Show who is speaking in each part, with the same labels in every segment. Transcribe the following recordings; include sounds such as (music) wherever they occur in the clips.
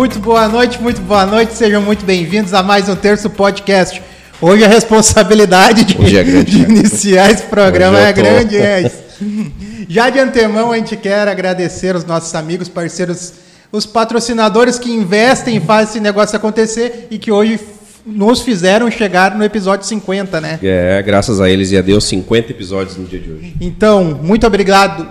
Speaker 1: Muito boa noite, muito boa noite, sejam muito bem-vindos a mais um Terço Podcast. Hoje a responsabilidade de,
Speaker 2: é grande,
Speaker 1: de
Speaker 2: né?
Speaker 1: iniciar esse programa é
Speaker 2: tô-
Speaker 1: grande, é. (laughs) Já de antemão a gente quer agradecer os nossos amigos, parceiros, os patrocinadores que investem e fazem esse negócio acontecer e que hoje nos fizeram chegar no episódio 50, né?
Speaker 2: É, graças a eles e a Deus, 50 episódios no dia de hoje.
Speaker 1: Então, muito obrigado.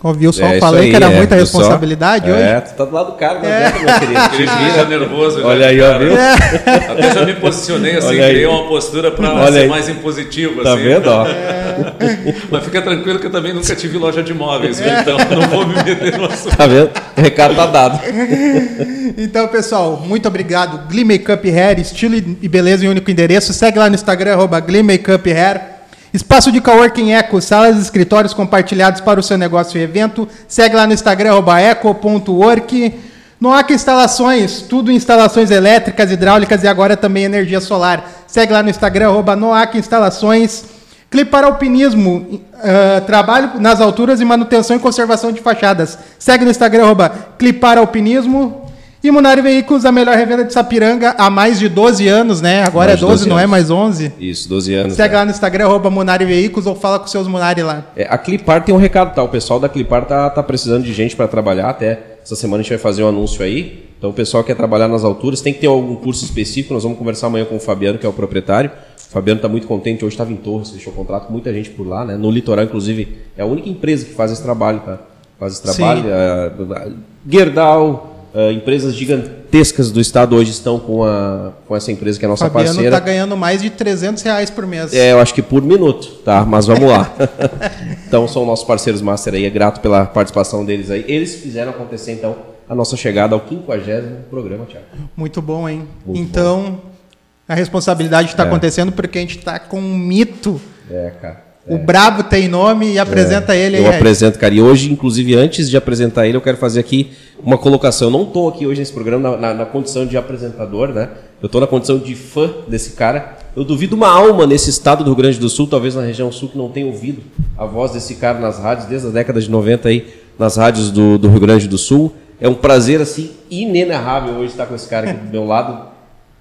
Speaker 1: Ouviu só?
Speaker 2: É
Speaker 1: Falei
Speaker 2: aí,
Speaker 1: que era
Speaker 2: é,
Speaker 1: muita
Speaker 2: só?
Speaker 1: responsabilidade hoje.
Speaker 2: É, tu tá do lado do cara, não
Speaker 1: É.
Speaker 2: meu querido.
Speaker 3: Juiz já nervoso.
Speaker 2: Olha
Speaker 3: já,
Speaker 2: aí, ó, viu?
Speaker 3: Até já me posicionei assim,
Speaker 2: Olha
Speaker 3: criei uma postura para
Speaker 2: Olha
Speaker 3: ser
Speaker 2: aí.
Speaker 3: mais impositivo.
Speaker 2: Tá
Speaker 3: assim.
Speaker 2: vendo, ó? (laughs)
Speaker 3: Mas fica tranquilo que eu também nunca tive loja de imóveis, então não vou me meter no assunto.
Speaker 2: Tá vendo? O recado tá dado. (laughs)
Speaker 1: Então, pessoal, muito obrigado. Glee Makeup Hair, estilo e beleza em único endereço. Segue lá no Instagram, arroba Glee Makeup Hair. Espaço de Coworking Eco, salas e escritórios compartilhados para o seu negócio e evento. Segue lá no Instagram, eco.work. Noac Instalações, tudo instalações elétricas, hidráulicas e agora também energia solar. Segue lá no Instagram, arroba Noac Instalações. Clipar Alpinismo, ah, trabalho nas alturas e manutenção e conservação de fachadas. Segue no Instagram, arroba Alpinismo. E Munari Veículos, a melhor revenda de Sapiranga há mais de 12 anos, né? Agora
Speaker 2: Mais
Speaker 1: é
Speaker 2: de
Speaker 1: 12,
Speaker 2: 12
Speaker 1: não é mais 11.
Speaker 2: Isso, 12 anos.
Speaker 1: Segue
Speaker 2: né?
Speaker 1: lá no Instagram, arroba Munari Veículos, ou fala com seus Munari lá.
Speaker 2: É, a Clipar tem um recado, tá? O pessoal da Clipar tá, tá precisando de gente para trabalhar até. Essa semana a gente vai fazer um anúncio aí. Então o pessoal que quer trabalhar nas alturas tem que ter algum curso específico. Nós vamos conversar amanhã com o Fabiano, que é o proprietário. O Fabiano está muito contente. Hoje estava em Torres, fechou contrato com muita gente por lá, né? No litoral, inclusive, é a única empresa que faz esse trabalho, tá? Faz esse trabalho.
Speaker 1: Sim.
Speaker 2: É, Gerdau, é, empresas gigantescas do estado hoje estão com, a, com essa empresa que é a nossa
Speaker 1: Fabiano
Speaker 2: parceira.
Speaker 1: tá ganhando mais de 300 reais por mês.
Speaker 2: É, eu acho que por minuto, tá? Mas vamos lá. (laughs) então são nossos parceiros master aí, é grato pela participação deles aí. Eles fizeram acontecer então a nossa chegada ao 50 programa, Thiago.
Speaker 1: Muito bom, hein?
Speaker 2: Muito
Speaker 1: então, a responsabilidade está
Speaker 2: É.
Speaker 1: acontecendo porque a gente está com um mito.
Speaker 2: É, cara.
Speaker 1: O Brabo tem nome e apresenta ele aí.
Speaker 2: Eu
Speaker 1: aí.
Speaker 2: apresento, cara. E hoje, inclusive, antes de apresentar ele, eu quero fazer aqui uma colocação. Eu não estou aqui hoje nesse programa na, na- na condição de apresentador, né? Eu estou na condição de fã desse cara. Eu duvido uma alma nesse estado do Rio Grande do Sul, talvez na região sul, que não tenha ouvido a voz desse cara nas rádios, desde a década de 90 aí, nas rádios do, do Rio Grande do Sul. É um prazer, assim, inenarrável hoje estar com esse cara aqui do meu lado.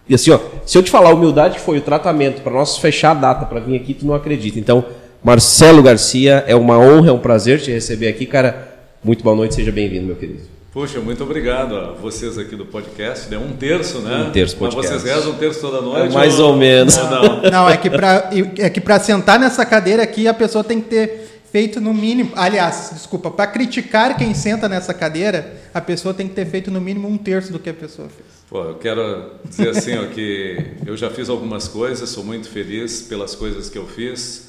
Speaker 2: E assim, ó, se eu te falar a humildade que foi o tratamento para nós fechar a data para vir aqui, tu não acredita. Então, Marcelo Garcia, é uma honra, é um prazer te receber aqui, cara. Muito boa noite, seja bem-vindo, meu querido.
Speaker 3: Puxa, muito obrigado a vocês aqui do podcast. É um terço, né?
Speaker 2: Um terço
Speaker 3: Mas
Speaker 2: podcast.
Speaker 3: vocês rezam um terço toda noite?
Speaker 2: É mais ou menos.
Speaker 3: Ou não? (laughs)
Speaker 1: Não, é que para é que para sentar nessa cadeira aqui a pessoa tem que ter feito no mínimo, aliás, desculpa, para criticar quem senta nessa cadeira, a pessoa tem que ter feito no mínimo um terço do que a pessoa fez.
Speaker 3: Pô, eu quero dizer assim, ó, que eu já fiz algumas coisas, sou muito feliz pelas coisas que eu fiz.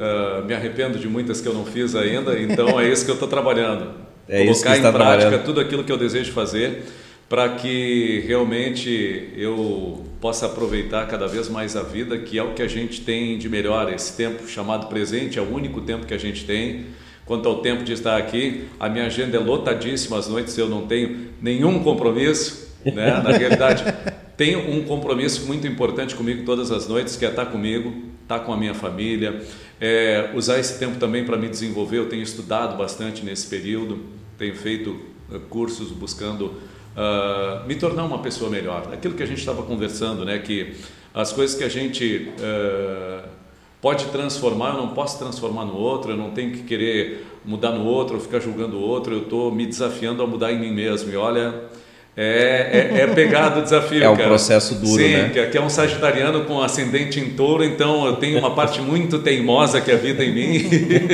Speaker 3: Ah, me arrependo de muitas que eu não fiz ainda, então é isso que eu estou trabalhando. (laughs)
Speaker 2: É
Speaker 3: Colocar
Speaker 2: você tá
Speaker 3: em prática tudo aquilo que eu desejo fazer para que realmente eu possa aproveitar cada vez mais a vida, que é o que a gente tem de melhor. Esse tempo chamado presente é o único tempo que a gente tem. Quanto ao tempo de estar aqui, a minha agenda é lotadíssima, às noites eu não tenho nenhum compromisso, né? Na realidade, (laughs) tenho um compromisso muito importante comigo todas as noites, que é estar comigo, estar com a minha família, é, usar esse tempo também para me desenvolver. Eu tenho estudado bastante nesse período, tenho feito eh, cursos buscando ah, me tornar uma pessoa melhor. Aquilo que a gente estava conversando, né? Que as coisas que a gente eh, pode transformar, eu não posso transformar no outro, eu não tenho que querer mudar no outro, ou ficar julgando o outro, eu estou me desafiando a mudar em mim mesmo. E olha, é, é, é pegado o desafio.
Speaker 2: É um
Speaker 3: cara.
Speaker 2: processo duro,
Speaker 3: Sim,
Speaker 2: né?
Speaker 3: que aqui é um sagitariano com ascendente em touro, então eu tenho uma parte muito teimosa que habita em mim.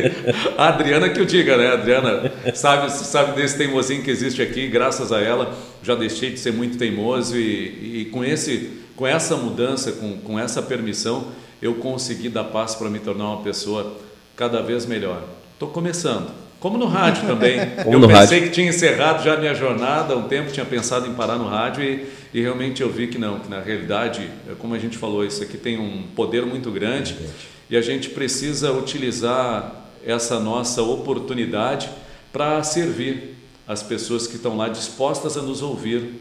Speaker 3: (laughs) a Adriana que eu diga, né? A Adriana sabe, sabe desse teimosinho que existe aqui, graças a ela já deixei de ser muito teimoso e, e com, esse, com essa mudança, com, com essa permissão, eu consegui dar passo para me tornar uma pessoa cada vez melhor. Estou começando. Como no rádio também. (laughs)
Speaker 2: Como
Speaker 3: eu pensei
Speaker 2: rádio.
Speaker 3: que tinha encerrado já a minha jornada há um tempo, tinha pensado em parar no rádio e, e realmente eu vi que não, que na realidade, é como a gente falou, isso aqui tem um poder muito grande e a gente precisa utilizar essa nossa oportunidade para servir as pessoas que estão lá dispostas a nos ouvir,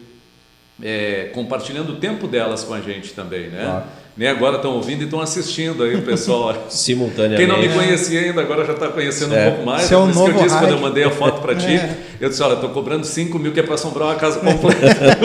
Speaker 3: é, compartilhando o tempo delas com a gente também, né?
Speaker 2: Claro.
Speaker 3: Nem agora estão ouvindo e estão assistindo aí o pessoal.
Speaker 2: Simultaneamente.
Speaker 3: Quem não me conhecia ainda agora já está conhecendo
Speaker 2: É.
Speaker 3: um pouco mais.
Speaker 1: Esse é o
Speaker 3: Por isso que eu
Speaker 1: novo
Speaker 3: disse quando eu mandei a foto para ti. (laughs)
Speaker 1: É.
Speaker 3: Eu disse, olha, estou cobrando 5 mil que é para assombrar uma casa completa.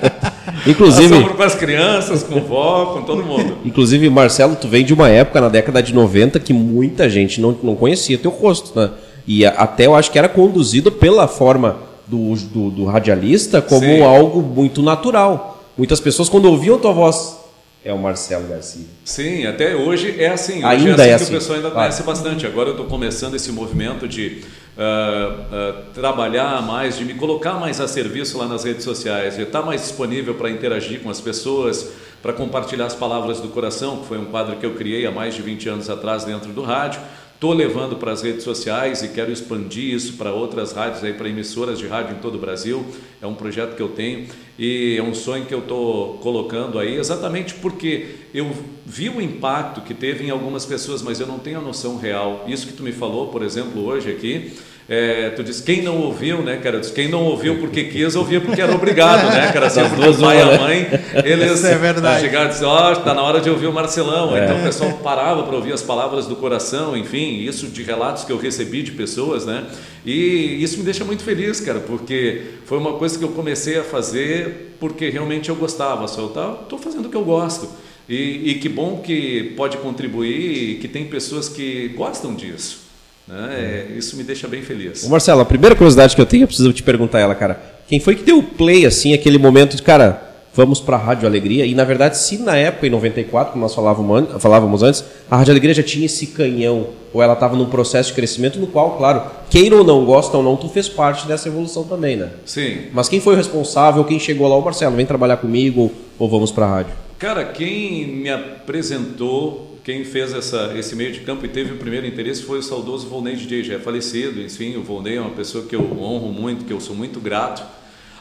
Speaker 3: (laughs)
Speaker 2: Inclusive,
Speaker 3: Assombro com as crianças, com vó, com todo mundo.
Speaker 2: inclusive, Marcelo, tu vem de uma época na década de 90 que muita gente não, não conhecia teu rosto, né? E até eu acho que era conduzido pela forma do, do, do radialista como
Speaker 3: Sim.
Speaker 2: algo muito natural. Muitas pessoas, quando ouviam tua voz, é o Marcelo Garcia.
Speaker 3: Sim, até hoje é assim. Hoje
Speaker 2: Ainda
Speaker 3: é
Speaker 2: é
Speaker 3: assim que
Speaker 2: assim,
Speaker 3: o pessoal ainda conhece bastante. Agora eu estou começando esse movimento de ah, ah, trabalhar mais, de me colocar mais a serviço lá nas redes sociais, de estar mais disponível para interagir com as pessoas, para compartilhar as palavras do coração, que foi um quadro que eu criei há mais de 20 anos atrás dentro do rádio. Estou levando para as redes sociais e quero expandir isso para outras rádios, aí, para emissoras de rádio em todo o Brasil. É um projeto que eu tenho e é um sonho que eu estou colocando aí, exatamente porque eu vi o impacto que teve em algumas pessoas, mas eu não tenho a noção real. Isso que tu me falou, por exemplo, hoje aqui, é, tu disse quem não ouviu, né, cara? Eu disse, quem não ouviu porque quis, ouvia porque era obrigado, né, cara? Assim, porque
Speaker 2: duas
Speaker 3: o pai e a
Speaker 2: né?
Speaker 3: mãe, (laughs) eles
Speaker 1: Isso é verdade.
Speaker 3: chegaram e disseram, ó, tá na hora de ouvir o Marcelão. Então o pessoal parava para ouvir as palavras do coração, enfim, isso de relatos que eu recebi de pessoas, né? E isso me deixa muito feliz, cara, porque foi uma coisa que eu comecei a fazer porque realmente eu gostava. Só eu tô fazendo o que eu gosto. E, e que bom que pode contribuir e que tem pessoas que gostam disso. Né? É, isso me deixa bem feliz.
Speaker 2: Ô Marcelo, a primeira curiosidade que eu tenho, eu preciso te perguntar ela, cara. Quem foi que deu o play, assim, aquele momento de, cara, vamos pra Rádio Alegria? E, na verdade, se na época, em 94, como nós falávamos, an- falávamos antes, a Rádio Alegria já tinha esse canhão, ou ela estava num processo de crescimento no qual, claro, queira ou não, gosta ou não, tu fez parte dessa evolução também, né?
Speaker 3: Sim.
Speaker 2: Mas quem foi o responsável, quem chegou lá, ô Marcelo, vem trabalhar comigo, ou, ou vamos pra rádio?
Speaker 3: Cara, quem me apresentou, quem fez essa, esse meio de campo e teve o primeiro interesse foi o saudoso Volney DJ, já é falecido, enfim, o Volney é uma pessoa que eu honro muito, que eu sou muito grato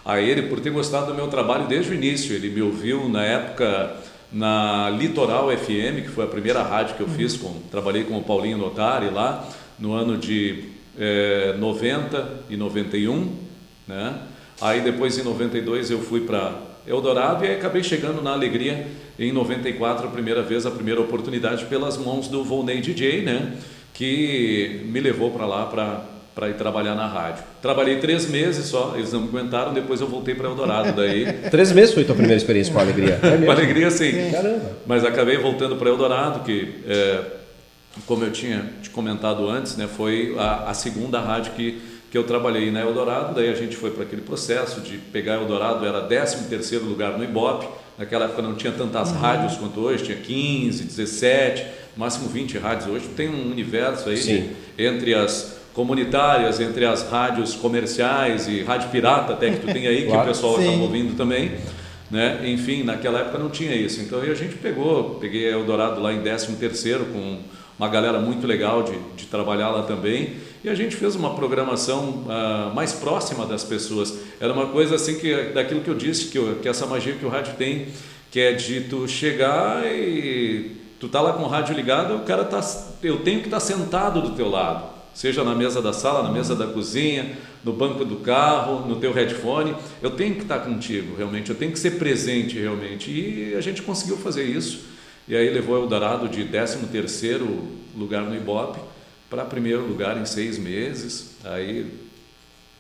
Speaker 3: a ele por ter gostado do meu trabalho desde o início. Ele me ouviu na época na Litoral FM, que foi a primeira rádio que eu fiz, com, trabalhei com o Paulinho Notari lá, no ano de eh, 90 e 91, né? Aí depois em 92 eu fui para Eldorado e acabei chegando na Alegria em 94 a primeira vez, a primeira oportunidade pelas mãos do Volney DJ, né? Que me levou para lá para para ir trabalhar na rádio. Trabalhei três meses só, eles não me aguentaram, depois eu voltei para Eldorado daí. (laughs)
Speaker 2: Três meses foi tua primeira experiência com a Alegria. É (laughs)
Speaker 3: Com
Speaker 2: mesmo?
Speaker 3: alegria sim.
Speaker 2: Caramba.
Speaker 3: Mas acabei voltando para Eldorado, que, é, como eu tinha te comentado antes, né, foi a, a segunda rádio que, que eu trabalhei na Eldorado. Daí a gente foi para aquele processo de pegar Eldorado, era 13 terceiro lugar no Ibope. Naquela época não tinha tantas rádios quanto hoje, tinha 15, 17, máximo 20 rádios. Hoje tem um universo aí de- entre as comunitárias, entre as rádios comerciais e rádio pirata até que tu tem aí, que
Speaker 2: Claro.
Speaker 3: o pessoal acaba ouvindo também. Né? Enfim, naquela época não tinha isso. Então aí a gente pegou, peguei a Eldorado lá em 13 terceiro com uma galera muito legal de, de trabalhar lá também. E a gente fez uma programação ah, mais próxima das pessoas. Era uma coisa assim que daquilo que eu disse, que, eu- que essa magia que o rádio tem, que é de tu chegar e tu tá lá com o rádio ligado, o cara tá, eu tenho que estar sentado do teu lado seja na mesa da sala, na mesa da cozinha, no banco do carro, no teu headphone, eu tenho que estar contigo, realmente, eu tenho que ser presente, realmente. E a gente conseguiu fazer isso. E aí levou o Eldorado de 13º lugar no Ibope para primeiro lugar em seis meses. Aí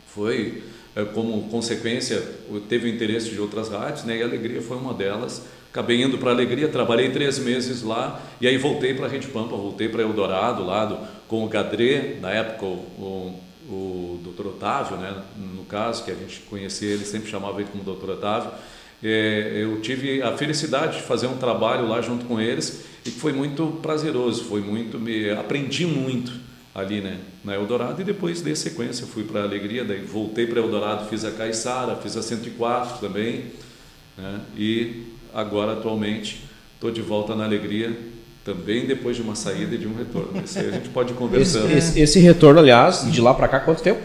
Speaker 3: foi eh, como consequência teve o interesse de outras rádios, né? E a Alegria foi uma delas. Acabei indo para Alegria, trabalhei três meses lá e aí voltei para a Rede Pampa, voltei para Eldorado, lá com o Gadré, na época o, o, o Dr. Otávio, né? No caso que a gente conhecia ele, sempre chamava ele como Dr. Otávio. Eh, eu tive a felicidade de fazer um trabalho lá junto com eles e foi muito prazeroso, foi muito me aprendi muito ali né, na Eldorado e depois dei sequência, fui para a Alegria, daí voltei para Eldorado, fiz a Caiçara, fiz a 104 também, né, e agora atualmente estou de volta na Alegria, também depois de uma saída e de um retorno. Isso aí a gente pode ir
Speaker 2: Esse, esse- esse retorno, aliás, de lá pra cá, quanto tempo?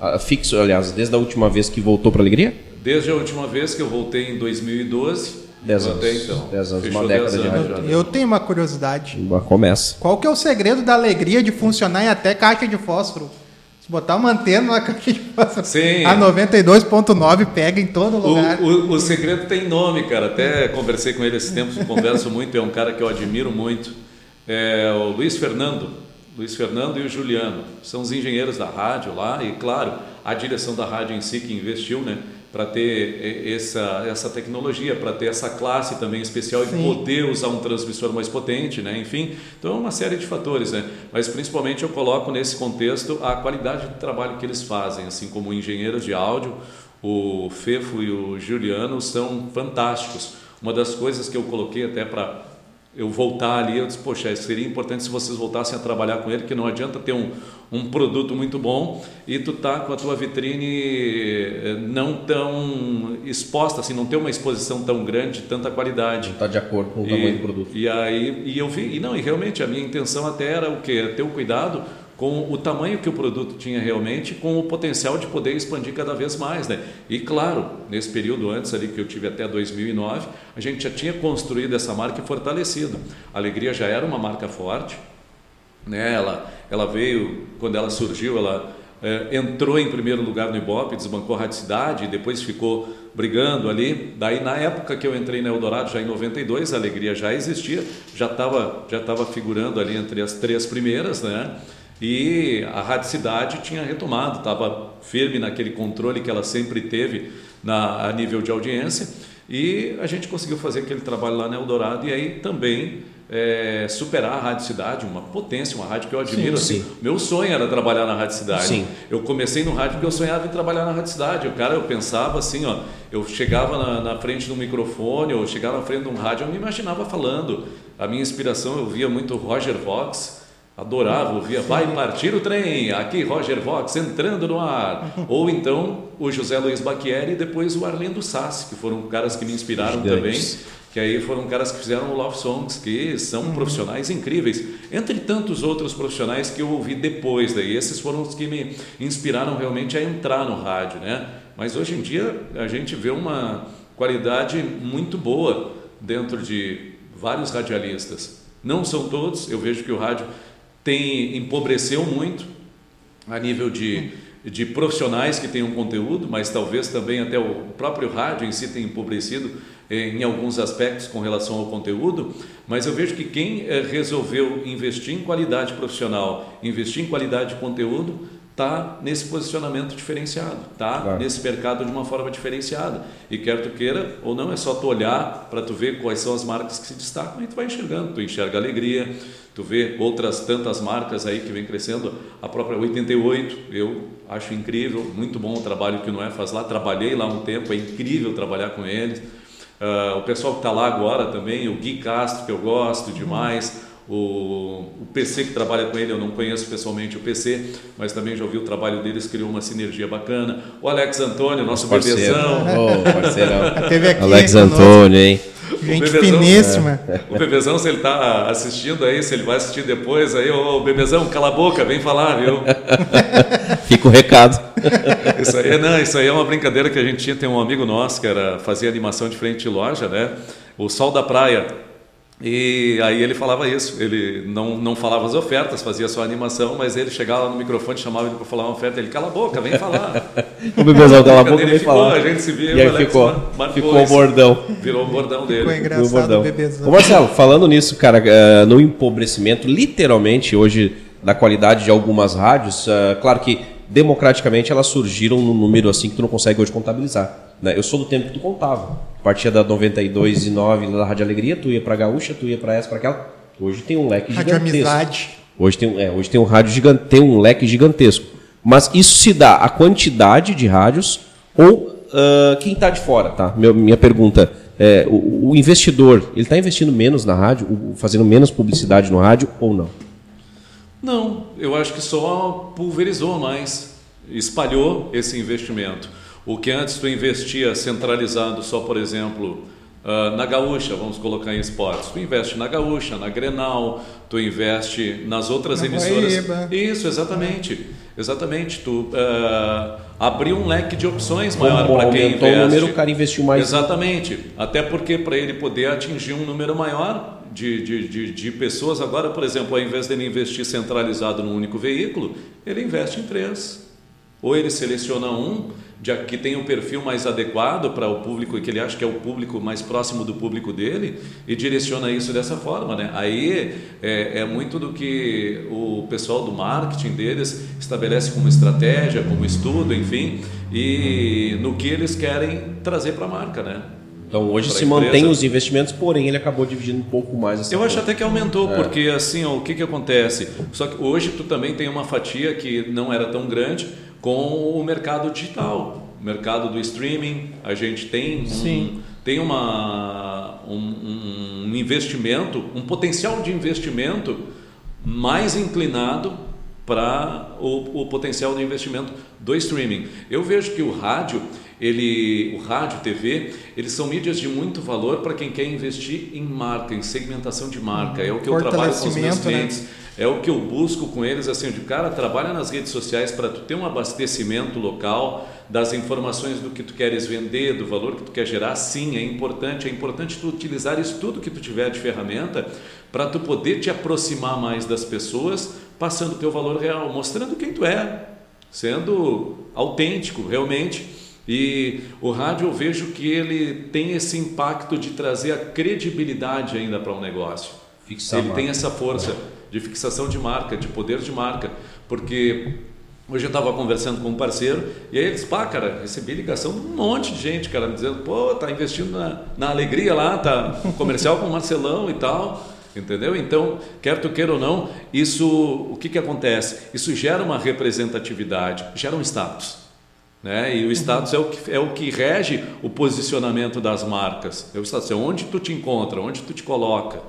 Speaker 2: Ah, fixo, aliás, desde a última vez que voltou pra Alegria?
Speaker 3: Desde a última vez que eu voltei em 2012,
Speaker 2: Dez
Speaker 3: até
Speaker 2: anos.
Speaker 3: então.
Speaker 2: Dez anos,
Speaker 3: Fechou
Speaker 2: uma década
Speaker 3: dez
Speaker 2: de
Speaker 3: anos
Speaker 2: rádio.
Speaker 1: Eu tenho uma curiosidade.
Speaker 2: Começa.
Speaker 1: Qual que é o segredo da alegria de funcionar em até caixa de fósforo? Se botar uma antena na caixa de fósforo,
Speaker 3: Sim.
Speaker 1: a 92.9 pega em todo lugar.
Speaker 3: O, o, o segredo tem nome, cara. Até conversei com ele esses tempos, converso muito, é um cara que eu admiro muito. É o Luiz Fernando. Luiz Fernando e o Juliano. São os engenheiros da rádio lá, e claro, a direção da rádio em si que investiu, né? Para ter essa, essa tecnologia, para ter essa classe também especial Sim. e poder usar um transmissor mais potente, né? Enfim, então é uma série de fatores, né? Mas principalmente eu coloco nesse contexto a qualidade do trabalho que eles fazem, assim como engenheiros de áudio, o Fefo e o Juliano são fantásticos. Uma das coisas que eu coloquei até para eu voltar ali, eu disse, poxa, seria importante se vocês voltassem a trabalhar com ele, que não adianta ter um, um produto muito bom e tu tá com a tua vitrine eh, não tão exposta, assim, não ter uma exposição tão grande, tanta qualidade.
Speaker 2: Está de acordo com o tamanho do produto.
Speaker 3: E aí, e eu vi, e não, e realmente a minha intenção até era o quê? Ter o cuidado com o tamanho que o produto tinha realmente, com o potencial de poder expandir cada vez mais, né? E claro, nesse período antes ali que eu tive até 2009, a gente já tinha construído essa marca e fortalecido. A Alegria já era uma marca forte, né? Ela, ela veio quando ela surgiu, ela é, entrou em primeiro lugar no Ibope, desbancou a Rádio Cidade, e depois ficou brigando ali. Daí, na época que eu entrei na Eldorado, já em 92, a Alegria já existia, já estava já tava figurando ali entre as três primeiras, né? E a Rádio Cidade tinha retomado, estava firme naquele controle que ela sempre teve na, a nível de audiência. E a gente conseguiu fazer aquele trabalho lá na Eldorado e aí também é, superar a Rádio Cidade, uma potência, uma rádio que eu admiro. Sim, assim. sim. Meu sonho era trabalhar na Rádio Cidade. Sim. Eu comecei no rádio porque eu sonhava em trabalhar na Rádio Cidade. O cara, eu pensava assim, ó, eu chegava na, na frente do microfone, ou chegava na frente de um rádio, eu me imaginava falando. A minha inspiração, eu via muito Roger Vox, Adorava, ouvia, vai partir o trem, aqui Roger Vox entrando no ar. Ou então o José Luiz Bacchieri e depois o Arlindo Sassi, que foram caras que me inspiraram também, que aí foram caras que fizeram o Love Songs, que são uhum. profissionais incríveis. Entre tantos outros profissionais que eu ouvi depois daí, esses foram os que me inspiraram realmente a entrar no rádio, né? Mas hoje em dia a gente vê uma qualidade muito boa dentro de vários radialistas. Não são todos, eu vejo que o rádio tem empobreceu muito a nível de, de profissionais que tenham conteúdo, mas talvez também até o próprio rádio em si tenha empobrecido eh, em alguns aspectos com relação ao conteúdo, mas eu vejo que quem eh, resolveu investir em qualidade profissional, investir em qualidade de conteúdo, está nesse posicionamento diferenciado, está claro. nesse mercado de uma forma diferenciada. E quer tu queira ou não, é só tu olhar para tu ver quais são as marcas que se destacam e tu vai enxergando. Tu enxerga alegria, tu vê outras tantas marcas aí que vem crescendo. A própria 88, eu acho incrível, muito bom o trabalho que o Noé faz lá. Trabalhei lá um tempo, é incrível trabalhar com eles. Uh, o pessoal que está lá agora também, o Gui Castro, que eu gosto demais. O, o, PC que trabalha com ele, eu não conheço pessoalmente o PC, mas também já ouvi o trabalho deles, criou uma sinergia bacana. O Alex Antônio, nosso Parceiro. bebezão.
Speaker 2: Oh, parceirão. Teve aqui Alex Antônio, hein?
Speaker 1: Gente o bebezão, finíssima.
Speaker 3: É, o Bebezão, se ele está assistindo aí, se ele vai assistir depois, aí, ô Bebezão, cala a boca, vem falar, viu? (laughs)
Speaker 2: Fica o recado.
Speaker 3: Isso aí, não, isso aí é uma brincadeira que a gente tinha, tem um amigo nosso que era, fazia animação de frente de loja, né? O Sol da Praia e aí ele falava isso, ele não, não falava as ofertas, fazia só animação, mas ele chegava lá no microfone, chamava ele para falar uma oferta, ele cala a boca, vem falar. (laughs)
Speaker 2: o bebezão cala a boca, vem falar.
Speaker 3: A gente se via,
Speaker 2: e aí ficou, ficou o bordão.
Speaker 3: Virou o bordão dele.
Speaker 1: Ficou engraçado o bordão. bebezão.
Speaker 2: Ô Marcelo, falando nisso, cara, uh, no empobrecimento, literalmente hoje, da qualidade de algumas rádios, uh, claro que democraticamente elas surgiram num número assim que tu não consegue hoje contabilizar. Né? Eu sou do tempo que tu contava. Partia da 92 e 9 da Rádio Alegria, tu ia para Gaúcha, tu ia para essa, para aquela. Hoje tem um leque Rádio gigantesco. Amizade. Hoje tem, é, hoje tem um rádio gigante, tem um leque gigantesco. Mas isso se dá a quantidade de rádios ou uh, quem está de fora, tá? Meu, minha pergunta é, o, o investidor, ele está investindo menos na rádio, fazendo menos publicidade no rádio ou não?
Speaker 3: Não, eu acho que só pulverizou mais, espalhou esse investimento. O que antes tu investia centralizado só, por exemplo, uh, na Gaúcha, vamos colocar em esportes, tu investe na Gaúcha, na Grenal, tu investe nas outras na emissoras. Guaíba. Isso, exatamente. Exatamente. Tu uh, abriu um leque de opções maior para quem investe.
Speaker 2: o número, o cara investiu mais.
Speaker 3: Exatamente. Até porque para ele poder atingir um número maior de, de, de, de, pessoas, agora, por exemplo, ao invés dele investir centralizado num único veículo, ele investe em três. Ou ele seleciona um de que tem um perfil mais adequado para o público que ele acha que é o público mais próximo do público dele e direciona isso dessa forma, né? Aí é, é muito do que o pessoal do marketing deles estabelece como estratégia, como estudo, enfim, e no que eles querem trazer para a marca, né?
Speaker 2: Então hoje se mantém os investimentos, porém ele acabou dividindo um pouco mais essa
Speaker 3: Eu acho até que aumentou, é. porque assim, ó, o que, que acontece? Só que hoje tu também tem uma fatia que não era tão grande com o mercado digital, o mercado do streaming. A gente tem um, tem uma, um, um investimento, um potencial de investimento mais inclinado para o, o, potencial de investimento do streaming. Eu vejo que o rádio, ele, o rádio, TV, eles são mídias de muito valor para quem quer investir em marca, em segmentação de marca. É o que eu trabalho com os meus né? clientes. Né? É o que eu busco com eles, assim, de cara, trabalha nas redes sociais para tu ter um abastecimento local das informações do que tu queres vender, do valor que tu quer gerar. Sim, é importante, é importante tu utilizar isso tudo que tu tiver de ferramenta para tu poder te aproximar mais das pessoas passando o teu valor real, mostrando quem tu é, sendo autêntico realmente. E o rádio eu vejo que ele tem esse impacto de trazer a credibilidade ainda para um negócio. Fixar ele tem essa força de fixação de marca, de poder de marca, porque Hoje eu estava conversando com um parceiro e aí eles, pá, cara, recebi ligação de um monte de gente, cara, me dizendo, pô, tá investindo na, na alegria lá, tá comercial com o Marcelão e tal. Entendeu? Então, quer tu queira ou não, isso, o que, que acontece? Isso gera uma representatividade, gera um status. Né? E o status uhum. é, o que, é o que rege o posicionamento das marcas. É o status, é onde tu te encontra, onde tu te coloca.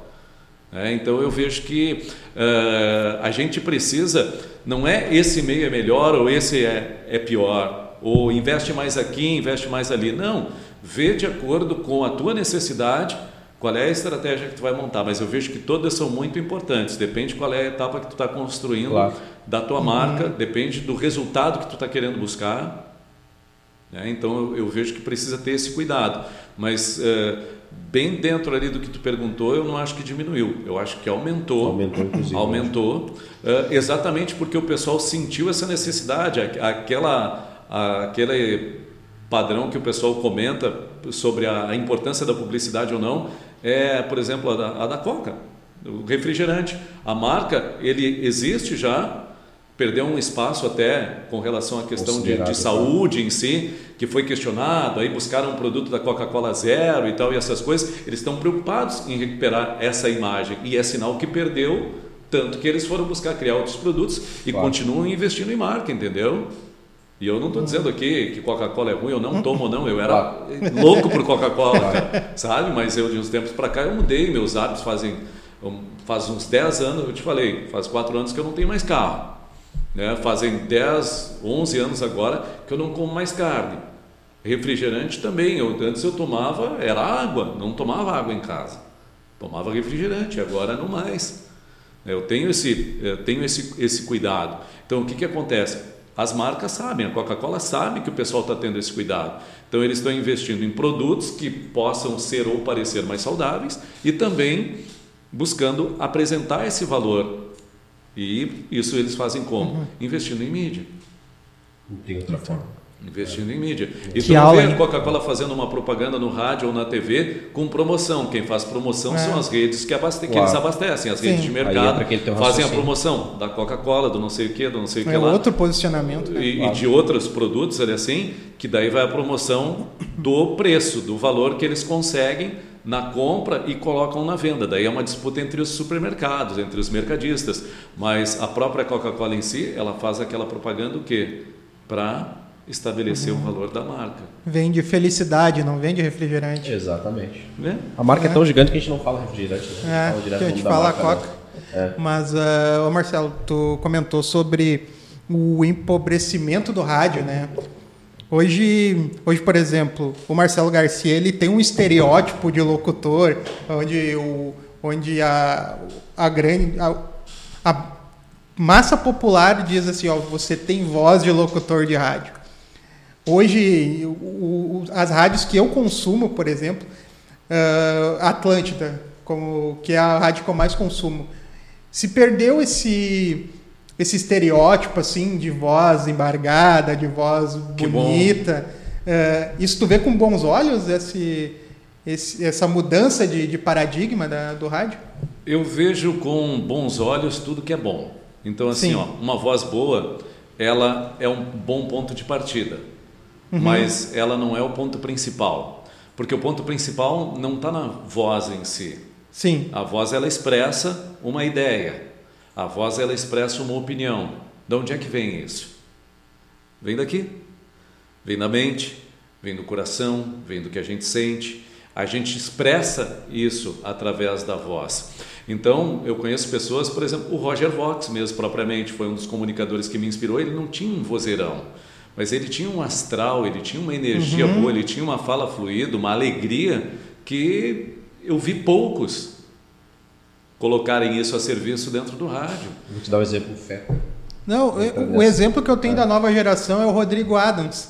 Speaker 3: Né? Então eu vejo que uh, a gente precisa, não é esse meio é melhor ou esse é, é pior, ou investe mais aqui, investe mais ali. Não, vê de acordo com a tua necessidade qual é a estratégia que tu vai montar, mas eu vejo que todas são muito importantes, depende qual é a etapa que tu está construindo claro. da tua marca, uhum. depende do resultado que tu está querendo buscar. Né? Então eu, vejo que precisa ter esse cuidado, mas uh, bem dentro ali do que tu perguntou, eu não acho que diminuiu, eu acho que aumentou.
Speaker 2: Aumentou, inclusive.
Speaker 3: Aumentou, uh, exatamente porque o pessoal sentiu essa necessidade, aquela, aquele padrão que o pessoal comenta sobre a importância da publicidade ou não, é, por exemplo, a da, a da Coca, o refrigerante. A marca, ele existe já, perdeu um espaço até com relação à questão de, de, né? saúde em si, que foi questionado, aí buscaram um produto da Coca-Cola zero e tal, e essas coisas, eles estão preocupados em recuperar essa imagem, e é sinal que perdeu, tanto que eles foram buscar criar outros produtos e claro. continuam investindo em marca, entendeu? E eu não estou dizendo aqui que Coca-Cola é ruim, eu não tomo não, eu era louco por Coca-Cola, sabe? Mas eu de uns tempos para cá eu mudei meus hábitos, fazem faz uns 10 anos, eu te falei, faz 4 anos que eu não tenho mais carro. Né? Fazem 10, 11 anos agora que eu não como mais carne. Refrigerante também, eu, antes eu tomava, era água, não tomava água em casa. Tomava refrigerante, agora não mais. Eu tenho esse, eu tenho esse, esse cuidado. Então o que, que acontece? As marcas sabem, a Coca-Cola sabe que o pessoal está tendo esse cuidado. Então eles estão investindo em produtos que possam ser ou parecer mais saudáveis e também buscando apresentar esse valor. E isso eles fazem como? Uhum. Investindo em mídia.
Speaker 2: Não tem outra forma.
Speaker 3: Investindo em mídia. E tu não vê a Coca-Cola fazendo uma propaganda no rádio ou na TV com promoção. Quem faz promoção é. são as redes que, abaste que eles abastecem, as Sim. redes de mercado. É fazem a promoção da Coca-Cola, do não sei o que, do não sei o que
Speaker 1: é
Speaker 3: lá.
Speaker 1: outro posicionamento.
Speaker 3: Né? E, claro. e, de outros produtos, ali assim, que daí vai a promoção do preço, do valor que eles conseguem na compra e colocam na venda. Daí é uma disputa entre os supermercados, entre os mercadistas. Mas a própria Coca-Cola em si, ela faz aquela propaganda o quê? Para estabelecer uhum. o valor da marca.
Speaker 1: Vende felicidade, não vende refrigerante.
Speaker 2: Exatamente. É? A marca é. é. tão gigante que a gente não fala refrigerante. Né?
Speaker 1: A gente é, fala que a gente fala marca, Coca. É. Mas, uh, Marcelo, tu comentou sobre o empobrecimento do rádio, né? Hoje, hoje, por exemplo, o Marcelo Garcia ele tem um estereótipo de locutor onde, o, onde a, a grande a, a massa popular diz assim, ó, você tem voz de locutor de rádio. Hoje, o, o, as rádios que eu consumo, por exemplo, uh, Atlântida, como, que é a rádio que eu mais consumo, se perdeu esse, esse estereótipo assim de voz embargada, de voz
Speaker 3: Que
Speaker 1: bonita. É, isso tu vê com bons olhos esse, esse- essa mudança de, de paradigma da- do rádio?
Speaker 3: Eu vejo com bons olhos tudo que é bom. Então, assim,
Speaker 1: Sim.
Speaker 3: ó, uma voz boa, ela é um bom ponto de partida,
Speaker 1: Uhum.
Speaker 3: mas ela não é o ponto principal, porque o ponto principal não está na voz em si.
Speaker 1: Sim.
Speaker 3: A voz ela expressa uma ideia, a voz ela expressa uma opinião. De onde é que vem isso? Vem daqui, vem da mente, vem do coração, vem do que a gente sente. A gente expressa isso através da voz. Então, eu conheço pessoas, por exemplo, o Roger Vox mesmo propriamente foi um dos comunicadores que me inspirou. Ele não tinha um vozeirão, mas ele tinha um astral, ele tinha uma energia boa, ele tinha uma fala fluida, uma alegria que eu vi poucos colocarem isso a serviço dentro do rádio.
Speaker 2: Vou te dar um exemplo, fé.
Speaker 1: Não, o, o exemplo que eu tenho da nova geração é o Rodrigo Adams,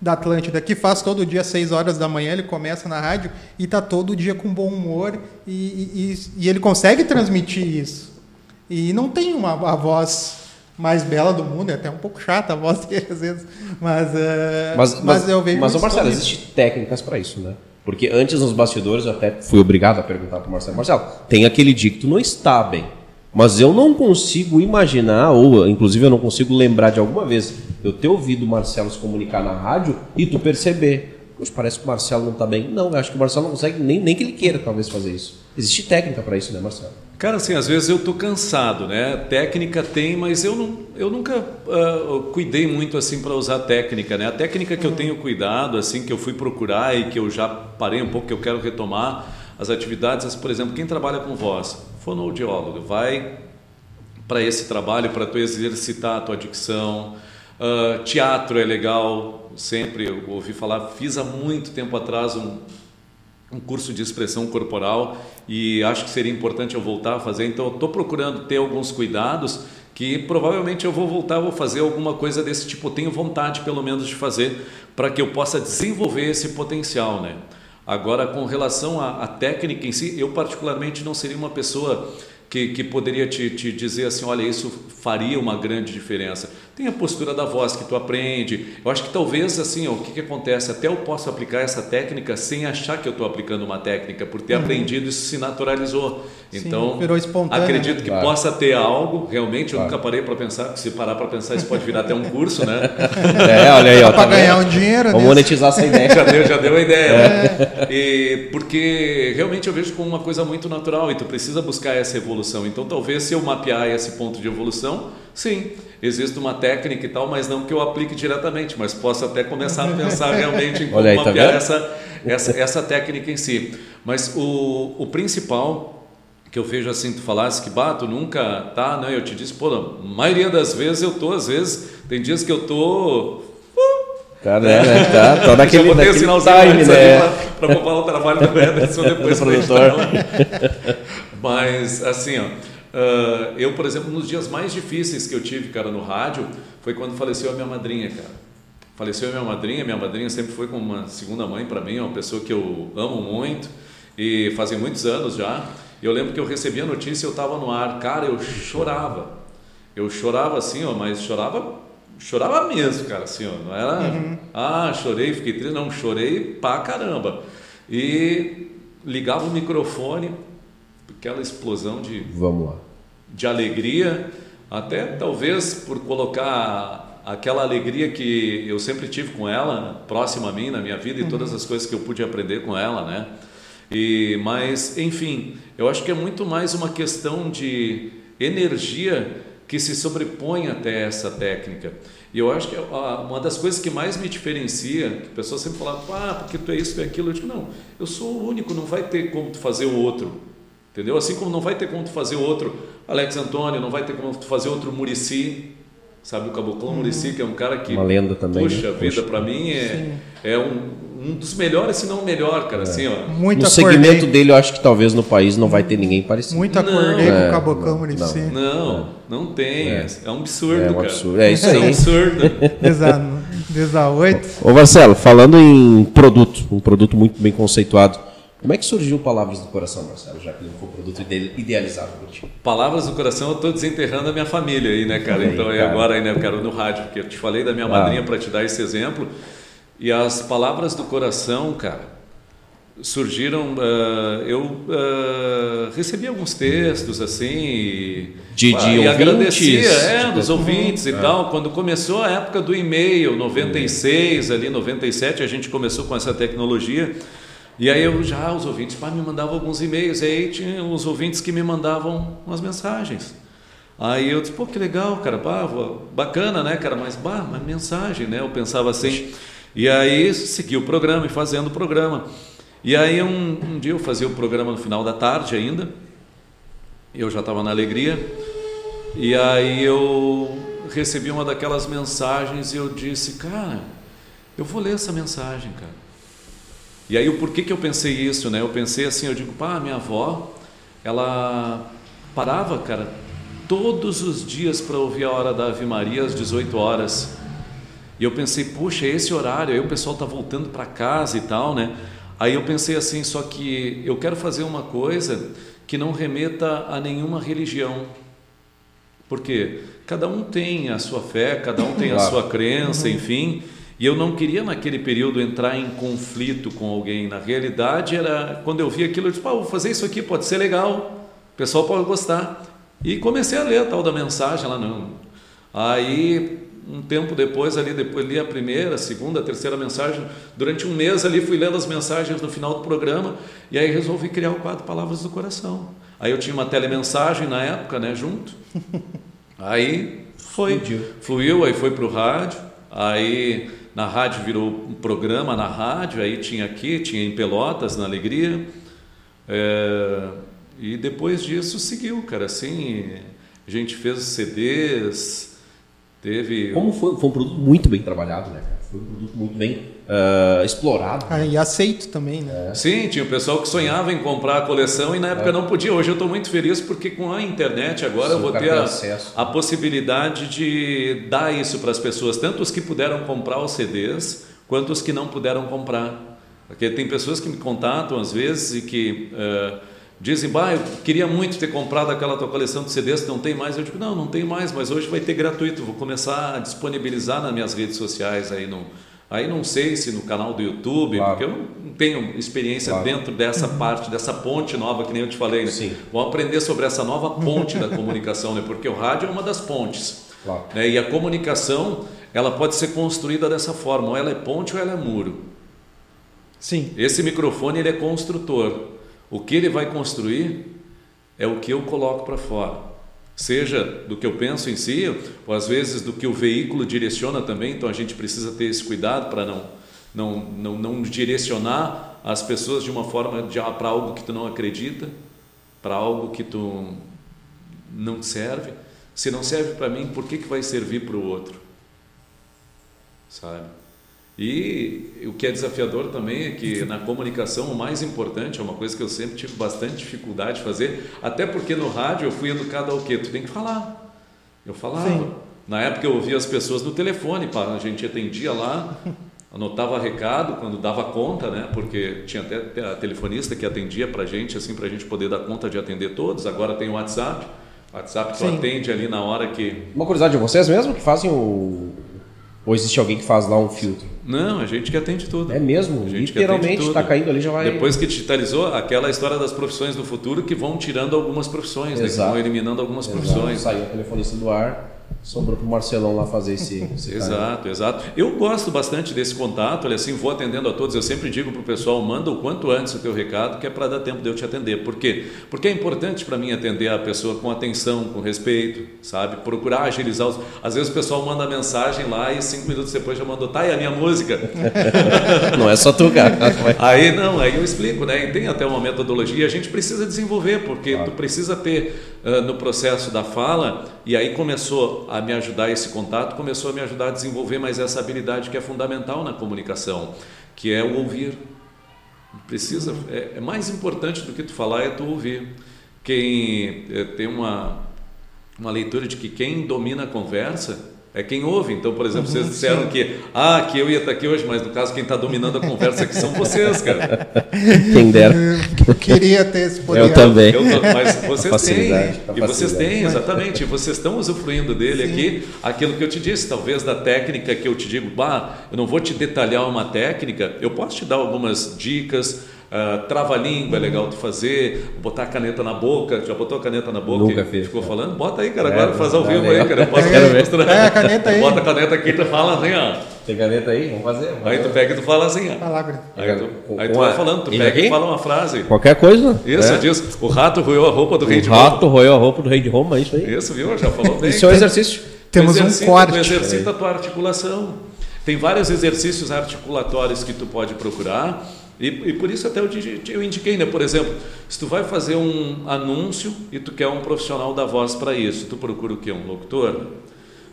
Speaker 1: da Atlântida, que faz todo dia 6 horas da manhã, ele começa na rádio e tá todo dia com bom humor e, e- e- ele consegue transmitir isso. E não tem uma a voz mais bela do mundo, é até um pouco chata a voz dele às vezes, mas, eh,
Speaker 2: Mas, mas,
Speaker 1: eu vejo
Speaker 2: mas Marcelo, existem técnicas para isso, né? Porque antes nos bastidores eu até fui obrigado a perguntar para o Marcelo. Marcelo, tem aquele dia que tu não está bem, mas eu não consigo imaginar, ou inclusive eu não consigo lembrar de alguma vez eu ter ouvido o Marcelo se comunicar na rádio e tu perceber. Poxa, parece que o Marcelo não está bem. Não, eu acho que o Marcelo não consegue, nem, nem que ele queira talvez fazer isso. Existe técnica para isso, né, Marcelo?
Speaker 3: Cara, assim, às vezes eu tô cansado, né? Técnica tem, mas eu, não, eu nunca ah, cuidei muito assim para usar técnica, né? A técnica que eu tenho cuidado, assim, que eu fui procurar e que eu já parei um pouco, que eu quero retomar as atividades, por exemplo, quem trabalha com voz, fonoaudiólogo, vai para esse trabalho, para tu exercitar a tua dicção. Ah, teatro é legal, sempre eu ouvi falar, fiz há muito tempo atrás um, um curso de expressão corporal e acho que seria importante eu voltar a fazer. Então, estou procurando ter alguns cuidados que provavelmente eu vou voltar, vou fazer alguma coisa desse tipo. Tenho vontade, pelo menos, de fazer para que eu possa desenvolver esse potencial, né? Agora, com relação à, à técnica em si, eu particularmente não seria uma pessoa que, que poderia te, te dizer assim, olha, isso faria uma grande diferença. Tem a postura da voz que tu aprende. Eu acho que talvez assim, ó, o que, que acontece? Até eu posso aplicar essa técnica sem achar que eu estou aplicando uma técnica, por ter aprendido isso se naturalizou.
Speaker 1: Sim,
Speaker 3: Então,
Speaker 1: virou espontâneo,
Speaker 3: acredito
Speaker 1: né?
Speaker 3: que
Speaker 2: Claro.
Speaker 3: possa ter algo. Realmente, eu
Speaker 2: Claro.
Speaker 3: nunca parei para pensar. Se parar para pensar, isso pode virar até um curso, né? (laughs)
Speaker 2: É, olha aí, ó.
Speaker 1: Para
Speaker 2: tá
Speaker 1: ganhar um dinheiro
Speaker 2: Vamos
Speaker 1: nisso.
Speaker 2: monetizar essa ideia. (laughs)
Speaker 3: já deu, já deu a ideia. né? E porque realmente eu vejo como uma coisa muito natural e tu precisa buscar essa evolução. Então, talvez se eu mapear esse ponto de evolução, sim, existe uma técnica e tal, mas não que eu aplique diretamente, mas posso até começar a (laughs) pensar realmente em como
Speaker 2: aí, tá
Speaker 3: essa, essa, essa técnica em si. Mas o, o principal que eu vejo assim, tu falasse que bato nunca tá, né? Eu te disse, pô, a maioria das vezes eu tô, às vezes, tem dias que eu tô
Speaker 2: Tá, né? né? Tá, tá (laughs)
Speaker 3: já
Speaker 2: naquele,
Speaker 3: botei o
Speaker 2: naquele
Speaker 3: sinalzinho
Speaker 2: time, né?
Speaker 3: ali para poupar o trabalho do (laughs) Ederson depois
Speaker 2: Do produtor.
Speaker 3: Mas assim, ó, ah, eu, por exemplo, nos dias mais difíceis que eu tive, cara, no rádio, foi quando faleceu a minha madrinha, cara. Faleceu a minha madrinha, minha madrinha sempre foi como uma segunda mãe para mim, é uma pessoa que eu amo muito e fazem muitos anos já. Eu lembro que eu recebi a notícia, eu estava no ar, cara, eu chorava. Eu chorava assim, ó, mas chorava, chorava mesmo, cara, assim, ó, não era, ah, chorei, fiquei triste, não, chorei pra caramba. E ligava o microfone, aquela explosão de
Speaker 2: Vamos lá.
Speaker 3: De alegria, até talvez por colocar aquela alegria que eu sempre tive com ela, próxima a mim na minha vida e todas as coisas que eu pude aprender com ela, né? E mas, enfim, eu acho que é muito mais uma questão de energia que se sobrepõe até essa técnica. E eu acho que a- uma das coisas que mais me diferencia, que a pessoa sempre fala, ah, porque tu é isso, tu é aquilo, eu digo, não, eu sou o único, não vai ter como tu fazer o outro. Entendeu? Assim como não vai ter como tu fazer outro Alex Antônio, não vai ter como tu fazer outro Murici, sabe o Caboclão Murici, que é um cara que
Speaker 2: Uma lenda também,
Speaker 3: Puxa
Speaker 2: né?
Speaker 3: vida, para mim é, é um, um dos melhores, se não o melhor, cara, assim, ó.
Speaker 1: Muito
Speaker 2: no
Speaker 1: acordei,
Speaker 2: segmento dele, eu acho que talvez no país não vai ter ninguém parecido.
Speaker 1: muito
Speaker 3: Não,
Speaker 1: acordei com
Speaker 2: é,
Speaker 1: o Cabocão
Speaker 2: não,
Speaker 1: Muricy.
Speaker 3: Não, não tem, é, é um absurdo,
Speaker 2: É um
Speaker 3: cara.
Speaker 2: absurdo. É isso
Speaker 3: É um
Speaker 2: aí.
Speaker 3: absurdo. (laughs)
Speaker 1: A, desde a 8.
Speaker 2: Ô Marcelo, falando em produto, um produto muito bem conceituado, Como é que surgiu Palavras do Coração, Marcelo, já que não foi um produto idealizado por ti?
Speaker 3: Palavras do Coração, eu estou desenterrando a minha família aí, né, cara?
Speaker 2: Aí,
Speaker 3: então,
Speaker 2: cara.
Speaker 3: agora aí, né, eu quero no rádio, porque eu te falei da minha
Speaker 2: Ah.
Speaker 3: madrinha para te dar esse exemplo. E as Palavras do Coração, cara, surgiram. ah, eu ah, recebi alguns textos assim.
Speaker 2: De- de
Speaker 3: e
Speaker 2: ouvintes,
Speaker 3: agradecia, é,
Speaker 2: tipo,
Speaker 3: dos ouvintes e tal. Quando começou a época do e-mail, 96, ali, 97, a gente começou com essa tecnologia. E aí eu já, os ouvintes pá, me mandavam alguns e-mails, e aí tinha os ouvintes que me mandavam umas mensagens. Aí eu disse, pô, que legal, cara, pá, bacana, né, cara, mas, bah, uma mensagem, né, eu pensava assim. E aí segui o programa e fazendo o programa. E aí um, um dia eu fazia o programa no final da tarde ainda, eu já estava na alegria, e aí eu recebi uma daquelas mensagens e eu disse, cara, eu vou ler essa mensagem, cara. E aí o porquê que eu pensei isso, né? Eu pensei assim, eu digo, pá, minha avó, ela parava, cara, todos os dias para ouvir a hora da Ave Maria às 18 horas. E eu pensei, puxa, é esse horário, aí o pessoal tá voltando para casa e tal, né? Aí eu pensei assim, só que eu quero fazer uma coisa que não remeta a nenhuma religião. Porque cada um tem a sua fé, cada um tem a sua crença, enfim. E eu não queria naquele período entrar em conflito com alguém. Na realidade, era quando eu vi aquilo, eu disse, pá, vou fazer isso aqui, pode ser legal, o pessoal pode gostar. E comecei a ler a tal da mensagem lá. Não. Aí, um tempo depois, ali, depois li a primeira, a segunda, a terceira mensagem. Durante um mês ali, fui lendo as mensagens no final do programa. E aí resolvi criar o quadro Palavras do Coração. Aí eu tinha uma telemensagem na época, né, junto. (laughs) Aí foi,
Speaker 2: Fluiu.
Speaker 3: fluiu, aí foi para o rádio, aí na rádio virou um programa na rádio, aí tinha aqui, tinha em Pelotas, na Alegria, é, e depois disso seguiu, cara, assim, a gente fez CDs, teve...
Speaker 2: Como foi, foi um produto muito bem trabalhado, né? Foi um produto muito bem ah, explorado.
Speaker 1: Ah, e aceito também, né?
Speaker 3: Sim, tinha o pessoal que sonhava em comprar a coleção e na época não podia. Hoje eu estou muito feliz porque com a internet agora eu vou ter a,
Speaker 2: acesso.
Speaker 3: a possibilidade de dar isso para as pessoas, tanto os que puderam comprar os CDs, quanto os que não puderam comprar. Porque tem pessoas que me contatam às vezes e que eh, dizem, bah, eu queria muito ter comprado aquela tua coleção de CDs, não tem mais. Eu digo, não, não tem mais, mas hoje vai ter gratuito. Vou começar a disponibilizar nas minhas redes sociais aí no. Aí não sei se no canal do YouTube,
Speaker 2: Claro.
Speaker 3: porque eu não tenho experiência
Speaker 2: Claro.
Speaker 3: dentro dessa parte, dessa ponte nova que nem eu te falei. Né?
Speaker 2: Sim.
Speaker 3: Vamos aprender sobre essa nova ponte da comunicação, né? porque o rádio é uma das pontes.
Speaker 2: Claro.
Speaker 3: Né? E a comunicação, ela pode ser construída dessa forma, ou ela é ponte ou ela é muro.
Speaker 1: Sim.
Speaker 3: Esse microfone ele é construtor. O que ele vai construir é o que eu coloco para fora. Seja do que eu penso em si, ou às vezes do que o veículo direciona também, então a gente precisa ter esse cuidado para não, não, não, não direcionar as pessoas de uma forma para algo que tu não acredita, para algo que tu não serve. Se não serve para mim, por que, que vai servir para o outro? Sabe? E o que é desafiador também é que na comunicação o mais importante é uma coisa que eu sempre tive bastante dificuldade de fazer, até porque no rádio eu fui educado ao quê? Tu tem que falar. Eu falava.
Speaker 1: Sim.
Speaker 3: Na época eu ouvia as pessoas no telefone, a gente atendia lá, (laughs) anotava recado quando dava conta, né? Porque tinha até a telefonista que atendia pra gente, assim, pra gente poder dar conta de atender todos. Agora tem o WhatsApp. WhatsApp tu
Speaker 1: Sim.
Speaker 3: atende ali na hora que
Speaker 2: Uma curiosidade, vocês mesmo que fazem o. Ou existe alguém que faz lá um filtro?
Speaker 3: Não, a gente que atende tudo.
Speaker 2: É mesmo?
Speaker 3: A gente que
Speaker 2: Literalmente,
Speaker 3: atende tudo.
Speaker 2: tá caindo ali já vai.
Speaker 3: Depois que digitalizou, aquela história das profissões do futuro que vão tirando algumas profissões, né? que vão eliminando algumas
Speaker 2: Exato,
Speaker 3: profissões.
Speaker 2: Saiu a telefonista do ar, sobrou pro Marcelão lá fazer esse. (laughs) esse.
Speaker 3: Exato, exato. Eu gosto bastante desse contato, olha assim, vou atendendo a todos. Eu sempre digo para o pessoal, manda o quanto antes o teu recado, que é para dar tempo de eu te atender. Por quê? Porque é importante para mim atender a pessoa com atenção, com respeito, sabe? Procurar agilizar os... Às vezes o pessoal manda mensagem lá e cinco minutos depois já mandou, tá, e a minha música? (laughs)
Speaker 2: Não é só tu, cara. (laughs)
Speaker 3: Aí não, aí eu explico, né? E tem até uma metodologia, a gente precisa desenvolver, porque tu precisa ter no processo da fala, e aí começou a me ajudar esse contato, começou a me ajudar a desenvolver mais essa habilidade que é fundamental na comunicação, que é o ouvir. Precisa, é, é mais importante do que tu falar é tu ouvir. Quem eh, tem uma uma leitura de que quem domina a conversa é quem ouve. Então, por exemplo, vocês disseram que, ah, que eu ia estar aqui hoje, mas no caso quem está dominando a conversa aqui são vocês, cara. (laughs)
Speaker 2: Quem dera.
Speaker 1: Eu queria ter esse poder.
Speaker 2: Eu também.
Speaker 3: Eu tô- mas (laughs) vocês
Speaker 2: A
Speaker 3: têm, e vocês têm, exatamente, e vocês estão usufruindo dele aqui. Aquilo que eu te disse, talvez da técnica que eu te digo, bah, eu não vou te detalhar uma técnica, eu posso te dar algumas dicas. Ah, Trava-língua é legal tu fazer, botar a caneta na boca. Já botou a caneta na boca?
Speaker 2: Nunca
Speaker 3: e
Speaker 2: fiz,
Speaker 3: Ficou
Speaker 2: cara.
Speaker 3: falando? Bota aí, cara.
Speaker 2: É,
Speaker 3: Agora faz ao vivo
Speaker 2: legal.
Speaker 3: aí, cara. Eu posso (laughs)
Speaker 1: Quero
Speaker 3: mostrar.
Speaker 1: É, a caneta aí.
Speaker 3: Bota a caneta aqui e tu fala assim, ó.
Speaker 2: Tem caneta aí? Vamos fazer. vamos
Speaker 3: Aí tu pega e tu fala assim, ó. Aí tu, aí tu vai falando, tu pega e fala uma frase.
Speaker 2: Qualquer coisa.
Speaker 3: Isso,
Speaker 2: é.
Speaker 3: diz, o rato roeu a roupa do rei de
Speaker 2: O
Speaker 3: Roma.
Speaker 2: rato roeu a roupa do rei de Roma, é isso aí.
Speaker 3: Isso, viu? Já falou bem.
Speaker 2: Isso é um exercício.
Speaker 1: Temos um
Speaker 3: exercita-
Speaker 1: corte.
Speaker 3: Tu exercita a tua articulação. Tem vários exercícios articulatórios que tu pode procurar. E, e por isso até eu, indiquei, né? Por exemplo, se tu vai fazer um anúncio e tu quer um profissional da voz para isso, tu procura o quê? Um locutor?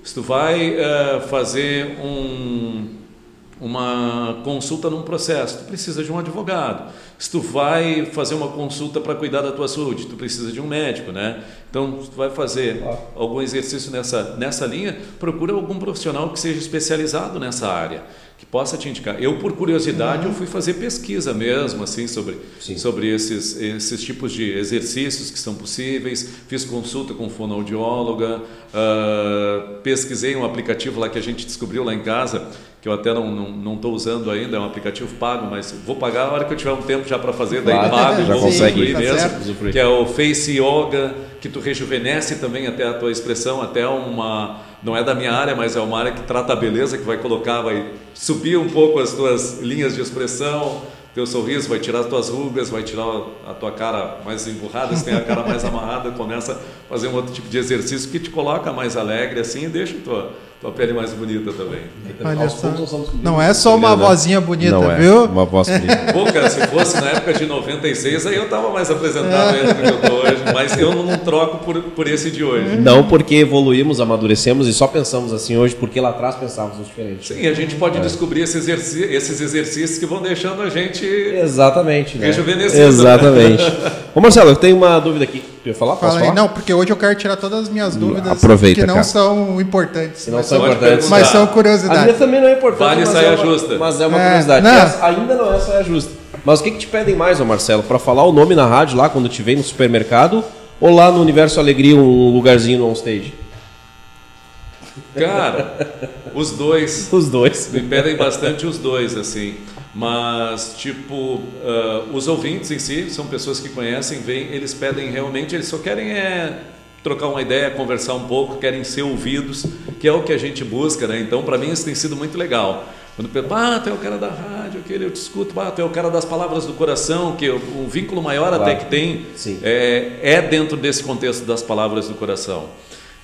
Speaker 3: Se tu vai eh, fazer um, uma consulta num processo, tu precisa de um advogado. Se tu vai fazer uma consulta para cuidar da tua saúde, tu precisa de um médico, né? Então, se tu vai fazer algum exercício nessa, nessa linha, procura algum profissional que seja especializado nessa área, que possa te indicar. Eu, por curiosidade, eu fui fazer pesquisa mesmo, assim, sobre,
Speaker 2: Sim.
Speaker 3: sobre esses, esses tipos de exercícios que são possíveis, fiz consulta com fonoaudióloga, ah, pesquisei um aplicativo lá que a gente descobriu lá em casa, que eu até não estou não, estou usando ainda, é um aplicativo pago, mas vou pagar a hora que eu tiver um tempo já para fazer, daí
Speaker 2: Claro,
Speaker 3: pago,
Speaker 2: já
Speaker 3: vou
Speaker 2: consegue
Speaker 1: tá
Speaker 3: mesmo,
Speaker 1: certo.
Speaker 3: Que é o Face Yoga, que tu rejuvenesce também até a tua expressão, até uma não é da minha área, mas é uma área que trata a beleza, que vai colocar, vai subir um pouco as tuas linhas de expressão, teu sorriso, vai tirar as tuas rugas, vai tirar a tua cara mais emburrada, se tem a cara mais (laughs) amarrada, começa a fazer um outro tipo de exercício que te coloca mais alegre assim e deixa a tua, tua pele mais bonita também.
Speaker 1: Olha só. Não é só uma
Speaker 2: né?
Speaker 1: vozinha bonita,
Speaker 2: Não é.
Speaker 1: viu?
Speaker 2: Uma voz (laughs) bonita.
Speaker 3: Pô, cara, se fosse na época de 96, aí eu tava mais apresentado ainda do que eu tô hoje, mas eu não troco por, por esse de hoje.
Speaker 2: Não porque evoluímos, amadurecemos e só pensamos assim hoje, porque lá atrás pensávamos diferente.
Speaker 3: Sim, a gente pode descobrir esses, esses exercícios que vão deixando a gente.
Speaker 2: Exatamente, né?
Speaker 3: Rejuvenescido.
Speaker 2: Exatamente. (laughs) Ô Marcelo, eu tenho uma dúvida aqui. Tu ia falar? Posso
Speaker 1: Fala aí.
Speaker 2: falar?
Speaker 1: Não, porque hoje eu quero tirar todas as minhas dúvidas
Speaker 2: aproveita,
Speaker 1: que não
Speaker 2: cara.
Speaker 1: são importantes.
Speaker 2: Que não
Speaker 1: mas
Speaker 2: são importantes.
Speaker 1: Mas são
Speaker 3: perguntar.
Speaker 2: A minha
Speaker 1: curiosidades.
Speaker 2: também não é importante,
Speaker 3: Vale
Speaker 2: mas,
Speaker 3: saia
Speaker 2: é uma,
Speaker 3: justa.
Speaker 2: mas é uma
Speaker 1: É,
Speaker 2: curiosidade.
Speaker 1: não.
Speaker 2: Ainda não é saia justa. Mas o que, que te pedem mais, ô Marcelo? Pra falar o nome na rádio lá, quando te vem no supermercado? Ou lá no Universo Alegria, um lugarzinho no onstage?
Speaker 3: Cara, os dois. (laughs)
Speaker 2: Os dois.
Speaker 3: Me pedem bastante os dois, assim. Mas, tipo, ah, os ouvintes em si são pessoas que conhecem, vêm, eles pedem realmente, eles só querem é trocar uma ideia, conversar um pouco, querem ser ouvidos, que é o que a gente busca, né? Então, para mim, isso tem sido muito legal. Quando pensa, ah, tu é o cara da rádio, aquele eu te escuto, ah, tu é o cara das palavras do coração, que um vínculo maior até
Speaker 2: Claro.
Speaker 3: que tem é, é dentro desse contexto das palavras do coração.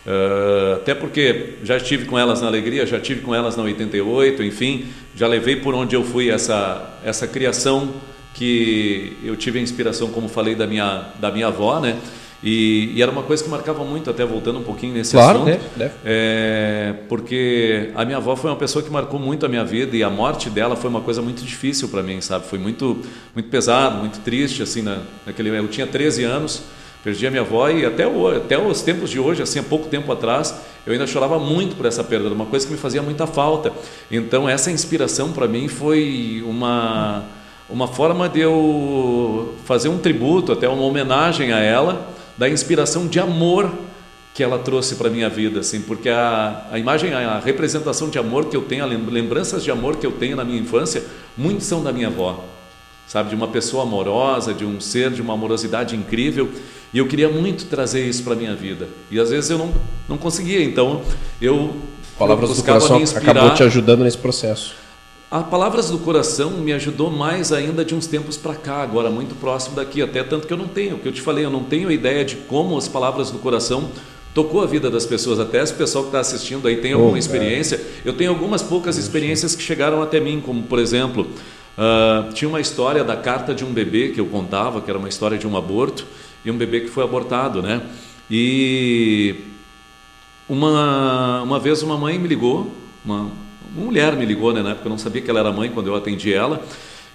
Speaker 3: Ah, até porque já estive com elas na Alegria, já estive com elas na 88, enfim, já levei por onde eu fui essa, essa criação que eu tive a inspiração, como falei, da minha, da minha avó, né? E, e era uma coisa que marcava muito, até voltando um pouquinho nesse
Speaker 2: Claro,
Speaker 3: assunto.
Speaker 2: deve.
Speaker 3: É, porque a minha avó foi uma pessoa que marcou muito a minha vida e a morte dela foi uma coisa muito difícil para mim, sabe? Foi muito, muito pesado, muito triste, assim, na, naquele Eu tinha 13 anos, perdi a minha avó e até, o, até os tempos de hoje, assim, há pouco tempo atrás, eu ainda chorava muito por essa perda, uma coisa que me fazia muita falta. Então, essa inspiração para mim foi uma, uma forma de eu fazer um tributo, até uma homenagem a ela, da inspiração de amor que ela trouxe para minha vida, assim, porque a, a imagem, a representação de amor que eu tenho, as lembranças de amor que eu tenho na minha infância, muitos são da minha avó, sabe, de uma pessoa amorosa, de um ser de uma amorosidade incrível, e eu queria muito trazer isso para minha vida, e às vezes eu não, não conseguia, então eu
Speaker 2: Palavras do coração acabou te ajudando nesse processo.
Speaker 3: A Palavras do Coração me ajudou mais ainda de uns tempos para cá, agora muito próximo daqui, até tanto que eu não tenho, o que eu te falei, eu não tenho ideia de como as Palavras do Coração tocou a vida das pessoas, até se o pessoal que está assistindo aí tem alguma
Speaker 2: Oh,
Speaker 3: experiência, eu tenho algumas poucas experiências que chegaram até mim, como por exemplo, ah, tinha uma história da carta de um bebê que eu contava, que era uma história de um aborto, e um bebê que foi abortado, né? E uma, uma vez uma mãe me ligou, uma, uma mulher me ligou, né? Na época eu não sabia que ela era mãe quando eu atendi ela.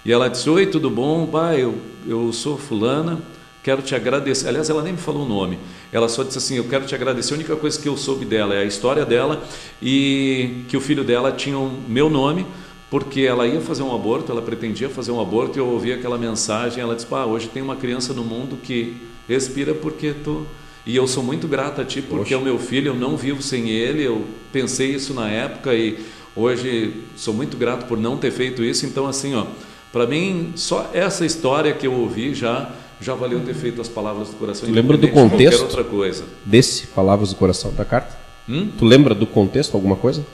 Speaker 3: E ela disse: Oi, tudo bom? Pai, eu, eu sou fulana, quero te agradecer. Aliás, ela nem me falou o nome. Ela só disse assim: Eu quero te agradecer. A única coisa que eu soube dela é a história dela e que o filho dela tinha o meu nome, porque ela ia fazer um aborto, ela pretendia fazer um aborto e eu ouvi aquela mensagem. Ela disse: Ah, hoje tem uma criança no mundo que respira porque tu. E eu sou muito grata a ti porque é o meu filho, eu não vivo sem ele. Eu pensei isso na época e hoje sou muito grato por não ter feito isso. Então, assim, ó, para mim, só essa história que eu ouvi já já valeu ter feito as palavras do coração.
Speaker 2: Tu lembra do contexto?
Speaker 3: outra coisa.
Speaker 2: Desse palavras do coração da carta?
Speaker 3: Hum?
Speaker 2: Tu lembra do contexto alguma coisa?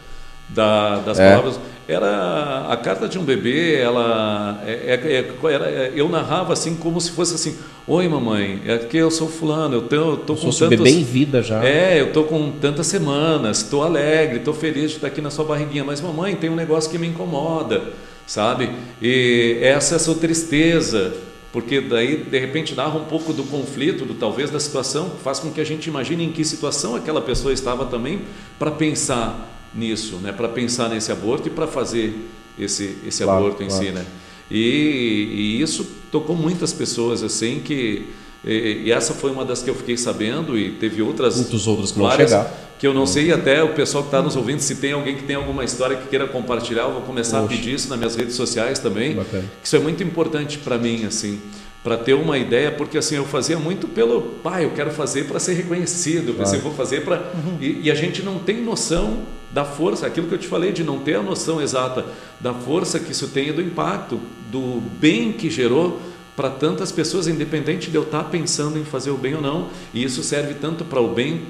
Speaker 3: Da, das
Speaker 2: É.
Speaker 3: palavras. Era a carta de um bebê, ela. É, é- é- era, eu narrava assim como se fosse assim: Oi, mamãe, é que eu sou fulano, eu, tenho, eu tô
Speaker 2: Se
Speaker 3: com tantos.
Speaker 2: bebê em vida já.
Speaker 3: É, eu tô com tantas semanas, estou alegre, estou feliz de estar aqui na sua barriguinha, mas mamãe, tem um negócio que me incomoda, sabe? E essa é a sua tristeza, porque daí de repente narra um pouco do conflito, do talvez da situação, faz com que a gente imagine em que situação aquela pessoa estava também para pensar nisso, né? Para pensar nesse aborto e para fazer esse esse
Speaker 2: Claro,
Speaker 3: aborto em
Speaker 2: claro.
Speaker 3: si, né? E, e isso tocou muitas pessoas assim que e, e essa foi uma das que eu fiquei sabendo e teve outras
Speaker 2: Muitos outros que vão
Speaker 3: várias
Speaker 2: chegar.
Speaker 3: que eu não sei até o pessoal que está nos ouvindo se tem alguém que tem alguma história que queira compartilhar eu vou começar a
Speaker 2: Poxa.
Speaker 3: pedir isso nas minhas redes sociais também
Speaker 2: Bacana.
Speaker 3: isso é muito importante para mim assim para ter uma ideia porque assim eu fazia muito pelo pai eu quero fazer para ser reconhecido eu pensei, vou fazer para e, e a gente não tem noção da força aquilo que eu te falei de não ter a noção exata da força que isso tem e do impacto do bem que gerou para tantas pessoas, independente de eu estar pensando em fazer o bem ou não, e isso serve tanto para o bem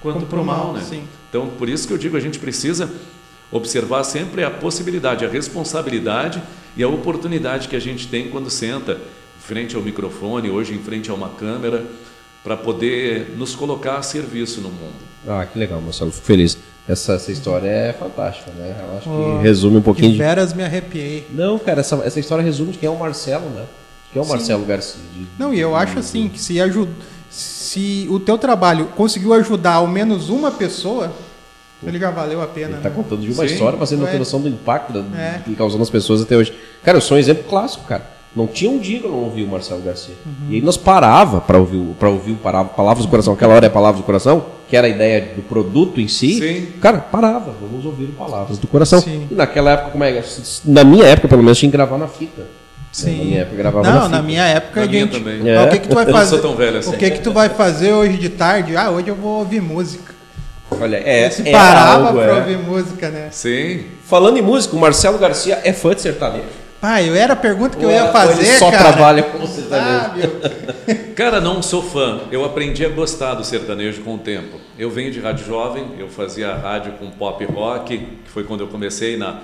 Speaker 3: quanto
Speaker 1: Como
Speaker 3: para o mal, né?
Speaker 1: sim.
Speaker 3: Então, por isso que eu digo, a gente precisa observar sempre a possibilidade, a responsabilidade e a oportunidade que a gente tem quando senta frente ao microfone, hoje em frente a uma câmera, para poder nos colocar a serviço no mundo.
Speaker 2: Ah, que legal, Marcelo. Fico feliz. Essa, essa história é fantástica, né? Eu acho
Speaker 1: Oh,
Speaker 2: que resume um pouquinho
Speaker 1: De
Speaker 2: de.
Speaker 1: veras me arrepiei.
Speaker 2: Não, cara, essa, essa história resume de quem é o Marcelo, né? Quem é o
Speaker 1: Sim.
Speaker 2: Marcelo Garcia? De-
Speaker 1: Não, e eu acho assim que se ajuda, se o teu trabalho conseguiu ajudar ao menos uma pessoa, ele já valeu a pena.
Speaker 2: Ele tá
Speaker 1: né?
Speaker 2: contando de uma
Speaker 3: Sim.
Speaker 2: história, mas ele não
Speaker 1: É.
Speaker 2: tem noção do impacto
Speaker 1: É.
Speaker 2: que causou nas pessoas até hoje. Cara, eu sou um exemplo clássico, cara. Não tinha um dia que eu não ouvia o Marcelo Garcia.
Speaker 1: Uhum.
Speaker 2: E aí nós parava para ouvir, pra ouvir o para- Palavras do Coração. Aquela hora é Palavras do Coração, que era a ideia do produto em si.
Speaker 3: Sim.
Speaker 2: Cara, parava, vamos ouvir o Palavras do Coração.
Speaker 1: Sim.
Speaker 2: E naquela época, como é que- Na minha época, pelo menos, tinha que gravar na fita.
Speaker 1: Sim.
Speaker 2: Na minha época, gravava
Speaker 1: Não,
Speaker 2: na
Speaker 1: na
Speaker 2: fita.
Speaker 1: minha época
Speaker 3: Na
Speaker 1: a
Speaker 3: minha
Speaker 1: gente.
Speaker 3: também.
Speaker 1: Mas O que que tu vai
Speaker 3: Eu não
Speaker 1: fazer?
Speaker 3: sou tão velho assim.
Speaker 1: O que que tu vai fazer hoje de tarde? Ah, hoje eu vou ouvir música.
Speaker 2: Olha, é,
Speaker 1: Se
Speaker 2: é
Speaker 1: parava pra
Speaker 2: é.
Speaker 1: ouvir música, né?
Speaker 3: Sim,
Speaker 2: Falando em música, o Marcelo Garcia é fã de sertanejo.
Speaker 1: Pai, eu era a pergunta que eu ia fazer,
Speaker 2: ele só
Speaker 1: cara.
Speaker 2: trabalha com sertanejo.
Speaker 1: Ah. (laughs)
Speaker 3: Cara, não sou fã. Eu aprendi a gostar do sertanejo com o tempo. Eu venho de rádio jovem, eu fazia rádio com pop rock, que foi quando eu comecei na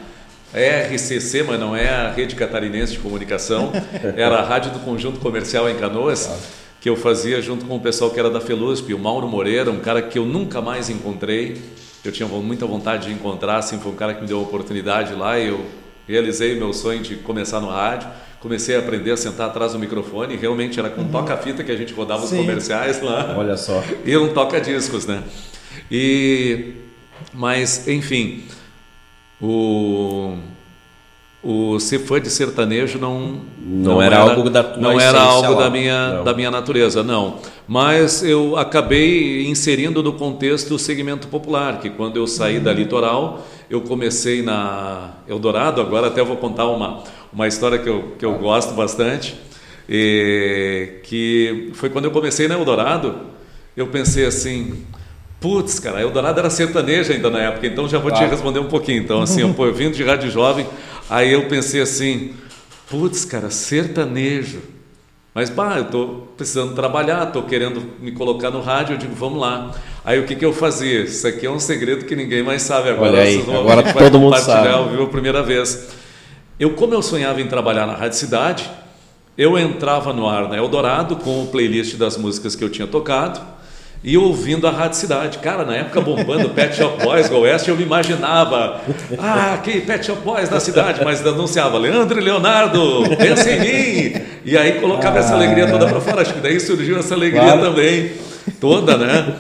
Speaker 3: RCC, mas não é a Rede Catarinense de Comunicação, era a rádio do Conjunto Comercial em Canoas, que eu fazia junto com o pessoal que era da Felusp, o Mauro Moreira, um cara que eu nunca mais encontrei. Eu tinha muita vontade de encontrar, assim, foi um cara que me deu a oportunidade lá e eu realizei o meu sonho de começar no rádio. Comecei a aprender a sentar atrás do microfone, realmente era com toca-fita que a gente rodava os
Speaker 1: Sim.
Speaker 3: comerciais lá.
Speaker 2: Olha só.
Speaker 3: E um toca-discos, né? E, mas, enfim, o, o ser fã de sertanejo não
Speaker 2: Não era algo da tua
Speaker 3: não era algo
Speaker 2: lá.
Speaker 3: da minha
Speaker 2: Não.
Speaker 3: da minha natureza, não. Mas eu acabei inserindo no contexto o segmento popular, que quando eu saí da Litoral, eu comecei na Eldorado, agora até vou contar uma uma história que eu, que eu gosto bastante, e, que foi quando eu comecei na Eldorado, eu pensei assim, putz, cara, Eldorado era sertanejo ainda na época, então já vou te
Speaker 2: Claro.
Speaker 3: responder um pouquinho. Então, assim, eu, pô, eu vindo de rádio jovem, aí eu pensei assim, putz, cara, sertanejo. Mas, bah, eu tô precisando trabalhar, tô querendo me colocar no rádio, eu digo, vamos lá. Aí o que, que eu fazia? Isso aqui é um segredo que ninguém mais sabe agora.
Speaker 2: Olha aí, agora (laughs) todo mundo
Speaker 3: compartilhar
Speaker 2: sabe.
Speaker 3: ao vivo a primeira vez. Eu, como eu sonhava em trabalhar na Rádio Cidade, eu entrava no ar na Eldorado com o playlist das músicas que eu tinha tocado e ouvindo a Rádio Cidade. Cara, na época bombando (laughs) Pet Shop Boys, Go West, eu me imaginava, ah, que Pet Shop Boys da cidade, mas anunciava Leandro e Leonardo, pensa em mim. E aí colocava essa alegria toda para fora. Acho que daí surgiu essa alegria
Speaker 2: Claro.
Speaker 3: também. toda, né?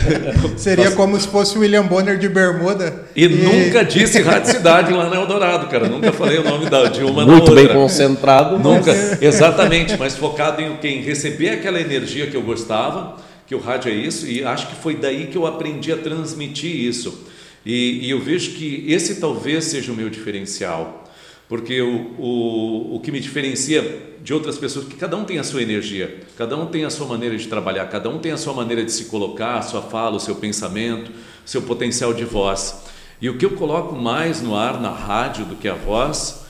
Speaker 3: (laughs)
Speaker 1: Seria como se fosse o William Bonner de bermuda.
Speaker 3: E, nunca disse (laughs) Rádio Cidade lá no Eldorado, cara. Nunca falei o nome da, de uma
Speaker 2: Muito
Speaker 3: na
Speaker 2: bem
Speaker 3: outra.
Speaker 2: concentrado.
Speaker 3: Nunca, exatamente, mas focado em quem receber aquela energia que eu gostava, que o rádio é isso, e acho que foi daí que eu aprendi a transmitir isso. E, e eu vejo que esse talvez seja o meu diferencial, porque o, o, o que me diferencia de outras pessoas, que cada um tem a sua energia, cada um tem a sua maneira de trabalhar, cada um tem a sua maneira de se colocar, a sua fala, o seu pensamento, seu potencial de voz. E o que eu coloco mais no ar, na rádio, do que a voz,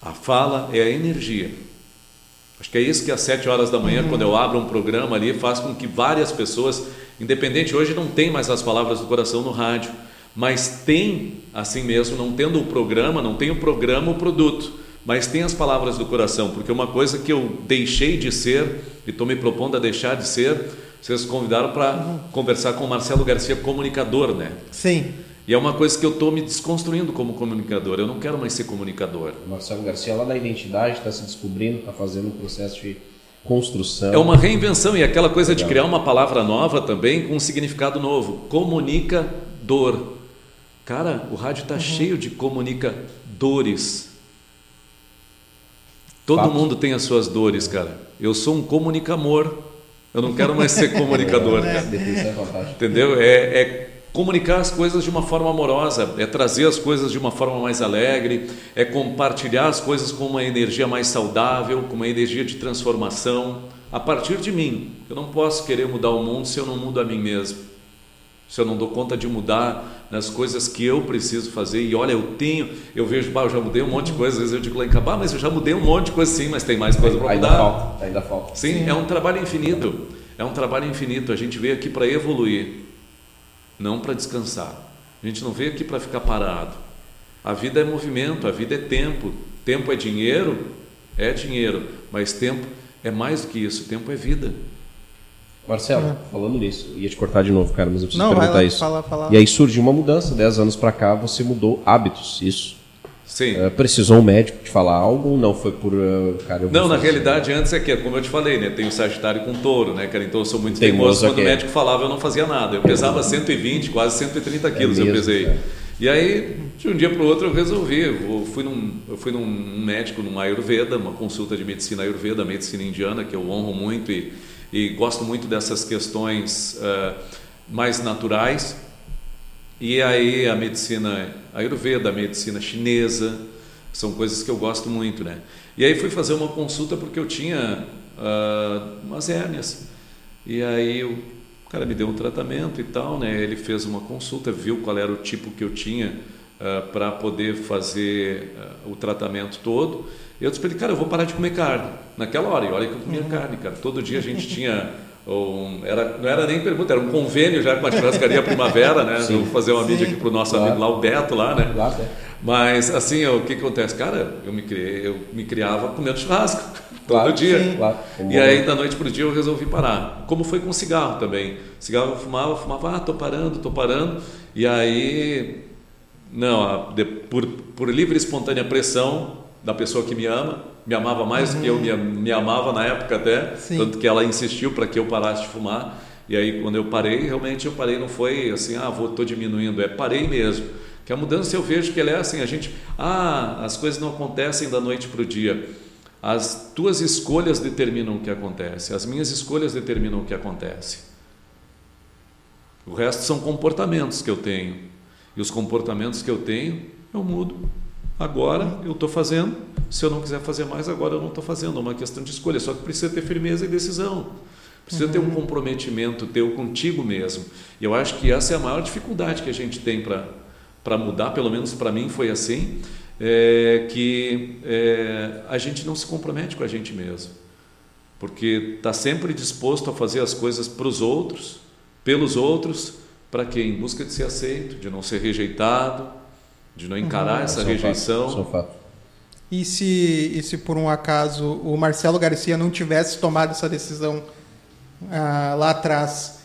Speaker 3: a fala, é a energia. Acho que é isso que às sete horas da manhã, quando eu abro um programa ali, faz com que várias pessoas, independente, hoje não tem mais as palavras do coração no rádio, mas tem assim mesmo, não tendo o programa, não tem o programa, o produto, mas tem as palavras do coração, porque uma coisa que eu deixei de ser e estou me propondo a deixar de ser, vocês convidaram para conversar com o Marcelo Garcia, comunicador, né?
Speaker 1: Sim.
Speaker 3: E é uma coisa que eu estou me desconstruindo como comunicador. Eu não quero mais ser comunicador.
Speaker 2: Marcelo Garcia lá na identidade está se descobrindo, está fazendo um processo de construção.
Speaker 3: É uma reinvenção e aquela coisa de criar uma palavra nova também com um significado novo. Comunicador. Cara, o rádio está cheio de comunicadores. Todo
Speaker 2: Fato.
Speaker 3: mundo tem as suas dores, cara. Eu sou um comunicamor. Eu não quero mais ser (laughs) comunicador,
Speaker 2: Essa
Speaker 3: cara.
Speaker 2: é.
Speaker 3: Entendeu? É, é comunicar as coisas de uma forma amorosa, é trazer as coisas de uma forma mais alegre, é compartilhar as coisas com uma energia mais saudável, com uma energia de transformação, a partir de mim. Eu não posso querer mudar o mundo se eu não mudo a mim mesmo. Se eu não dou conta de mudar nas coisas que eu preciso fazer, e olha, eu tenho, eu vejo, bah, eu já mudei um monte de coisa, às vezes eu digo lá em "Bah, mas eu já mudei um monte de coisa sim, mas tem mais coisa para
Speaker 2: Ainda
Speaker 3: mudar.
Speaker 2: falta, ainda falta.
Speaker 3: Sim, é um trabalho infinito. É um trabalho infinito. A gente veio aqui para evoluir, não para descansar. A gente não veio aqui para ficar parado. A vida é movimento, a vida é tempo. Tempo é dinheiro? É dinheiro. Mas tempo é mais do que isso. Tempo é vida.
Speaker 2: Marcelo, falando nisso, ia te cortar de novo, cara, mas eu preciso
Speaker 1: Não, vai
Speaker 2: perguntar
Speaker 1: lá,
Speaker 2: isso.
Speaker 1: fala, fala.
Speaker 2: E aí surgiu uma mudança, 10 anos pra cá você mudou hábitos, isso.
Speaker 3: Sim.
Speaker 2: Eh, precisou um médico te falar algo não foi por, eh, cara, eu
Speaker 3: Não, na realidade, antes é que, como eu te falei, né? Tem o Sagitário com touro, né, cara? Então eu sou muito
Speaker 2: Teimoso
Speaker 3: teimoso. Quando o médico falava, eu não fazia nada. Eu pesava 120, quase 130 quilos eu
Speaker 2: É mesmo,
Speaker 3: pesei.
Speaker 2: cara.
Speaker 3: E aí, de um dia para o outro, eu resolvi. Eu fui num, eu fui num médico, num Ayurveda, uma consulta de medicina Ayurveda, medicina indiana, que eu honro muito e, e gosto muito dessas questões eh, mais naturais. E aí a medicina Ayurveda, a medicina chinesa, são coisas que eu gosto muito, né? E aí fui fazer uma consulta porque eu tinha ah, umas hérnias. E aí o cara me deu um tratamento e tal, né? Ele fez uma consulta, viu qual era o tipo que eu tinha para poder fazer ah, o tratamento todo. E eu disse para ele, cara, eu vou parar de comer carne. Naquela hora, e olha que eu comia carne, cara. Todo dia a gente tinha um, era, não era nem pergunta, era um convênio já com a churrascaria Primavera, né? Eu vou fazer uma mídia aqui para o nosso
Speaker 2: Claro.
Speaker 3: amigo lá, o Beto, lá, né?
Speaker 2: Claro, né?
Speaker 3: Mas assim, o que acontece? Cara, eu me, criei, eu me criava comendo churrasco (laughs) todo
Speaker 2: Claro,
Speaker 3: dia.
Speaker 2: sim. Claro.
Speaker 3: E aí, da noite para o dia, eu resolvi parar. Como foi com cigarro também. Cigarro eu fumava, fumava, ah, tô parando, tô parando. E aí, não, a- de- por, por livre e espontânea pressão da pessoa que me ama, me amava mais do que eu me, me amava na época até,
Speaker 1: Sim.
Speaker 3: tanto que ela insistiu para que eu parasse de fumar. E aí, quando eu parei, realmente eu parei, não foi assim, ah, vou, tô diminuindo, é parei mesmo. Que a mudança eu vejo que ela é assim, a gente, ah, as coisas não acontecem da noite para o dia. As tuas escolhas determinam o que acontece, as minhas escolhas determinam o que acontece. O resto são comportamentos que eu tenho. E os comportamentos que eu tenho, eu mudo. Agora eu estou fazendo. Se eu não quiser fazer mais, agora eu não estou fazendo. É uma questão de escolha. Só que precisa ter firmeza e decisão. Precisa ter um comprometimento teu contigo mesmo. E eu acho que essa é a maior dificuldade que a gente tem para mudar, pelo menos para mim foi assim, é que é, a gente não se compromete com a gente mesmo. Porque está sempre disposto a fazer as coisas para os outros, pelos outros, para quê? Em busca de ser aceito, de não ser rejeitado, de não encarar essa
Speaker 2: Isso é um fato,
Speaker 3: rejeição.
Speaker 2: isso é um fato.
Speaker 1: E se, e se por um acaso o Marcelo Garcia não tivesse tomado essa decisão ah, lá atrás,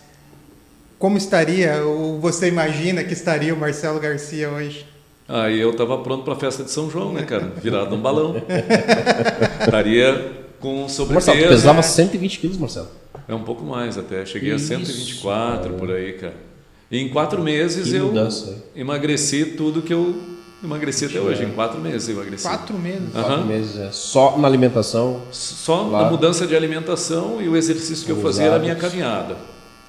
Speaker 1: como estaria, ou você imagina que estaria o Marcelo Garcia hoje?
Speaker 3: Aí eu estava pronto para a festa de São João, né, cara? Virado num balão. (laughs) Estaria com
Speaker 2: Marcelo, tu
Speaker 3: sobrepeso.
Speaker 2: pesava 120 quilos, Marcelo.
Speaker 3: É um pouco mais até. Cheguei Isso, a 124 cara. por aí, cara. E em quatro meses que eu mudança. emagreci tudo que eu emagreci até hoje. Em quatro meses eu emagreci.
Speaker 1: Quatro meses? Uhum.
Speaker 2: Quatro meses, é. Só na alimentação?
Speaker 3: Só lá. na mudança de alimentação e o exercício que eu fazia era a minha caminhada.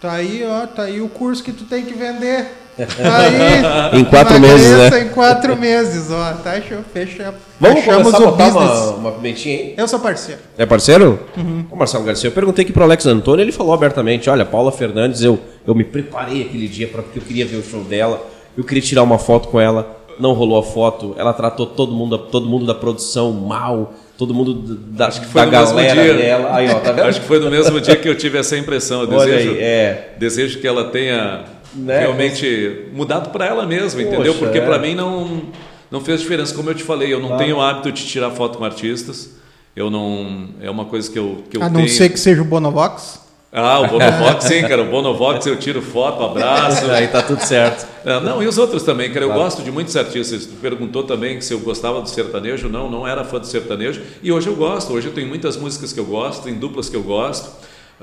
Speaker 1: Tá aí, ó, tá aí o curso que tu tem que vender.
Speaker 2: Aí, em quatro meses, né?
Speaker 1: em quatro meses, ó. Tá, fecha,
Speaker 2: Vamos fechamos a botar uma, uma pimentinha aí?
Speaker 1: Eu sou parceiro.
Speaker 2: É parceiro? Uhum. O Marcelo Garcia, eu perguntei aqui pro Alex Antônio, ele falou abertamente, olha, Paula Fernandes, eu, eu me preparei aquele dia para porque eu queria ver o show dela, eu queria tirar uma foto com ela, não rolou a foto, ela tratou todo mundo, todo mundo da produção mal, todo mundo da, Acho que foi da galera dia. dela. Aí, ó,
Speaker 3: tá Acho que foi no mesmo dia que eu tive essa impressão. Eu desejo, aí, é... desejo que ela tenha né? realmente mudado para ela mesma, Poxa, entendeu? Porque é. para mim não não fez diferença. Como eu te falei, eu não claro. tenho hábito de tirar foto com artistas. Eu não é uma coisa que eu que eu
Speaker 1: A não tenho... ser que seja o Bonovox.
Speaker 3: Ah, o Bonovox, (laughs) sim, cara. O Bonovox eu tiro foto, abraço.
Speaker 2: Aí tá tudo certo.
Speaker 3: É, não, e os outros também, cara. Eu claro. gosto de muitos artistas. Tu perguntou também se eu gostava do sertanejo. Não, não era fã do sertanejo. E hoje eu gosto. Hoje eu tenho muitas músicas que eu gosto, tem duplas que eu gosto.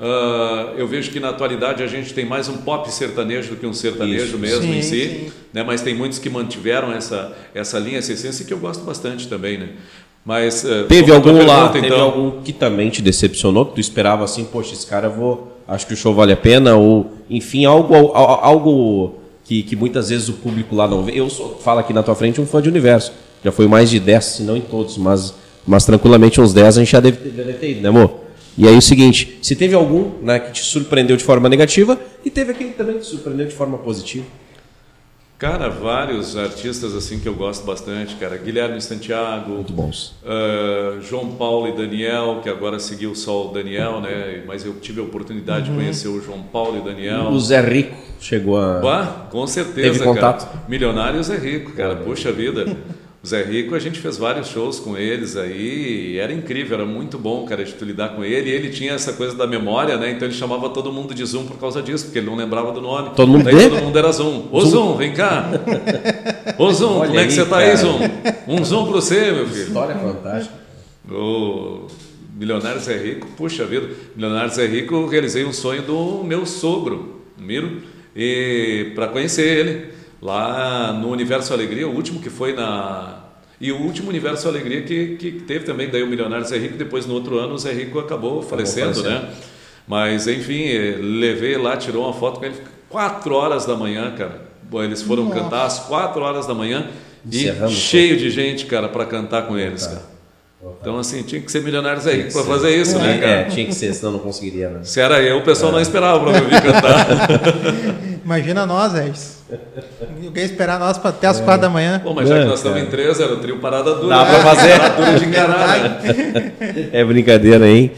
Speaker 3: Uh, eu vejo que na atualidade a gente tem mais um pop sertanejo do que um sertanejo Isso. mesmo sim, em si, né? mas tem muitos que mantiveram essa, essa linha, essa essência que eu gosto bastante também. Né? Mas, uh,
Speaker 2: teve algum pergunta, lá, teve então... algum que também te decepcionou, que tu esperava assim, poxa, esse cara eu vou, acho que o show vale a pena, ou enfim, algo, algo que, que muitas vezes o público lá não vê. Eu sou, falo aqui na tua frente um fã de universo, já foi mais de 10, se não em todos, mas, mas tranquilamente uns 10 a gente já deve, deve ter ido, né amor? E aí o seguinte, se teve algum né, que te surpreendeu de forma negativa e teve aquele também que te surpreendeu de forma positiva.
Speaker 3: Cara, vários artistas assim que eu gosto bastante, cara. Guilherme Santiago.
Speaker 2: Muito bons.
Speaker 3: Uh, João Paulo e Daniel, que agora seguiu só o Daniel, né? Mas eu tive a oportunidade uhum. de conhecer o João Paulo e Daniel.
Speaker 2: O Zé Rico chegou a.
Speaker 3: Bah, com certeza,
Speaker 2: Teve contato.
Speaker 3: Cara. Milionário Zé Rico, cara. Puxa vida. O Zé Rico, a gente fez vários shows com eles aí, era incrível, era muito bom, cara, de tu lidar com ele. E ele tinha essa coisa da memória, né? Então ele chamava todo mundo de Zoom por causa disso, porque ele não lembrava do nome.
Speaker 2: Todo mundo
Speaker 3: Daí todo mundo era Zoom. Ô Zoom, Zoom vem cá. Ô Zoom, Olha como é que você tá aí, Zoom? Um Zoom para você, meu filho.
Speaker 2: História fantástica.
Speaker 3: O Milionário Zé Rico, puxa vida, Milionário Zé Rico, realizei um sonho do meu sogro, Miro, e para conhecer ele lá no Universo Alegria, o último que foi na. E o último Universo Alegria que, que teve também, daí o Milionário Zé Rico, depois no outro ano o Zé Rico acabou falecendo, acabou falecendo. né? Mas enfim, levei lá, tirou uma foto com ele, quatro horas da manhã, cara. Bom, eles foram Nossa. cantar às quatro horas da manhã e cheio de gente, cara, para cantar com eles, cara. Então, assim, tinha que ser milionário Zé Rico para fazer isso, né, cara?
Speaker 2: É, tinha que ser, senão não conseguiria, né?
Speaker 3: Se era eu, o pessoal é. não esperava para me ouvir cantar. (laughs)
Speaker 1: Imagina nós, Regis. Ninguém esperar nós para até as é. quatro da manhã.
Speaker 3: Pô, mas já que nós estamos em três, era o trio Parada Dura.
Speaker 2: Dá para fazer.
Speaker 3: Parada Dura de enganar,
Speaker 2: né? É brincadeira, hein?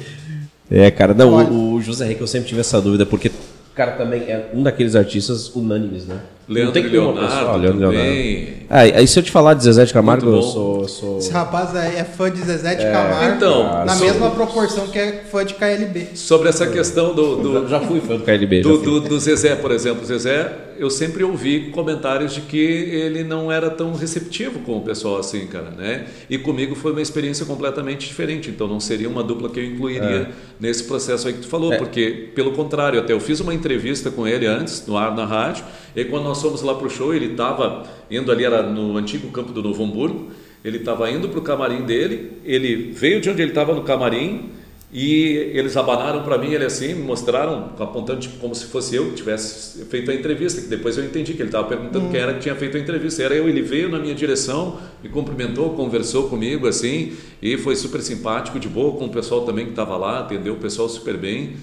Speaker 2: É, cara, não, o, o José Rico eu sempre tive essa dúvida, porque o cara também é um daqueles artistas unânimes, né?
Speaker 3: Leandro tem Leonardo, Leandro Leonardo.
Speaker 2: Ah, aí se eu te falar de Zezé de Camargo, eu sou, sou,
Speaker 1: Esse rapaz é fã de Zezé de é, Camargo.
Speaker 3: Então,
Speaker 1: na sobre... mesma proporção que é fã de KLB.
Speaker 3: Sobre essa questão do. do
Speaker 2: já fui fã do KLB.
Speaker 3: Do, do, do, Zezé, por exemplo. Zezé, eu sempre ouvi comentários de que ele não era tão receptivo com o pessoal assim, cara, né? E comigo foi uma experiência completamente diferente. Então não seria uma dupla que eu incluiria é. nesse processo aí que tu falou, é. porque, pelo contrário, até eu fiz uma entrevista com ele antes, no ar na rádio, e quando nós fomos lá para o show, ele estava indo ali, era no antigo campo do Novo Hamburgo, ele estava indo para o camarim dele, ele veio de onde ele estava no camarim e eles abanaram para mim, ele assim, me mostraram, apontando tipo, como se fosse eu que tivesse feito a entrevista, que depois eu entendi que ele estava perguntando quem era que tinha feito a entrevista. Era eu, ele veio na minha direção, me cumprimentou, conversou comigo assim, e foi super simpático, de boa com o pessoal também que estava lá, atendeu o pessoal super bem.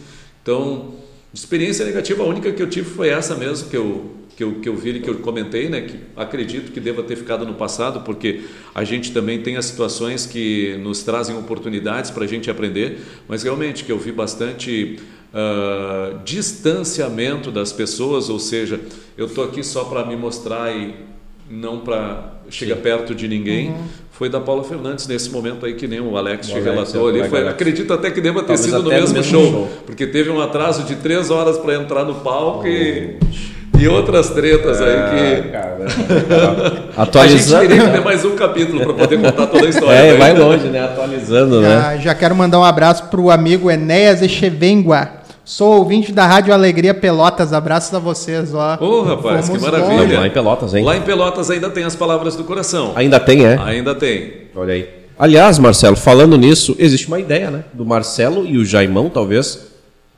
Speaker 3: Então, experiência negativa, a única que eu tive foi essa mesmo, que eu que eu, que eu vi e que eu comentei, né, que acredito que deva ter ficado no passado, porque a gente também tem as situações que nos trazem oportunidades para a gente aprender, mas realmente que eu vi bastante uh, distanciamento das pessoas, ou seja, eu estou aqui só para me mostrar e não para chegar perto de ninguém. Uhum. Foi da Paula Fernandes nesse momento aí que nem o Alex o te Alex, relatou ali. Foi, acredito até que deva ter Talvez sido no mesmo, mesmo show, show, porque teve um atraso de três horas para entrar no palco e e outras tretas é, aí que. Cara,
Speaker 2: atualizando. (laughs) A gente
Speaker 3: teria que ter mais um capítulo para poder contar toda a história. (laughs)
Speaker 2: É, vai longe, né? Atualizando,
Speaker 1: já, né? Já quero mandar um abraço para o amigo Enéas Echevengua. Sou ouvinte da Rádio Alegria Pelotas. Abraços a vocês, ó.
Speaker 3: Ô, rapaz,
Speaker 1: Fomos
Speaker 3: que maravilha.
Speaker 1: longe.
Speaker 2: Lá em Pelotas, hein?
Speaker 3: Lá em Pelotas ainda tem as palavras do coração.
Speaker 2: Ainda tem, é?
Speaker 3: Ainda tem.
Speaker 2: Olha aí. Aliás, Marcelo, falando nisso, existe uma ideia, né? Do Marcelo e o Jaimão, talvez.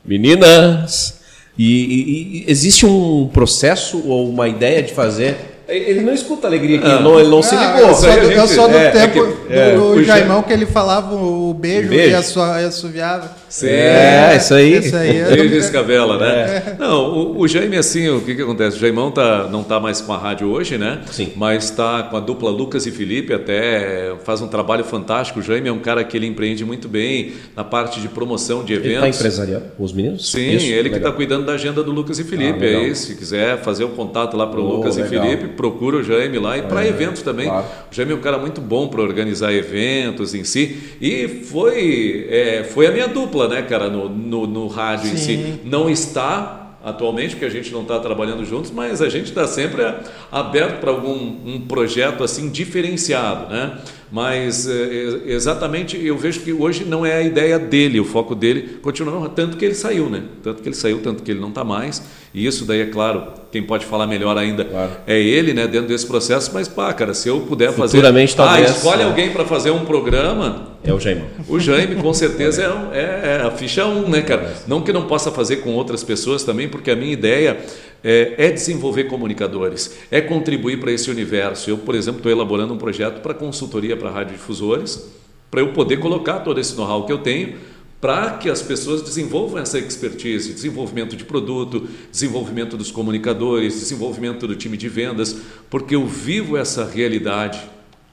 Speaker 2: Meninas! E, e- e existe um processo ou uma ideia de fazer. Ele não escuta alegria aqui,
Speaker 3: Ah.
Speaker 2: ele não, ele não se
Speaker 1: Ah,
Speaker 2: ligou.
Speaker 1: eu
Speaker 3: aí a
Speaker 1: do, eu
Speaker 3: gente-
Speaker 1: sou do
Speaker 2: é, é
Speaker 1: tempo
Speaker 3: que- é,
Speaker 1: do
Speaker 3: o Ja-
Speaker 1: Jaimão que ele falava o beijo,
Speaker 2: Beijo.
Speaker 1: e assua- e assoviava.
Speaker 3: Sim.
Speaker 2: É, isso aí.
Speaker 1: Isso aí. eu-
Speaker 3: Ele escavela, né? Não, o, o Jaime, assim, o que, que acontece? O Jaimão tá, não tá mais com a rádio hoje, né?
Speaker 2: Sim.
Speaker 3: Mas está com a dupla Lucas e Felipe, até faz um trabalho fantástico. O Jaime é um cara que ele empreende muito bem na parte de promoção de
Speaker 2: Ele está
Speaker 3: eventos.
Speaker 2: empresariando os meninos?
Speaker 3: Sim,
Speaker 2: Isso,
Speaker 3: ele que
Speaker 2: legal.
Speaker 3: está cuidando da agenda do Lucas e Felipe.
Speaker 2: Ah,
Speaker 3: é isso. Se quiser fazer o contato lá para o
Speaker 2: Oh,
Speaker 3: Lucas e
Speaker 2: legal.
Speaker 3: Felipe, procura o Jaime lá e para eventos também.
Speaker 2: claro.
Speaker 3: O Jaime é um cara muito bom para organizar eventos em si. E foi, é, foi a minha dupla, né, cara, no, no, no rádio em si.
Speaker 1: Sim.
Speaker 3: Não está atualmente, porque a gente não está trabalhando juntos, mas a gente está sempre aberto para algum um projeto assim diferenciado, né? Mas é, é, exatamente eu vejo que hoje não é a ideia dele, o foco dele continua tanto que ele saiu, né? Tanto que ele saiu, tanto que ele não está mais. E isso daí é claro, quem pode falar melhor ainda
Speaker 2: Claro.
Speaker 3: é ele, né? Dentro desse processo. Mas pá, cara, se eu puder fazer,
Speaker 2: Futuramente, talvez,
Speaker 3: ah, escolhe
Speaker 2: né?
Speaker 3: alguém para fazer um programa,
Speaker 2: É o Jaimão.
Speaker 3: o Jaime, com certeza, (laughs) é, um- é- é a ficha 1, né, cara? Não que não possa fazer com outras pessoas também, porque a minha ideia é, é desenvolver comunicadores, é contribuir para esse universo. Eu, por exemplo, estou elaborando um projeto para consultoria para radiodifusores, para eu poder colocar todo esse know-how que eu tenho para que as pessoas desenvolvam essa expertise, desenvolvimento de produto, desenvolvimento dos comunicadores, desenvolvimento do time de vendas, porque eu vivo essa realidade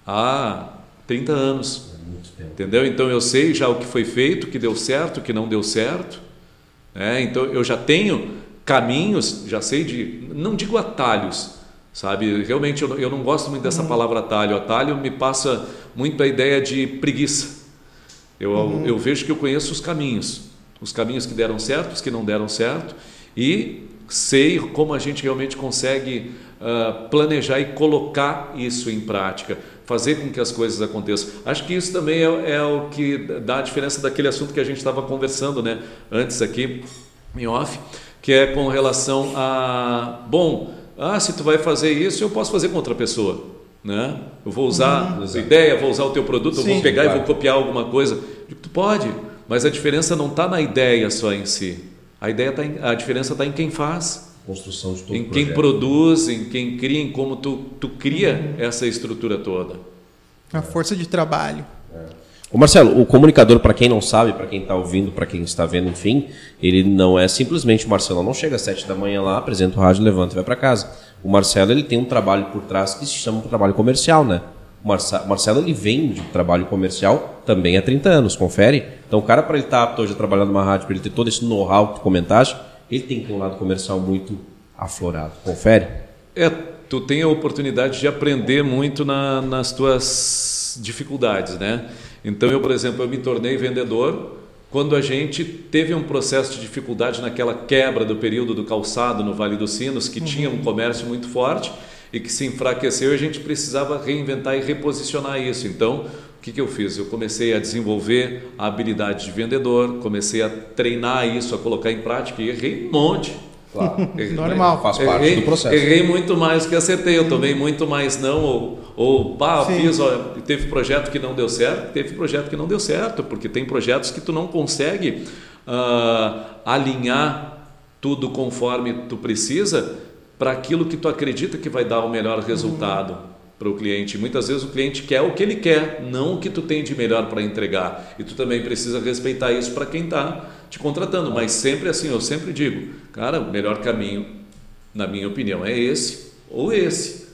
Speaker 3: há 30 anos. Entendeu? Então eu sei já o que foi feito, o que deu certo, o que não deu certo. né? então eu já tenho caminhos, já sei de, não digo atalhos, sabe? Realmente eu, não- eu não gosto muito dessa palavra atalho. Atalho me passa muito a ideia de preguiça. Eu, eu vejo que eu conheço os caminhos, os caminhos que deram certo, os que não deram certo, e sei como a gente realmente consegue ah, planejar e colocar isso em prática, fazer com que as coisas aconteçam. Acho que isso também é, é o que dá a diferença daquele assunto que a gente estava conversando né, antes aqui, em off, que é com relação a, bom, ah, se tu vai fazer isso, eu posso fazer com outra pessoa. Né? Eu vou usar a tua ideia, vou usar o teu produto, eu vou
Speaker 1: Sim,
Speaker 3: pegar e
Speaker 2: claro.
Speaker 3: vou copiar alguma coisa. Digo, Tu pode, mas a diferença não está na ideia só em si. A ideia tá em, a diferença está em quem faz,
Speaker 2: Construção de todo
Speaker 3: em quem
Speaker 2: projeto.
Speaker 3: produz, em quem cria, em como tu, tu cria essa estrutura toda.
Speaker 1: A força de trabalho.
Speaker 2: Ô Marcelo, o comunicador, para quem não sabe, para quem está ouvindo, para quem está vendo, enfim, ele não é simplesmente o Marcelo. Não chega às sete da manhã lá, apresenta o rádio, levanta e vai para casa. O Marcelo ele tem um trabalho por trás que se chama um trabalho comercial, né? O Marcelo ele vem de trabalho comercial também há 30 anos, confere? Então o cara, para ele estar apto hoje a trabalhar numa rádio, para ele ter todo esse know-how que tu comentaste, ele tem que ter um lado comercial muito aflorado. Confere?
Speaker 3: É, tu tem a oportunidade de aprender muito na- nas tuas dificuldades, né? Então eu, por exemplo, eu me tornei vendedor quando a gente teve um processo de dificuldade naquela quebra do período do calçado no Vale dos Sinos, que tinha um comércio muito forte e que se enfraqueceu e a gente precisava reinventar e reposicionar isso. Então, o que, que eu fiz? Eu comecei a desenvolver a habilidade de vendedor, comecei a treinar isso, a colocar em prática e errei um monte.
Speaker 2: Claro. (laughs)
Speaker 3: Errei-
Speaker 1: Normal.
Speaker 2: Faz parte
Speaker 3: errei,
Speaker 2: do processo.
Speaker 3: Errei muito mais que acertei. Eu tomei muito mais não. Ou, ou pá,
Speaker 1: Sim.
Speaker 3: fiz, ó, teve projeto que não deu certo, teve projeto que não deu certo, porque tem projetos que tu não consegue ah, alinhar tudo conforme tu precisa para aquilo que tu acredita que vai dar o melhor resultado para o cliente. Muitas vezes o cliente quer o que ele quer, não o que tu tem de melhor para entregar. E tu também precisa respeitar isso para quem está te contratando. Mas sempre assim, eu sempre digo, cara, o melhor caminho, na minha opinião, é esse ou esse.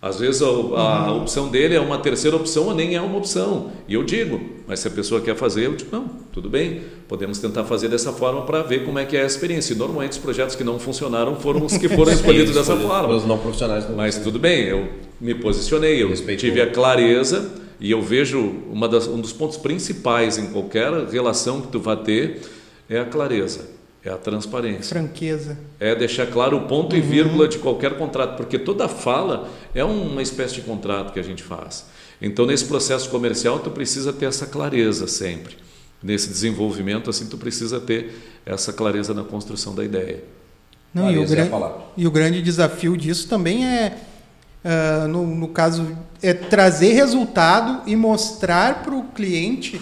Speaker 3: Às vezes a, a opção dele é uma terceira opção ou nem é uma opção. E eu digo, mas se a pessoa quer fazer, eu digo, não, tudo bem, podemos tentar fazer dessa forma para ver como é que é a experiência. E normalmente os projetos que não funcionaram foram os que foram (laughs) escolhidos dessa forma.
Speaker 2: Os não profissionais do
Speaker 3: Mas tudo bem, eu me posicionei, eu tive a clareza e eu vejo uma das, um dos pontos principais em qualquer relação que tu vá ter é a clareza, é a transparência.
Speaker 1: Franqueza.
Speaker 3: É deixar claro o ponto e vírgula de qualquer contrato, porque toda fala é uma espécie de contrato que a gente faz. Então, nesse processo comercial, tu precisa ter essa clareza sempre. nesse desenvolvimento, assim, tu precisa ter essa clareza na construção da ideia.
Speaker 1: Não, e, o gran... e, o grande desafio disso também é, uh, no, no caso, é trazer resultado e mostrar para o cliente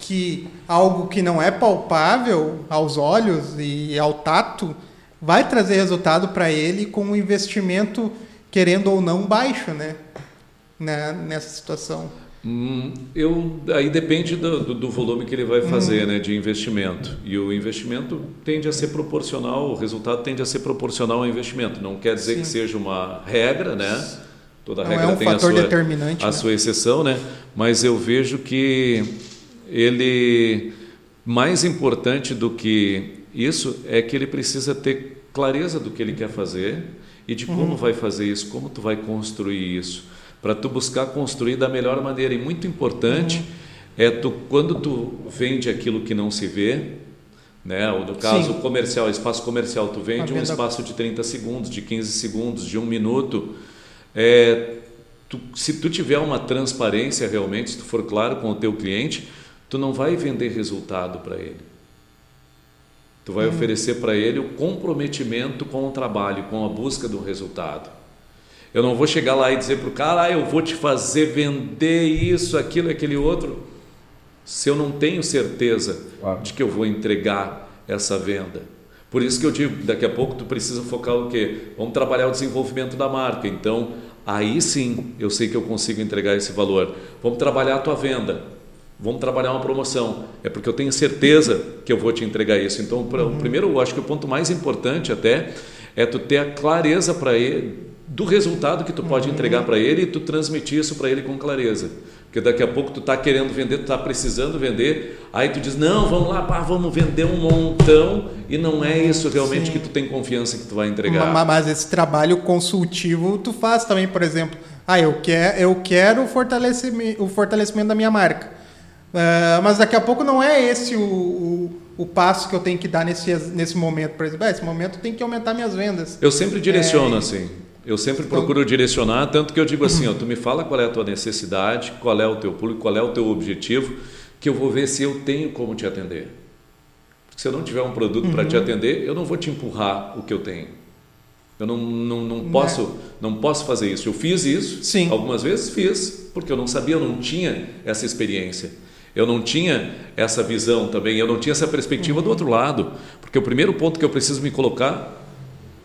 Speaker 1: que algo que não é palpável aos olhos e ao tato vai trazer resultado para ele com um investimento, querendo ou não, baixo, né? né? Nessa situação.
Speaker 3: Hum, eu, aí depende do, do, do, volume que ele vai fazer hum. né, de investimento. E o investimento tende a ser proporcional, o resultado tende a ser proporcional ao investimento. Não quer dizer Sim. que seja uma regra, né? Toda Não regra é um tem a, sua, a né? sua exceção, né? Mas eu vejo que ele mais importante do que isso é que ele precisa ter clareza do que ele quer fazer e de como uhum. vai fazer isso, como tu vai construir isso, para tu buscar construir da melhor maneira. E muito importante uhum. é tu quando tu vende aquilo que não se vê, né? Ou no caso Sim. comercial, espaço comercial, tu vende um espaço de 30 segundos, de 15 segundos, de um minuto. É, tu, se tu tiver uma transparência realmente, se tu for claro com o teu cliente, tu não vai vender resultado para ele. Tu vai hum. oferecer para ele o comprometimento com o trabalho, com a busca do resultado. Eu não vou chegar lá e dizer para o cara, ah, eu vou te fazer vender isso, aquilo, aquele outro, se eu não tenho certeza claro. de que eu vou entregar essa venda. Por isso que eu digo, daqui a pouco tu precisa focar o quê? Vamos trabalhar o desenvolvimento da marca. Então, aí sim eu sei que eu consigo entregar esse valor. Vamos trabalhar a tua venda vamos trabalhar uma promoção. É porque eu tenho certeza que eu vou te entregar isso. Então, pra, uhum. primeiro, eu acho que o ponto mais importante até é tu ter a clareza para ele do resultado que tu pode uhum. entregar para ele e tu transmitir isso para ele com clareza. Porque daqui a pouco tu está querendo vender, tu está precisando vender, aí tu diz, não, vamos lá, pá, vamos vender um montão, e não é isso realmente Sim. que tu tem confiança que tu vai entregar.
Speaker 1: Mas, mas, esse trabalho consultivo tu faz também, por exemplo, ah, eu, quer, eu quero o fortalecimento, o fortalecimento da minha marca. Uh, mas daqui a pouco não é esse o, o, o, passo que eu tenho que dar nesse, nesse momento. Por exemplo, ah, esse momento tem que aumentar minhas vendas.
Speaker 3: Eu sempre direciono é, assim. Eu sempre então, procuro direcionar, tanto que eu digo assim, ó, tu me fala qual é a tua necessidade, qual é o teu público, qual é o teu objetivo, que eu vou ver se eu tenho como te atender. Porque se eu não tiver um produto uhum. para te atender, eu não vou te empurrar o que eu tenho. Eu não, não, não, né? posso, não posso fazer isso. Eu fiz isso, Sim. algumas vezes fiz, porque eu não sabia, eu não tinha essa experiência. Eu não tinha essa visão também, eu não tinha essa perspectiva uhum. do outro lado, porque o primeiro ponto que eu preciso me colocar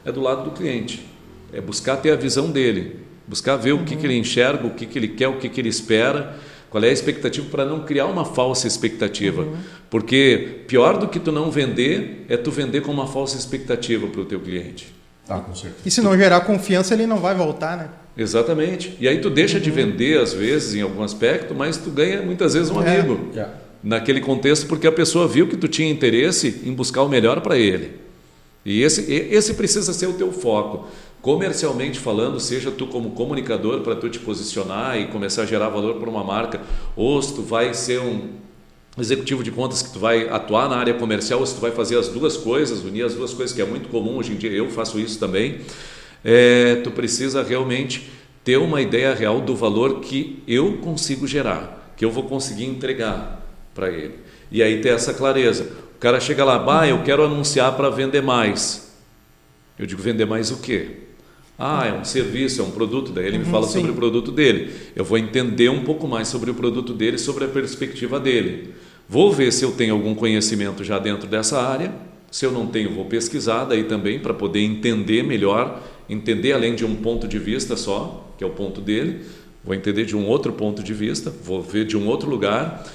Speaker 3: é do lado do cliente, é buscar ter a visão dele, buscar ver uhum. o que, que ele enxerga, o que, que ele quer, o que, que ele espera, qual é a expectativa para não criar uma falsa expectativa, uhum. porque pior do que tu não vender é tu vender com uma falsa expectativa para o teu cliente.
Speaker 1: Ah, com certeza. E se não gerar confiança, ele não vai voltar, né?
Speaker 3: Exatamente. E aí tu deixa de vender às vezes em algum aspecto, mas tu ganha muitas vezes um é. amigo. É. Naquele contexto porque a pessoa viu que tu tinha interesse em buscar o melhor para ele. E esse, esse precisa ser o teu foco. Comercialmente falando, seja tu como comunicador para tu te posicionar e começar a gerar valor para uma marca, ou se tu vai ser um executivo de contas que tu vai atuar na área comercial, ou se tu vai fazer as duas coisas, unir as duas coisas, que é muito comum hoje em dia, eu faço isso também é, tu precisa realmente ter uma ideia real do valor que eu consigo gerar, que eu vou conseguir entregar para ele. E aí ter essa clareza. O cara chega lá, bah, eu quero anunciar para vender mais. Eu digo, vender mais o quê? Ah, é um serviço, é um produto. Daí ele me uhum, fala sim. sobre o produto dele. Eu vou entender um pouco mais sobre o produto dele, sobre a perspectiva dele. Vou ver se eu tenho algum conhecimento já dentro dessa área. Se eu não tenho, vou pesquisar daí também para poder entender melhor entender além de um ponto de vista só, que é o ponto dele, vou entender de um outro ponto de vista, vou ver de um outro lugar,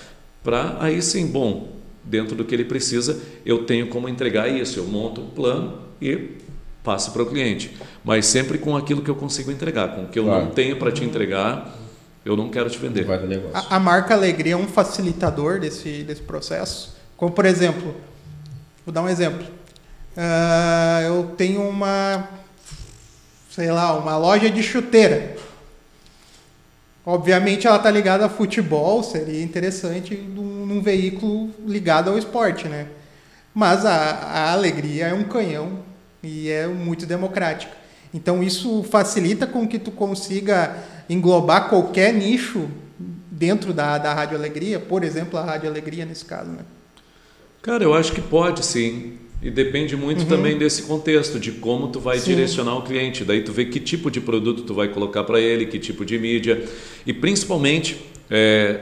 Speaker 3: para aí sim, bom, dentro do que ele precisa, eu tenho como entregar isso, eu monto um plano e passo para o cliente, mas sempre com aquilo que eu consigo entregar, com o que eu claro. não tenho para te entregar, eu não quero te vender.
Speaker 1: A, a, marca Alegria é um facilitador desse, desse processo, como por exemplo, vou dar um exemplo, uh, eu tenho uma sei lá, uma loja de chuteira. Obviamente ela está ligada a futebol, seria interessante num, num, veículo ligado ao esporte, né? Mas a, a alegria é um canhão e é muito democrática. Então isso facilita com que tu consiga englobar qualquer nicho dentro da, da Rádio Alegria, por exemplo, a Rádio Alegria nesse caso, né?
Speaker 3: Cara, eu acho que pode sim. E depende muito uhum. também desse contexto, de como tu vai Sim. direcionar o cliente. Daí tu vê que tipo de produto tu vai colocar para ele, que tipo de mídia. E principalmente, é,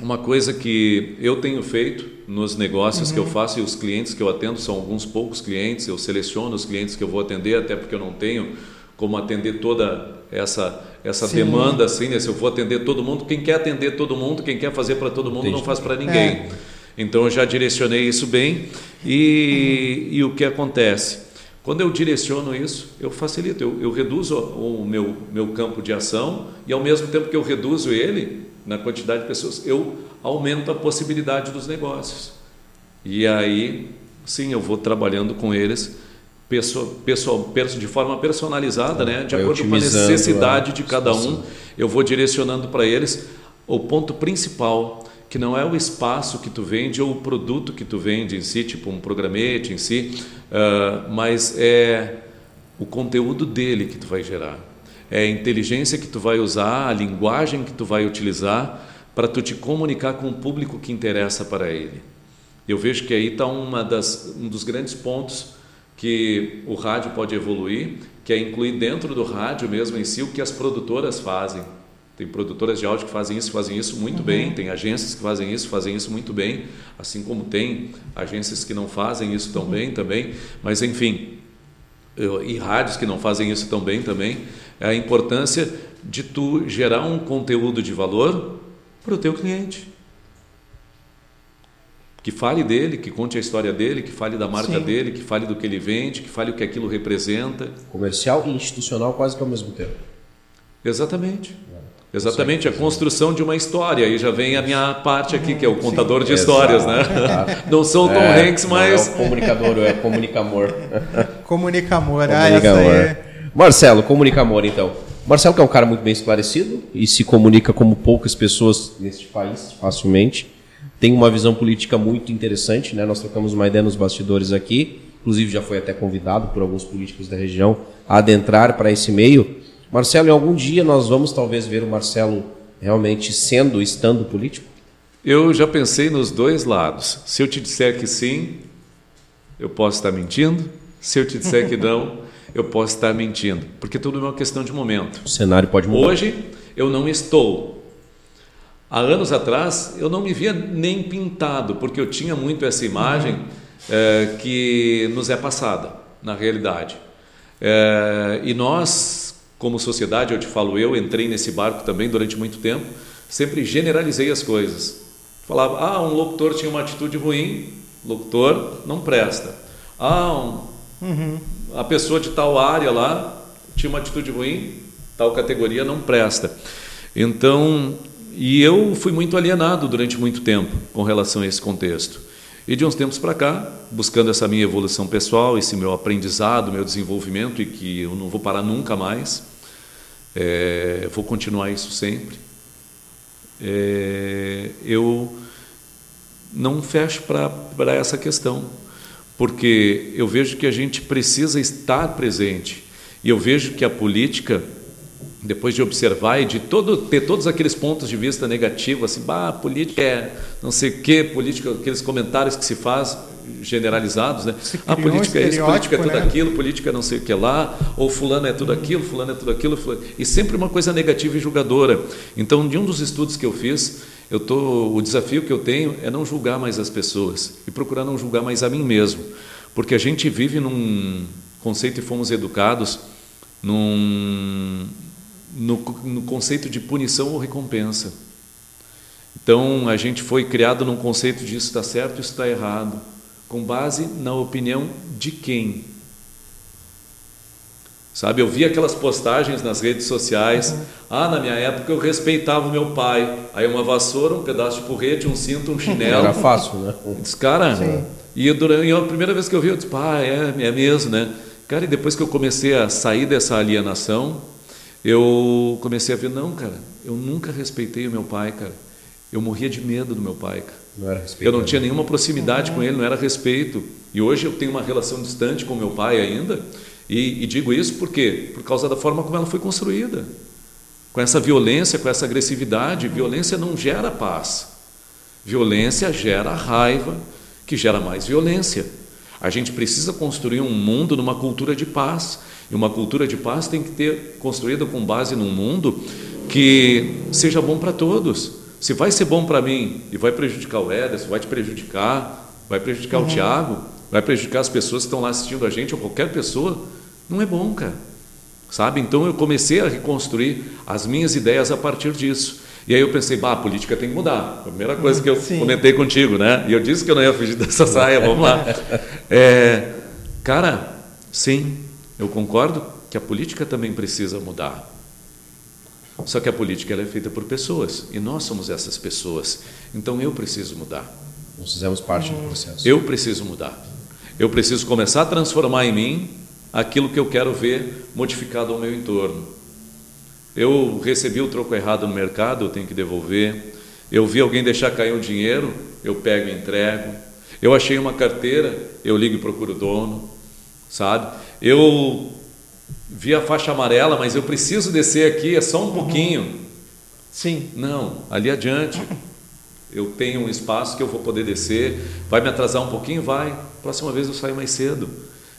Speaker 3: uma coisa que eu tenho feito nos negócios uhum. que eu uhum. faço e os clientes que eu atendo são alguns poucos clientes, eu seleciono os clientes que eu vou atender, até porque eu não tenho como atender toda essa essa Sim. demanda assim, né? Se eu vou atender todo mundo, quem quer atender todo mundo, quem quer fazer para todo mundo Entendi. não faz para ninguém. É. Então eu já direcionei isso bem e, e o que acontece? Quando eu direciono isso, eu facilito, eu, eu reduzo o meu, meu campo de ação e ao mesmo tempo que eu reduzo ele na quantidade de pessoas, eu aumento a possibilidade dos negócios. E aí, sim, eu vou trabalhando com eles pessoa, pessoa, de forma personalizada, né? de acordo com a necessidade de cada um, eu vou direcionando para eles o ponto principal que não é o espaço que tu vende ou o produto que tu vende em si, tipo um programete em si, uh, mas é o conteúdo dele que tu vai gerar. É a inteligência que tu vai usar, a linguagem que tu vai utilizar para tu te comunicar com o público que interessa para ele. Eu vejo que aí está um dos grandes pontos que o rádio pode evoluir, que é incluir dentro do rádio mesmo em si o que as produtoras fazem. Tem produtoras de áudio que fazem isso, fazem isso muito uhum. bem. Tem agências que fazem isso, fazem isso muito bem. Assim como tem agências que não fazem isso tão uhum. bem também. Mas enfim, eu, e rádios que não fazem isso tão bem também. É a importância de tu gerar um conteúdo de valor para o teu cliente. Que fale dele, que conte a história dele, que fale da marca Sim. dele, que fale do que ele vende, que fale o que aquilo representa.
Speaker 2: Comercial e institucional quase que ao mesmo tempo.
Speaker 3: Exatamente. Exatamente, a construção de uma história. Aí já vem a minha parte aqui, que é o contador Sim, de histórias, né? (laughs) Não sou o Tom é, Hanks, mas.
Speaker 2: Não é o comunicador, é comunicamor. (laughs)
Speaker 1: comunicamor, ah.
Speaker 2: Essa aí. Marcelo, comunicamor, então. Marcelo, que é um cara muito bem esclarecido e se comunica como poucas pessoas neste país, facilmente. Tem uma visão política muito interessante, né? Nós trocamos uma ideia nos bastidores aqui. Inclusive, já foi até convidado por alguns políticos da região a adentrar para esse meio. Marcelo, em algum dia nós vamos talvez ver o Marcelo realmente sendo, estando político?
Speaker 3: Eu já pensei nos dois lados. Se eu te disser que sim, eu posso estar mentindo. Se eu te disser que não, (laughs) eu posso estar mentindo. Porque tudo é uma questão de momento.
Speaker 2: O cenário pode mudar.
Speaker 3: Hoje eu não estou. Há anos atrás eu não me via nem pintado, porque eu tinha muito essa imagem é, que nos é passada, na realidade. É, e nós como sociedade, eu te falo, eu entrei nesse barco também durante muito tempo, sempre generalizei as coisas. Falava, ah, um locutor tinha uma atitude ruim, locutor não presta. Ah, um, uhum. a pessoa de tal área lá tinha uma atitude ruim, tal categoria não presta. Então, e eu fui muito alienado durante muito tempo com relação a esse contexto. E de uns tempos para cá, buscando essa minha evolução pessoal, esse meu aprendizado, meu desenvolvimento, e que eu não vou parar nunca mais, é, vou continuar isso sempre. É, eu não fecho para essa questão, porque eu vejo que a gente precisa estar presente e eu vejo que a política, depois de observar e de todo, ter todos aqueles pontos de vista negativos, assim, bah, política é não sei o que, política, aqueles comentários que se faz, generalizados, né? A ah, política um é isso, política é tudo né? aquilo, política é não sei o que lá, ou fulano é tudo aquilo, fulano é tudo aquilo, fulano... e sempre uma coisa negativa e julgadora. Então, de um dos estudos que eu fiz, eu tô, o desafio que eu tenho é não julgar mais as pessoas e procurar não julgar mais a mim mesmo, porque a gente vive num conceito e fomos educados num, no, no conceito de punição ou recompensa. Então, a gente foi criado num conceito de isso está certo, isso está errado. Com base na opinião de quem? Sabe, eu vi aquelas postagens nas redes sociais. Uhum. Ah, na minha época eu respeitava o meu pai. Aí uma vassoura, um pedaço de porrete, um cinto, um chinelo.
Speaker 2: Era fácil, né?
Speaker 3: Diz, cara, Sim. e eu, durante, a primeira vez que eu vi, eu disse, pai, é, é mesmo, né? Cara, e depois que eu comecei a sair dessa alienação, eu comecei a ver, não, cara, eu nunca respeitei o meu pai, cara. Eu morria de medo do meu pai, cara. Não era respeito. Eu não tinha nenhuma proximidade com ele, não era respeito. E hoje eu tenho uma relação distante com meu pai ainda. E, e digo isso por quê? Por causa da forma como ela foi construída. com essa violência, com essa agressividade. Violência não gera paz. Violência gera raiva, que gera mais violência. A gente precisa construir um mundo numa cultura de paz. E uma cultura de paz tem que ter construída com base num mundo que seja bom para todos. Se vai ser bom para mim e vai prejudicar o Ederson, vai te prejudicar, vai prejudicar uhum. o Tiago, vai prejudicar as pessoas que estão lá assistindo a gente ou qualquer pessoa, não é bom, cara. Sabe? Então eu comecei a reconstruir as minhas ideias a partir disso. E aí eu pensei, bah, a política tem que mudar. A primeira coisa que eu Sim. comentei contigo, né? E eu disse que eu não ia fugir (laughs) dessa saia, vamos lá. (laughs) É, cara, sim, eu concordo que a política também precisa mudar. Só que a política ela é feita por pessoas e nós somos essas pessoas. Então eu preciso mudar.
Speaker 2: Nós fizemos parte do processo.
Speaker 3: Eu preciso mudar. Eu preciso começar a transformar em mim aquilo que eu quero ver modificado ao meu entorno. Eu recebi o troco errado no mercado, eu tenho que devolver. Eu vi alguém deixar cair um dinheiro, eu pego e entrego. Eu achei uma carteira, eu ligo e procuro o dono, sabe? Eu vi a faixa amarela, mas eu preciso descer aqui, é só um pouquinho.
Speaker 1: Sim.
Speaker 3: Não, ali adiante. Eu tenho um espaço que eu vou poder descer. Vai me atrasar um pouquinho? Vai. Próxima vez eu saio mais cedo.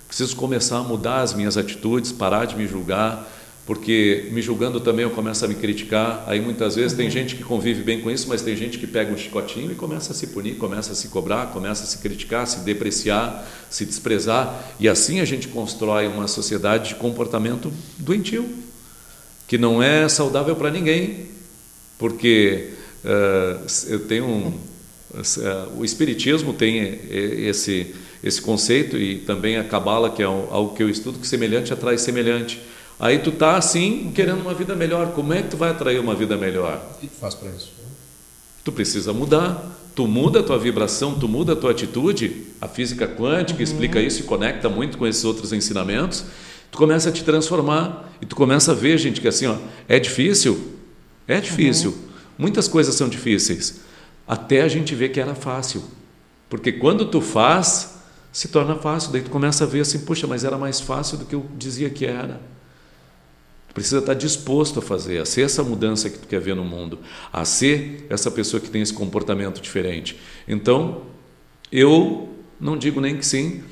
Speaker 3: Preciso começar a mudar as minhas atitudes, parar de me julgar, porque me julgando também eu começo a me criticar. Aí muitas vezes uhum. tem gente que convive bem com isso, mas tem gente que pega um chicotinho e começa a se punir, começa a se cobrar, começa a se criticar, se depreciar, se desprezar. E assim a gente constrói uma sociedade de comportamento doentio, que não é saudável para ninguém, porque uh, eu tenho um, uh, o espiritismo tem esse esse conceito e também a cabala que é algo que eu estudo que semelhante atrai semelhante Aí tu tá assim, querendo uma vida melhor. Como é que tu vai atrair uma vida melhor?
Speaker 2: O que tu faz para isso?
Speaker 3: Tu precisa mudar. Tu muda a tua vibração, tu muda a tua atitude. A física quântica uhum. explica isso e conecta muito com esses outros ensinamentos. Tu começa a te transformar e tu começa a ver, gente, que assim, ó, é difícil. É difícil. Uhum. Muitas coisas são difíceis. Até a gente ver que era fácil. Porque quando tu faz, se torna fácil. Daí tu começa a ver assim, puxa, mas era mais fácil do que eu dizia que era precisa estar disposto a fazer, a ser essa mudança que tu quer ver no mundo, a ser essa pessoa que tem esse comportamento diferente. Então, eu não digo nem que sim,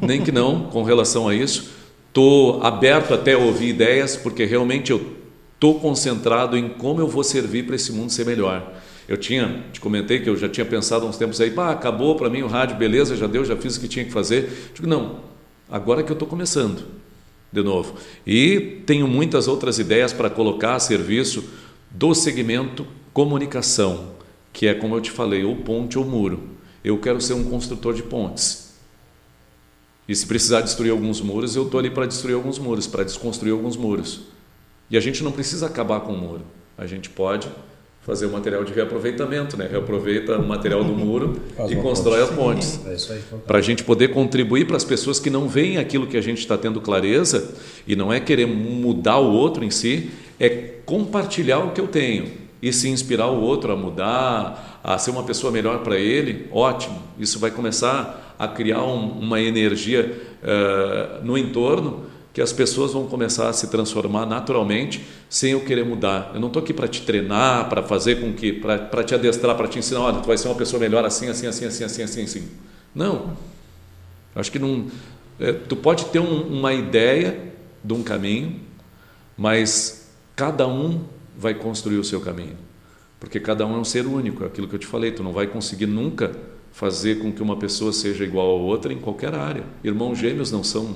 Speaker 3: nem que não com relação a isso. Estou aberto até a ouvir ideias, porque realmente eu estou concentrado em como eu vou servir para esse mundo ser melhor. Eu tinha, te comentei que eu já tinha pensado há uns tempos aí, pá, acabou para mim o rádio, beleza, já deu, já fiz o que tinha que fazer. Digo, não, agora que eu estou começando de novo. E tenho muitas outras ideias para colocar a serviço do segmento comunicação, que é, como eu te falei, ou ponte ou muro. Eu quero ser um construtor de pontes. E se precisar destruir alguns muros, eu estou ali para destruir alguns muros, para desconstruir alguns muros. E a gente não precisa acabar com o muro. A gente pode fazer o material de reaproveitamento, né? reaproveita o material do muro (laughs) e constrói as pontes. É para a gente poder contribuir para as pessoas que não veem aquilo que a gente está tendo clareza, e não é querer mudar o outro em si, é compartilhar o que eu tenho e se inspirar o outro a mudar, a ser uma pessoa melhor para ele, ótimo. Isso vai começar a criar um, uma energia uh, no entorno que as pessoas vão começar a se transformar naturalmente sem eu querer mudar. Eu não estou aqui para te treinar, para fazer com que, para te adestrar, para te ensinar, olha, tu vai ser uma pessoa melhor assim, assim, assim, assim, assim, assim, assim. Não. Acho que não. É, tu pode ter um, uma ideia de um caminho, mas cada um vai construir o seu caminho, porque cada um é um ser único. É aquilo que eu te falei. Tu não vai conseguir nunca fazer com que uma pessoa seja igual a outra em qualquer área. Irmãos gêmeos não são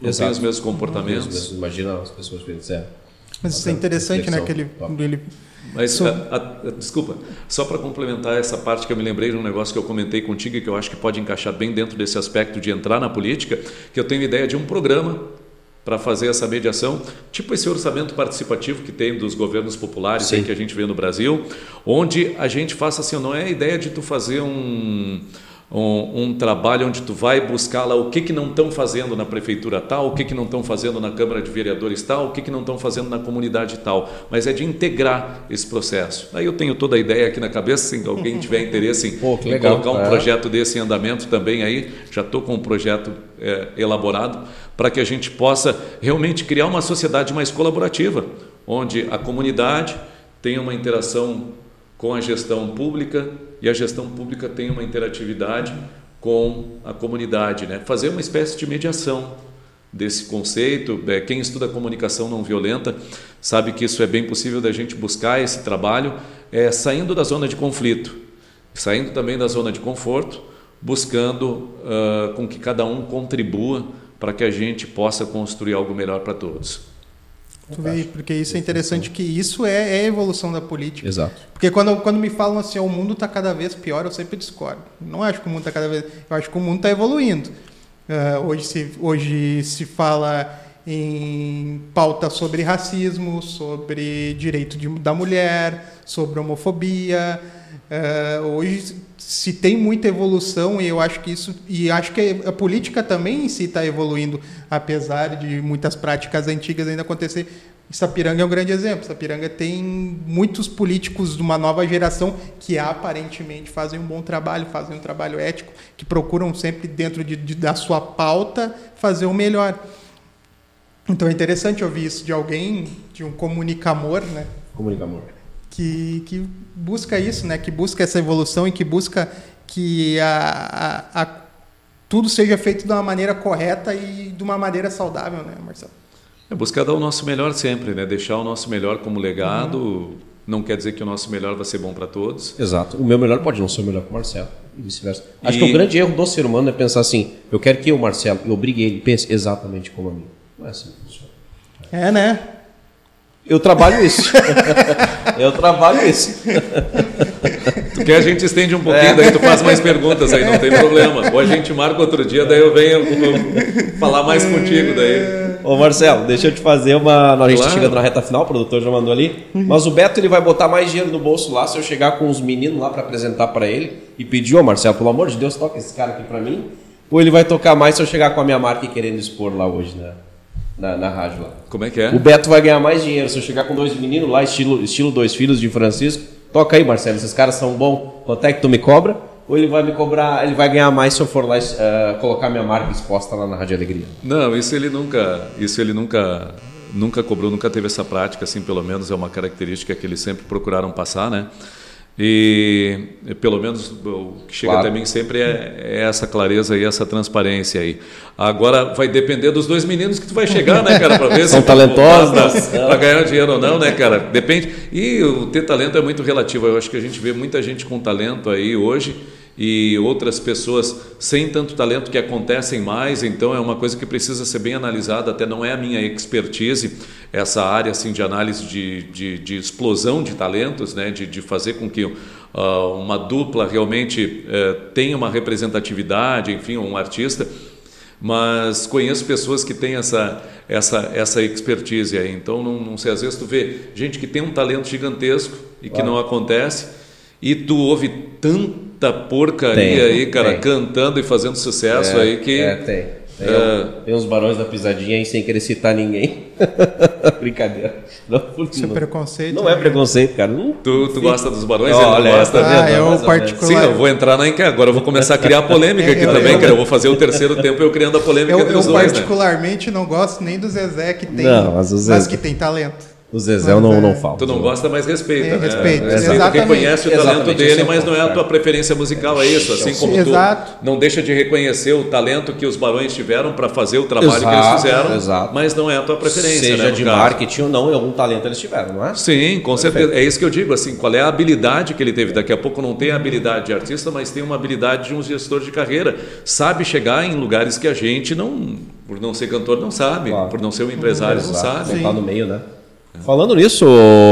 Speaker 3: não Exato. tem os mesmos comportamentos.
Speaker 2: Imagina as pessoas pensando.
Speaker 1: Mas isso é interessante, né? Que ele, ele
Speaker 3: mas, so... a, a, desculpa, só para complementar essa parte que eu me lembrei de um negócio que eu comentei contigo e que eu acho que pode encaixar bem dentro desse aspecto de entrar na política, que eu tenho ideia de um programa para fazer essa mediação, tipo esse orçamento participativo que tem dos governos populares que a gente vê no Brasil, onde a gente faça assim, não é a ideia de tu fazer um um, um, trabalho onde tu vai buscar lá o que, que não estão fazendo na prefeitura tal, o que, que não estão fazendo na Câmara de Vereadores tal, o que, que não estão fazendo na comunidade tal, mas é de integrar esse processo. Aí eu tenho toda a ideia aqui na cabeça, se alguém tiver (laughs) interesse em, Pô, em colocar um é. projeto desse em andamento também aí, já estou com um projeto é, elaborado para que a gente possa realmente criar uma sociedade mais colaborativa, onde a comunidade tenha uma interação com a gestão pública e a gestão pública tem uma interatividade com a comunidade, né? Fazer uma espécie de mediação desse conceito. É, quem estuda comunicação não violenta sabe que isso é bem possível da gente buscar esse trabalho, é, saindo da zona de conflito, saindo também da zona de conforto, buscando uh, com que cada um contribua para que a gente possa construir algo melhor para todos.
Speaker 1: Tu vê, porque isso é interessante que isso é, é, a evolução da política.
Speaker 2: Exato.
Speaker 1: Porque quando, quando me falam assim, o mundo está cada vez pior, eu sempre discordo. Não acho que o mundo está cada vez. Eu acho que o mundo está evoluindo. Uh, hoje, se, hoje se fala em pauta sobre racismo, sobre direito de, da mulher, sobre homofobia. Uh, hoje se tem muita evolução e eu acho que isso e acho que a política também em si está evoluindo apesar de muitas práticas antigas ainda acontecer Sapiranga é um grande exemplo. Sapiranga tem muitos políticos de uma nova geração que aparentemente fazem um bom trabalho, fazem um trabalho ético, que procuram sempre dentro de, de, da sua pauta fazer o melhor. Então é interessante ouvir isso de alguém, de um comunicamor, né?
Speaker 2: Comunicamor
Speaker 1: que, que busca isso, né? que busca essa evolução e que busca que a, a, a, tudo seja feito de uma maneira correta e de uma maneira saudável, né, Marcelo?
Speaker 3: É buscar dar o nosso melhor sempre, né? deixar o nosso melhor como legado. Uhum. Não quer dizer que o nosso melhor vai ser bom para todos.
Speaker 2: Exato. O meu melhor pode não ser o melhor para o Marcelo e vice-versa. Acho que o grande erro do ser humano é pensar assim: eu quero que o Marcelo, eu obrigue ele, pense exatamente como a mim. Não é assim que funciona.
Speaker 1: É, né?
Speaker 2: Eu trabalho isso. (laughs) eu trabalho isso.
Speaker 3: Tu quer a gente estende um pouquinho, é. daí tu faz mais perguntas aí, não tem problema. Ou a gente marca outro dia, daí eu venho falar mais contigo daí.
Speaker 2: Ô Marcelo, deixa eu te fazer uma. A gente tá claro. chegando na reta final, o produtor já mandou ali. Mas o Beto ele vai botar mais dinheiro no bolso lá se eu chegar com os meninos lá para apresentar para ele e pedir, ô Marcelo, pelo amor de Deus, toca esse cara aqui para mim. Ou ele vai tocar mais se eu chegar com a minha marca e querendo expor lá hoje, né? Na, na rádio lá.
Speaker 3: Como é que é?
Speaker 2: O Beto vai ganhar mais dinheiro se eu chegar com dois meninos lá, estilo, estilo dois filhos de Francisco. Toca aí, Marcelo, esses caras são bons. Quanto é que tu me cobra? Ou ele vai me cobrar, ele vai ganhar mais se eu for lá uh, colocar minha marca exposta lá na Rádio Alegria?
Speaker 3: Não, isso ele nunca, isso ele nunca, nunca cobrou, nunca teve essa prática, assim, pelo menos é uma característica que eles sempre procuraram passar, né? E pelo menos o que chega claro. até mim sempre é, é, essa clareza e essa transparência aí. Agora vai depender dos dois meninos que tu vai chegar, né, cara, para ver (laughs)
Speaker 2: São se talentosos
Speaker 3: para ganhar dinheiro ou não, né, cara? Depende. E o ter talento é muito relativo. Eu acho que a gente vê muita gente com talento aí hoje e outras pessoas sem tanto talento que acontecem mais, então é uma coisa que precisa ser bem analisada, até não é a minha expertise, essa área assim, de análise de, de, de explosão de talentos, né, de, de fazer com que uh, uma dupla realmente uh, tenha uma representatividade, enfim, um artista, mas conheço pessoas que têm essa, essa, essa expertise aí, então não, não sei, às vezes tu vê gente que tem um talento gigantesco e que não acontece, e tu ouve tanto muita porcaria tem, aí, cara, tem. cantando e fazendo sucesso
Speaker 2: é,
Speaker 3: aí que.
Speaker 2: É, tem. Tem, é... tem uns barões da pisadinha aí sem querer citar ninguém. (laughs) Brincadeira.
Speaker 1: Não, Isso é preconceito.
Speaker 2: Não é né? preconceito, cara. Não,
Speaker 3: tu, tu gosta dos barões?
Speaker 2: Olha,
Speaker 3: não gosta?
Speaker 1: Ah, eu particular...
Speaker 3: Sim, eu vou entrar na enquete. Agora eu vou começar a criar (laughs) polêmica aqui eu, também, eu, cara. Eu vou fazer o (laughs) terceiro tempo eu criando a polêmica
Speaker 1: eu,
Speaker 3: dos
Speaker 1: eu dois, né? particularmente né? não gosto nem do Zezé que tem, não, mas, o Zezé... mas que tem talento.
Speaker 2: O Zezé não, não falo.
Speaker 3: Tu não gosta, mas respeita. É,
Speaker 1: né? respeito.
Speaker 3: É,
Speaker 1: respeita.
Speaker 3: Reconhece o talento Exatamente. dele, mas não é a tua preferência musical, é isso. Assim como
Speaker 1: Exato.
Speaker 3: tu não deixa de reconhecer o talento que os barões tiveram para fazer o trabalho Exato. que eles fizeram,
Speaker 2: Exato.
Speaker 3: mas não é a tua preferência.
Speaker 2: Seja
Speaker 3: né,
Speaker 2: de caso. marketing ou não, algum talento eles tiveram, não é?
Speaker 3: Sim, com Perfeito. certeza. É isso que eu digo, assim, qual é a habilidade que ele teve. Daqui a pouco não tem a habilidade de artista, mas tem uma habilidade de um gestor de carreira. Sabe chegar em lugares que a gente não, por não ser cantor, não sabe, claro. por não ser um empresário, não sabe.
Speaker 2: Está no meio, né? Falando nisso,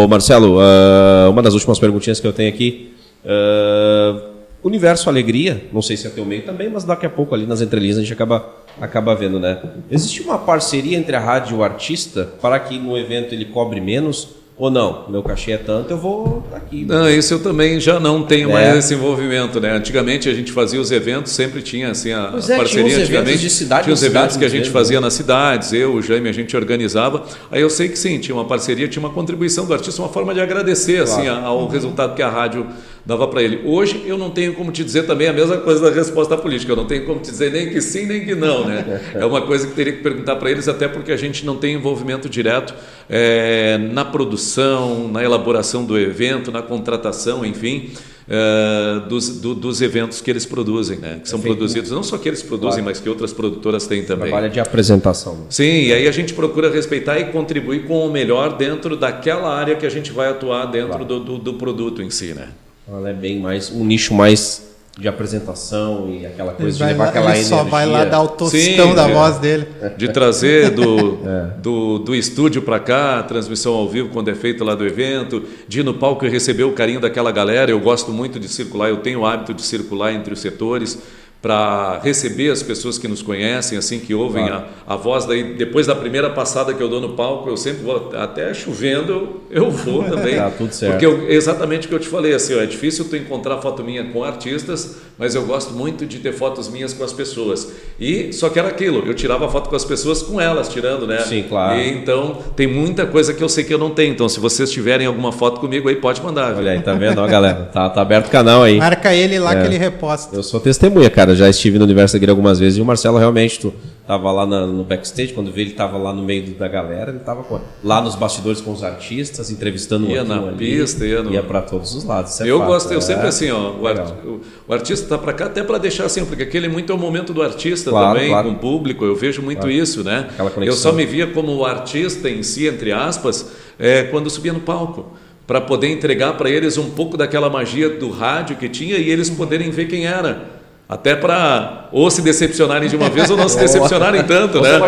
Speaker 2: Marcelo, uh, uma das últimas perguntinhas que eu tenho aqui. Uh, Universo Alegria, não sei se é teu meio também, mas daqui a pouco ali nas entrelinhas a gente acaba, acaba vendo, né? Existe uma parceria entre a rádio e o artista para que no evento ele cobre menos Ou não, meu cachê é tanto, eu vou aqui.
Speaker 3: Não, isso eu também já não tenho
Speaker 2: É.
Speaker 3: mais esse envolvimento, né? Antigamente a gente fazia os eventos, sempre tinha assim a,
Speaker 2: Pois é, tinha
Speaker 3: parceria.
Speaker 2: os eventos
Speaker 3: antigamente
Speaker 2: de cidade
Speaker 3: tinha os eventos que a gente
Speaker 2: vezes,
Speaker 3: fazia
Speaker 2: né?
Speaker 3: nas cidades, eu, o Jaime, a gente organizava. Aí eu sei que sim, tinha uma parceria, tinha uma contribuição do artista, uma forma de agradecer assim a- ao resultado que a rádio dava para ele. Hoje eu não tenho como te dizer também a mesma coisa da resposta política. Eu não tenho como te dizer nem que sim nem que não, né? É uma coisa que teria que perguntar para eles, até porque a gente não tem envolvimento direto eh, na produção, na elaboração do evento, na contratação, enfim. eh, dos, do- dos eventos que eles produzem, né? Que são produzidos, não só que eles produzem,
Speaker 2: Claro.
Speaker 3: mas que outras produtoras têm também.
Speaker 2: Trabalha de apresentação. né?
Speaker 3: Sim, e aí a gente procura respeitar e contribuir com o melhor dentro daquela área que a gente vai atuar dentro
Speaker 2: Claro.
Speaker 3: do, do, do produto em si, né?
Speaker 2: Ela é bem mais um nicho mais de apresentação e aquela
Speaker 1: Ele,
Speaker 2: coisa de levar
Speaker 1: lá,
Speaker 2: aquela
Speaker 1: ele
Speaker 2: energia.
Speaker 1: só vai lá dar o tostão
Speaker 3: Sim,
Speaker 1: da
Speaker 3: é.
Speaker 1: voz dele.
Speaker 3: De trazer do, (laughs)
Speaker 2: É.
Speaker 3: do, do estúdio para cá, a transmissão ao vivo quando é feita lá do evento, de ir no palco e receber o carinho daquela galera. Eu gosto muito de circular, eu tenho o hábito de circular entre os setores para receber as pessoas que nos conhecem, assim que ouvem
Speaker 2: Claro.
Speaker 3: a, a voz. Daí, depois da primeira passada que eu dou no palco, eu sempre vou, até chovendo, eu vou (laughs) também.
Speaker 2: Tá tudo certo.
Speaker 3: Porque eu, exatamente o que eu te falei, assim, ó, é difícil tu encontrar foto minha com artistas, mas eu gosto muito de ter fotos minhas com as pessoas. E só que era aquilo, eu tirava foto com as pessoas com elas, tirando, né?
Speaker 2: Sim, claro.
Speaker 3: E, então tem muita coisa que eu sei que eu não tenho. Então, se vocês tiverem alguma foto comigo aí, pode mandar. viu?
Speaker 2: Olha aí, tá vendo, ó, (laughs) galera? Tá, tá aberto o canal aí.
Speaker 1: Marca ele lá
Speaker 2: É.
Speaker 1: que ele reposta.
Speaker 2: Eu sou testemunha, cara. Já estive no Universo da Guilherme algumas vezes e o Marcelo realmente tu tava lá na- no backstage, quando veio ele tava lá no meio da galera, ele tava com- lá nos bastidores com os artistas, entrevistando um
Speaker 3: Ia
Speaker 2: aqui,
Speaker 3: na
Speaker 2: um ali.
Speaker 3: pista, ia no-
Speaker 2: Ia pra todos os lados. é
Speaker 3: eu
Speaker 2: fato,
Speaker 3: gosto, eu
Speaker 2: é.
Speaker 3: sempre assim, ó, o, art- o- o artista tá para cá até para deixar assim, porque aquele muito é o momento do artista
Speaker 2: Claro,
Speaker 3: também,
Speaker 2: claro.
Speaker 3: com o público, eu vejo muito isso, né? Eu só me via como o artista em si, entre aspas, é, quando subia no palco, para poder entregar para eles um pouco daquela magia do rádio que tinha e eles poderem ver quem era. Até para ou se decepcionarem de uma vez ou não se (laughs) decepcionarem tanto, né?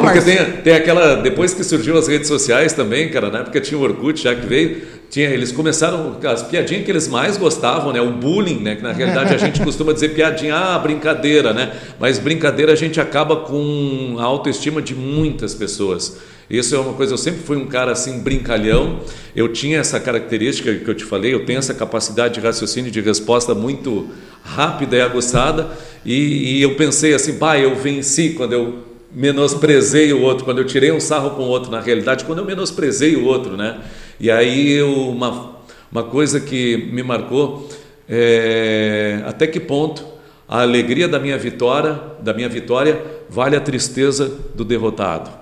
Speaker 3: Porque tem, tem aquela. Depois que surgiu as redes sociais também, cara, na época tinha o Orkut já que veio. Tinha, eles começaram. As piadinhas que eles mais gostavam, né? O bullying, né? Que na realidade a gente costuma dizer piadinha, ah, brincadeira, né? Mas brincadeira a gente acaba com a autoestima de muitas pessoas. Isso é uma coisa, eu sempre fui um cara assim, brincalhão. Eu tinha essa característica que eu te falei, eu tenho essa capacidade de raciocínio, de resposta muito rápida e aguçada. E, e eu pensei assim, bah, eu venci quando eu menosprezei o outro, quando eu tirei um sarro com o outro, na realidade, quando eu menosprezei o outro, né? E aí eu, uma, uma coisa que me marcou é até que ponto a alegria da minha vitória, da minha vitória, vale a tristeza do derrotado.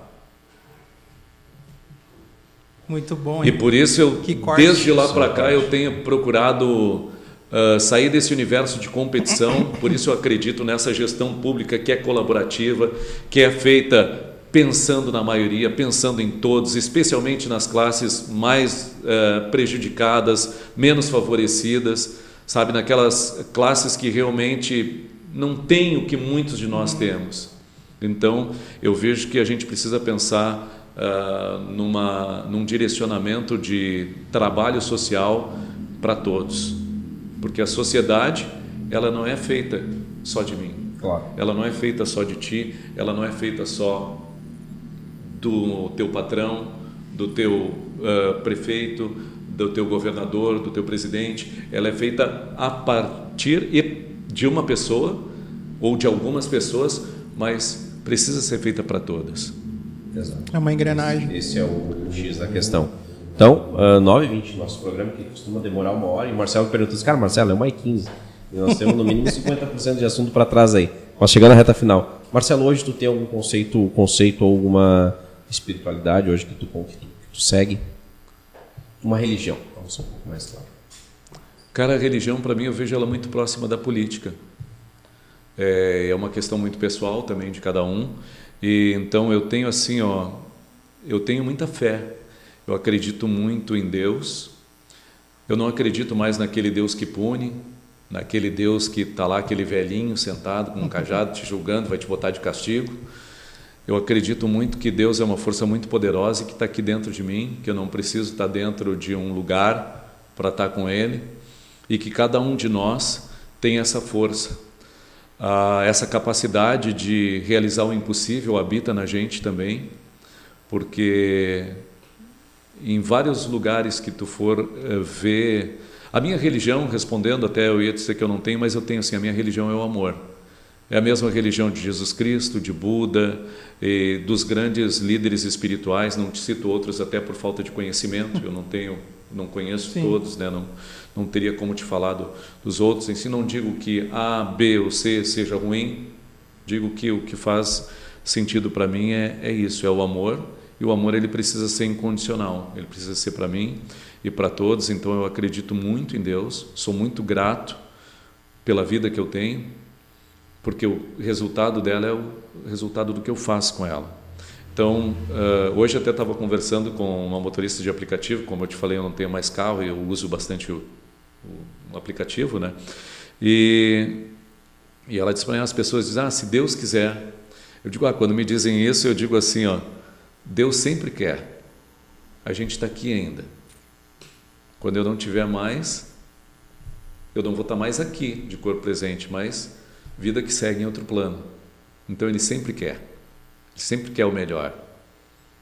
Speaker 1: Muito bom,
Speaker 3: E
Speaker 1: hein?
Speaker 3: por isso eu, desde lá para cá, eu tenho procurado ah, sair desse universo de competição. (laughs) Por isso eu acredito nessa gestão pública que é colaborativa, que é feita pensando na maioria, pensando em todos, especialmente nas classes mais ah, prejudicadas, menos favorecidas, sabe, naquelas classes que realmente não têm o que muitos de nós temos. Então, eu vejo que a gente precisa pensar ah, numa, num direcionamento de trabalho social para todos, porque a sociedade ela não é feita só de mim,
Speaker 2: Claro.
Speaker 3: ela não é feita só de ti, ela não é feita só do teu patrão, do teu ah, prefeito, do teu governador, do teu presidente, ela é feita a partir de uma pessoa ou de algumas pessoas, mas precisa ser feita para todas.
Speaker 2: Exato.
Speaker 1: É uma engrenagem.
Speaker 2: Esse é o X da questão. Então, uh, 9h20, nosso programa, que costuma demorar uma hora, e o Marcelo perguntou assim, cara, Marcelo, é uma e 15 E nós temos no mínimo 50% de assunto para trás aí. Mas chegando à reta final. Marcelo, hoje tu tem algum conceito, conceito ou alguma espiritualidade hoje que tu, que tu, que tu segue? Uma religião, vamos ser um pouco mais claro.
Speaker 3: Cara, a religião, para mim, eu vejo ela muito próxima da política. É, é uma questão muito pessoal também de cada um. E então eu tenho assim, ó, eu tenho muita fé. Eu acredito muito em Deus. Eu não acredito mais naquele Deus que pune, naquele Deus que está lá, aquele velhinho sentado com um cajado te julgando, vai te botar de castigo. Eu acredito muito que Deus é uma força muito poderosa e que está aqui dentro de mim, que eu não preciso estar dentro de um lugar para estar com Ele e que cada um de nós tem essa força, ah, essa capacidade de realizar o impossível habita na gente também, porque em vários lugares que tu for uh, ver. A minha religião, respondendo até, eu ia dizer que eu não tenho, mas eu tenho assim, a minha religião é o amor. É a mesma religião de Jesus Cristo, de Buda, dos grandes líderes espirituais, não te cito outros até por falta de conhecimento, eu não tenho, não conheço Sim. todos, né? não, não teria como te falar do, dos outros. Em si, não digo que A, B ou C seja ruim, digo que o que faz sentido para mim é, é isso, é o amor, e o amor ele precisa ser incondicional, ele precisa ser para mim e para todos, então eu acredito muito em Deus, sou muito grato pela vida que eu tenho, porque o resultado dela é o resultado do que eu faço com ela. Então, uh, hoje até estava conversando com uma motorista de aplicativo, como eu te falei, eu não tenho mais carro e eu uso bastante o, o, o aplicativo, né? E, e ela disse para mim, as pessoas dizem, ah, se Deus quiser. Eu digo, ah, quando me dizem isso, eu digo assim, ó, Deus sempre quer. A gente está aqui ainda. Quando eu não tiver mais, eu não vou estar tá mais aqui de corpo presente, mas vida que segue em outro plano. Então ele sempre quer, ele sempre quer o melhor.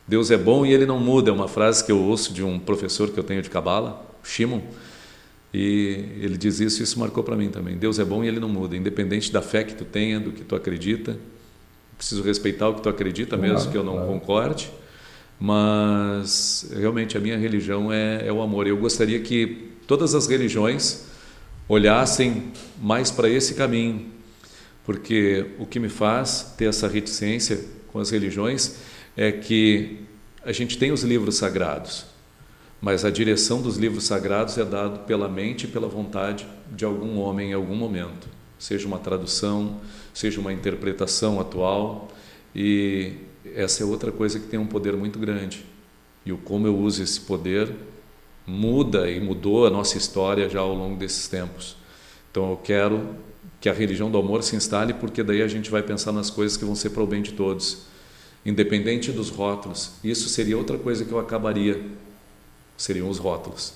Speaker 3: Deus é bom e ele não muda, é uma frase que eu ouço de um professor que eu tenho de Cabala, Shimon, e ele diz isso e isso marcou para mim também. Deus é bom e ele não muda, independente da fé que tu tenha, do que tu acredita. Preciso respeitar o que tu acredita, mesmo claro, que eu não claro. concorde, mas realmente a minha religião é, é o amor. Eu gostaria que todas as religiões olhassem mais para esse caminho, porque o que me faz ter essa reticência com as religiões é que a gente tem os livros sagrados, mas a direção dos livros sagrados é dada pela mente e pela vontade de algum homem em algum momento, seja uma tradução, seja uma interpretação atual, e essa é outra coisa que tem um poder muito grande. E o como eu uso esse poder muda e mudou a nossa história já ao longo desses tempos. Então eu quero que a religião do amor se instale, porque daí a gente vai pensar nas coisas que vão ser para o bem de todos, independente dos rótulos. Isso seria outra coisa que eu acabaria, seriam os rótulos.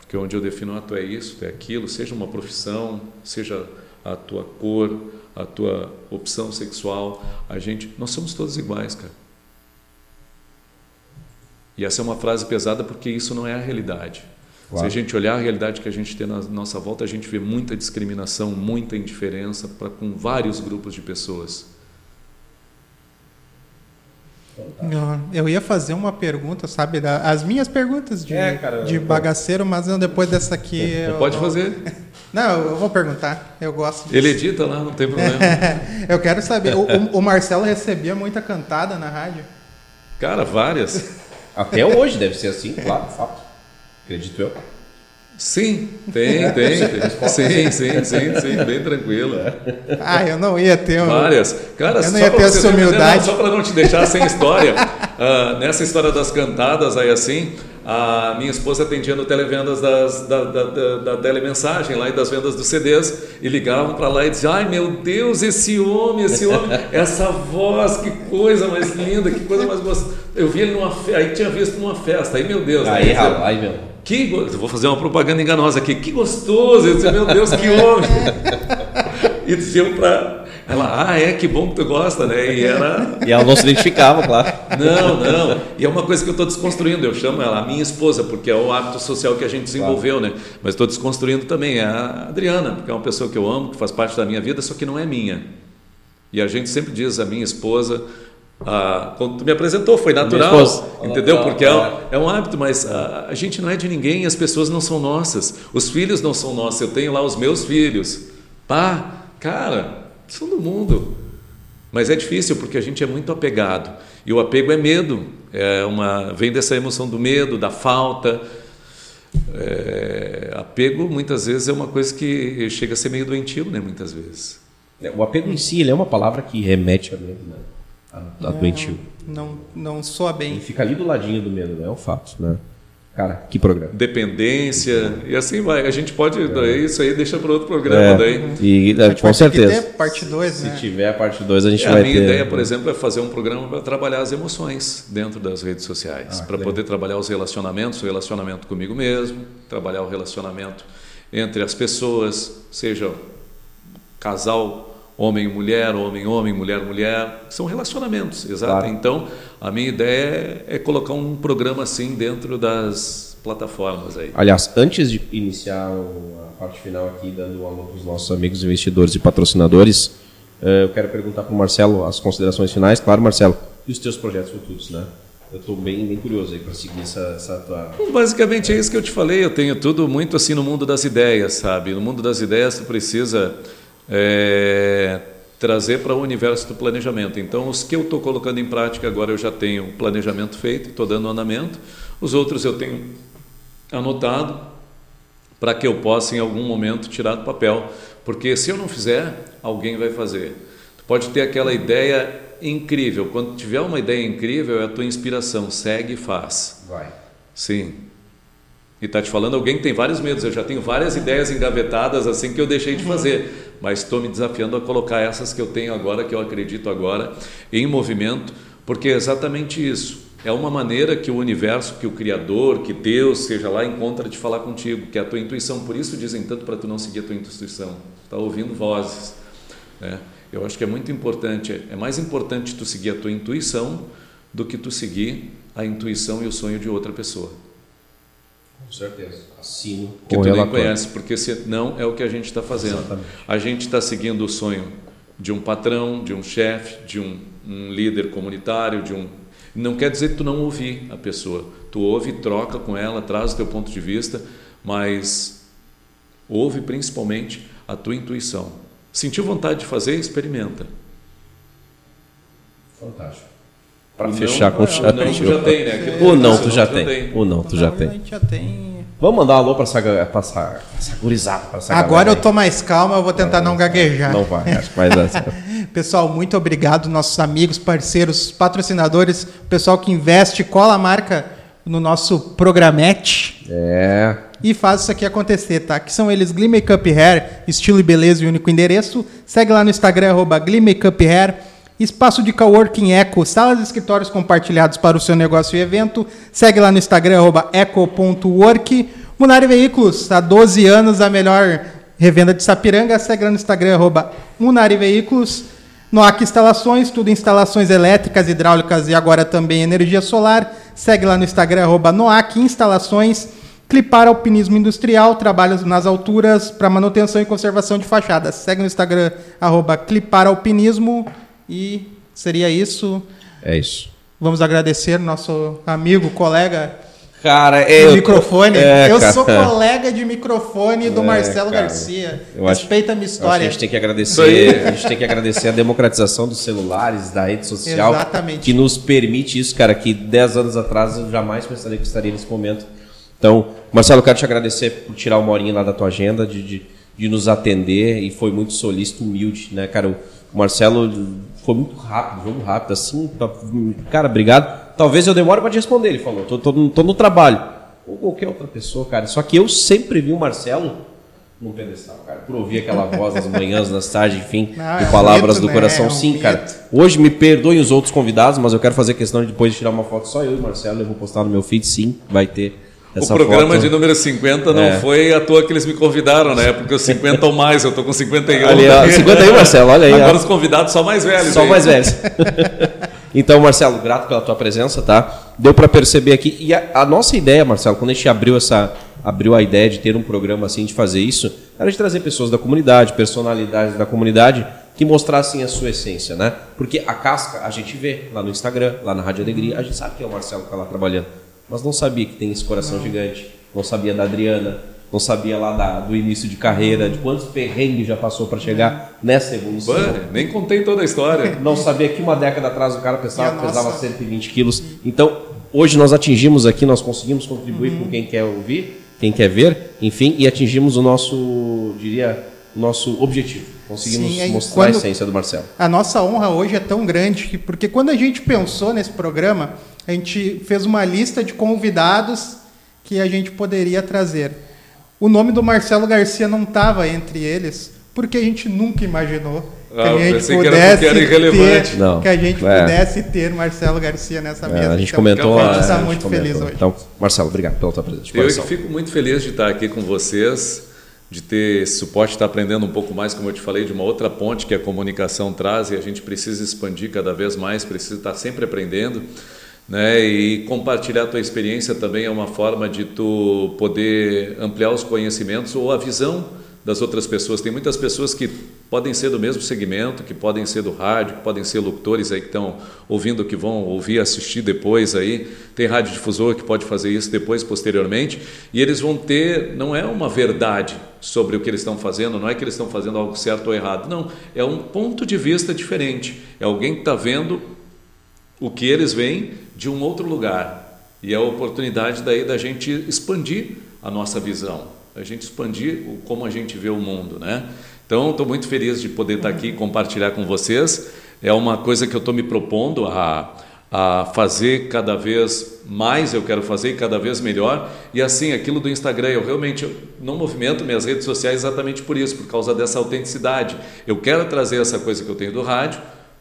Speaker 3: Porque onde eu defino, ah, tu é isso, tu é aquilo, seja uma profissão, seja a tua cor, a tua opção sexual, a gente, nós somos todos iguais, cara. E essa é uma frase pesada porque isso não é a realidade. Claro. Se a gente olhar a realidade que a gente tem na nossa volta, a gente vê muita discriminação, muita indiferença para com vários grupos de pessoas.
Speaker 1: Eu ia fazer uma pergunta, sabe? As minhas perguntas de, é, cara, de bagaceiro, mas não, depois dessa aqui.
Speaker 3: Eu, pode fazer. (laughs)
Speaker 1: Não, eu vou perguntar. Eu gosto
Speaker 3: disso. Ele edita lá, não tem problema. (laughs)
Speaker 1: eu quero saber. O, o, Marcelo recebia muita cantada na rádio?
Speaker 3: Cara, várias.
Speaker 2: Até hoje deve ser assim, claro, fato. Acredito eu.
Speaker 3: Sim, tem, (laughs) tem. sim, sim, sim, sim, bem tranquilo.
Speaker 1: Ah, eu não ia ter.
Speaker 3: Várias. Cara,
Speaker 1: eu não ia ter essa humildade.
Speaker 3: só para não te deixar sem história, uh, nessa história das cantadas aí assim, a minha esposa atendia no televendas das, da, da, da, da telemensagem lá e das vendas dos CDs e ligavam para lá e diziam: Ai meu Deus, esse homem, esse homem, essa voz, que coisa mais linda, que coisa mais gostosa. Eu vi ele numa festa, aí tinha visto numa festa, aí meu Deus.
Speaker 2: Aí, aí, aí meu.
Speaker 3: Que, vou fazer uma propaganda enganosa aqui. Que gostoso! Eu disse, meu Deus, que homem! (laughs) e diziam para ela, ah, é, que bom que tu gosta, né? E era.
Speaker 2: E ela não se identificava, claro.
Speaker 3: Não, não. E é uma coisa que eu estou desconstruindo. Eu chamo ela a minha esposa, porque é o hábito social que a gente desenvolveu, claro. né? Mas estou desconstruindo também. É a Adriana, porque é uma pessoa que eu amo, que faz parte da minha vida, só que não é minha. E a gente sempre diz a minha esposa, ah, quando tu me apresentou, foi natural, entendeu? Porque é, é, um hábito, mas a, a, gente não é de ninguém, as pessoas não são nossas, os filhos não são nossos. Eu tenho lá os meus filhos, pá, cara, são do mundo. Mas é difícil porque a gente é muito apegado e o apego é medo, é uma vem dessa emoção do medo, da falta. É, apego muitas vezes é uma coisa que chega a ser meio doentio, né? Muitas vezes.
Speaker 2: É, o apego em si ele é uma palavra que remete a medo, né? A, a doentio.
Speaker 1: Não, não soa bem.
Speaker 2: Ele fica ali do ladinho do medo, né? É um fato, né? Cara, que programa.
Speaker 3: Dependência, e assim vai. A gente pode, é. isso aí deixa para outro programa é. daí.
Speaker 2: E, e com certeza.
Speaker 1: Ter parte 2,
Speaker 2: né? Se tiver parte 2, a gente
Speaker 3: é,
Speaker 2: vai
Speaker 3: ter. A minha
Speaker 2: ter...
Speaker 3: ideia, por exemplo, é fazer um programa para trabalhar as emoções dentro das redes sociais. Ah, para poder trabalhar os relacionamentos, o relacionamento comigo mesmo, trabalhar o relacionamento entre as pessoas, seja casal homem e mulher, homem homem, mulher mulher, são relacionamentos, exato.
Speaker 2: Claro.
Speaker 3: Então, a minha ideia é, colocar um programa assim dentro das plataformas aí.
Speaker 2: Aliás, antes de iniciar a parte final aqui, dando um alô para os nossos amigos investidores e patrocinadores, eh, eu quero perguntar para o Marcelo as considerações finais. Claro, Marcelo, e os teus projetos futuros, né? Eu estou bem, bem curioso aí para seguir essa, essa tua...
Speaker 3: Basicamente é isso que eu te falei. Eu tenho tudo muito assim no mundo das ideias, sabe? No mundo das ideias, tu precisa é, trazer para o universo do planejamento. Então, os que eu estou colocando em prática agora eu já tenho o planejamento feito, estou dando andamento. Os outros eu tenho anotado para que eu possa em algum momento tirar do papel, porque se eu não fizer, alguém vai fazer. Tu pode ter aquela ideia incrível. Quando tiver uma ideia incrível, é a tua inspiração. Segue e faz.
Speaker 2: Vai.
Speaker 3: Sim. E tá te falando alguém que tem vários medos. Eu já tenho várias ideias engavetadas assim que eu deixei de fazer, mas estou me desafiando a colocar essas que eu tenho agora, que eu acredito agora, em movimento, porque é exatamente isso. É uma maneira que o universo, que o Criador, que Deus, seja lá, encontra de falar contigo, que é a tua intuição. Por isso dizem tanto para tu não seguir a tua intuição. Está ouvindo vozes. Né? Eu acho que é muito importante. É mais importante tu seguir a tua intuição do que tu seguir a intuição e o sonho de outra pessoa
Speaker 2: Com certeza. Assino
Speaker 3: que
Speaker 2: o
Speaker 3: tu nem
Speaker 2: relatório.
Speaker 3: conhece, porque senão é o que a gente está fazendo.
Speaker 2: Exatamente.
Speaker 3: A gente está seguindo o sonho de um patrão, de um chefe, de um, um líder comunitário, de um. Não quer dizer que tu não ouvir a pessoa. Tu ouve, troca com ela, traz o teu ponto de vista, mas ouve principalmente a tua intuição. Sentiu vontade de fazer, experimenta.
Speaker 2: Fantástico. Para fechar
Speaker 3: não-
Speaker 2: com
Speaker 3: o
Speaker 2: chave
Speaker 3: não já tem, né?
Speaker 2: O não tu já tem. O não tu já
Speaker 1: A
Speaker 2: tem.
Speaker 1: gente já tem.
Speaker 2: Vamos mandar um alô para essa, pra essa, essa gurizada, pra essa
Speaker 1: Agora
Speaker 2: galera
Speaker 1: eu tô mais calma, eu vou tentar não, gaguejar.
Speaker 2: Não vai, acho que certo. (laughs)
Speaker 1: Pessoal, muito obrigado, nossos amigos, parceiros, patrocinadores, pessoal que investe, cola a marca no nosso programete
Speaker 2: É.
Speaker 1: e faz isso aqui acontecer, tá? Que são eles Glee Makeup Hair, estilo e beleza e único endereço. Segue lá no Instagram, arroba Glee Makeup Hair. Espaço de Coworking Eco, salas e escritórios compartilhados para o seu negócio e evento. Segue lá no Instagram, arroba eco.work. Munari Veículos, há 12 anos a melhor revenda de Sapiranga. Segue lá no Instagram, arroba Munari Veículos. Noac Instalações, tudo instalações elétricas, hidráulicas e agora também energia solar. Segue lá no Instagram, arroba Noac Instalações. Clipar Alpinismo Industrial, trabalhos nas alturas para manutenção e conservação de fachadas. Segue no Instagram, arroba Clipar Alpinismo. E seria isso.
Speaker 2: É isso.
Speaker 1: Vamos agradecer nosso amigo, colega
Speaker 2: Cara,
Speaker 1: do
Speaker 2: é. eu-
Speaker 1: microfone.
Speaker 2: é,
Speaker 1: eu
Speaker 2: cara.
Speaker 1: sou colega de microfone do
Speaker 2: É,
Speaker 1: Marcelo
Speaker 2: cara.
Speaker 1: Garcia.
Speaker 2: Eu acho-
Speaker 1: Respeita a minha
Speaker 2: Eu
Speaker 1: história.
Speaker 2: a gente tem que agradecer, a gente tem que agradecer a democratização dos celulares, da rede social,
Speaker 1: Exatamente.
Speaker 2: que nos permite isso, cara, que 10 anos atrás eu jamais pensaria que estaria nesse momento. Então, Marcelo, eu quero te agradecer por tirar uma horinha lá da tua agenda, de, de, de nos atender, e foi muito solícito, humilde, né, cara? O Marcelo foi muito rápido, jogo rápido, assim, tá- cara, obrigado. Talvez eu demore para te responder, ele falou, tô, tô, tô no trabalho. Ou qualquer outra pessoa, cara. Só que eu sempre vi o Marcelo num pedestal, cara. Por ouvir aquela voz nas manhãs, nas tardes, enfim,
Speaker 1: Não,
Speaker 2: de
Speaker 1: é um
Speaker 2: palavras
Speaker 1: mito,
Speaker 2: do
Speaker 1: né?
Speaker 2: coração.
Speaker 1: É um
Speaker 2: Sim,
Speaker 1: mito.
Speaker 2: cara. Hoje me perdoem os outros convidados, mas eu quero fazer questão de depois de tirar uma foto só eu e o Marcelo. Eu vou postar no meu feed, sim, vai ter essa
Speaker 3: o programa
Speaker 2: foto.
Speaker 3: de número 50 não
Speaker 2: É.
Speaker 3: foi à toa que eles me convidaram, né? Porque os 50 ou mais, eu tô com 51.
Speaker 2: Ali, ó, 51, Marcelo, olha aí, ó.
Speaker 3: Agora os convidados só mais velhos.
Speaker 2: Só
Speaker 3: aí.
Speaker 2: mais velhos. (laughs) então, Marcelo, grato pela tua presença, tá? Deu para perceber aqui. E a, a nossa ideia, Marcelo, quando a gente abriu essa abriu a ideia de ter um programa assim, de fazer isso, era de trazer pessoas da comunidade, personalidades da comunidade que mostrassem a sua essência, né? Porque a casca a gente vê lá no Instagram, lá na Rádio Alegria, a gente sabe que é o Marcelo que está lá trabalhando, mas não sabia que tem esse coração gigante, não sabia da Adriana, não sabia lá da- do início de carreira, de quantos perrengues já passou para chegar nessa evolução.
Speaker 3: Bah, nem contei toda a história. (laughs)
Speaker 2: Não sabia que uma década atrás o cara pesava, pesava
Speaker 1: nossa-
Speaker 2: 120 quilos. Então, hoje nós atingimos aqui, nós conseguimos contribuir com quem quer ouvir, quem quer ver, enfim, e atingimos o nosso, diria, o nosso objetivo. Conseguimos
Speaker 1: Sim, aí
Speaker 2: mostrar a essência do Marcelo.
Speaker 1: A nossa honra hoje é tão grande que, porque quando a gente pensou nesse programa, a gente fez uma lista de convidados que a gente poderia trazer. O nome do Marcelo Garcia não estava entre eles, porque a gente nunca imaginou que
Speaker 3: Ah,
Speaker 1: a gente
Speaker 3: que
Speaker 1: pudesse
Speaker 3: irrelevante.
Speaker 1: ter,
Speaker 2: Não,
Speaker 1: que a gente
Speaker 2: é.
Speaker 1: pudesse ter Marcelo Garcia nessa
Speaker 2: É,
Speaker 1: mesa.
Speaker 2: a gente
Speaker 1: Então,
Speaker 2: comentou.
Speaker 1: A gente
Speaker 2: é,
Speaker 1: está
Speaker 2: gente
Speaker 1: muito
Speaker 2: comentou.
Speaker 1: feliz hoje.
Speaker 2: Então, Marcelo, obrigado pela tua presença.
Speaker 3: Eu é que fico muito feliz de estar aqui com vocês. de ter esse suporte, estar aprendendo um pouco mais, como eu te falei, de uma outra ponte que a comunicação traz e a gente precisa expandir cada vez mais, precisa estar sempre aprendendo. Né? E compartilhar a tua experiência também é uma forma de tu poder ampliar os conhecimentos ou a visão das outras pessoas. Tem muitas pessoas que podem ser do mesmo segmento, que podem ser do rádio, que podem ser locutores aí que estão ouvindo, que vão ouvir, assistir depois aí. Tem radiodifusor que pode fazer isso depois, posteriormente, e eles vão ter, não é uma verdade sobre o que eles estão fazendo, não é que eles estão fazendo algo certo ou errado, não, é um ponto de vista diferente. É alguém que está vendo o que eles veem de um outro lugar. E é a oportunidade daí da gente expandir a nossa visão a gente expandir o, como a gente vê o mundo, né? Então, estou muito feliz de poder estar aqui e compartilhar com vocês. É uma coisa que eu estou me propondo a, a fazer cada vez mais, eu quero fazer cada vez melhor. E assim, aquilo do Instagram, eu realmente não movimento minhas redes sociais exatamente por isso, por causa dessa autenticidade. Eu quero trazer essa coisa que eu tenho do rádio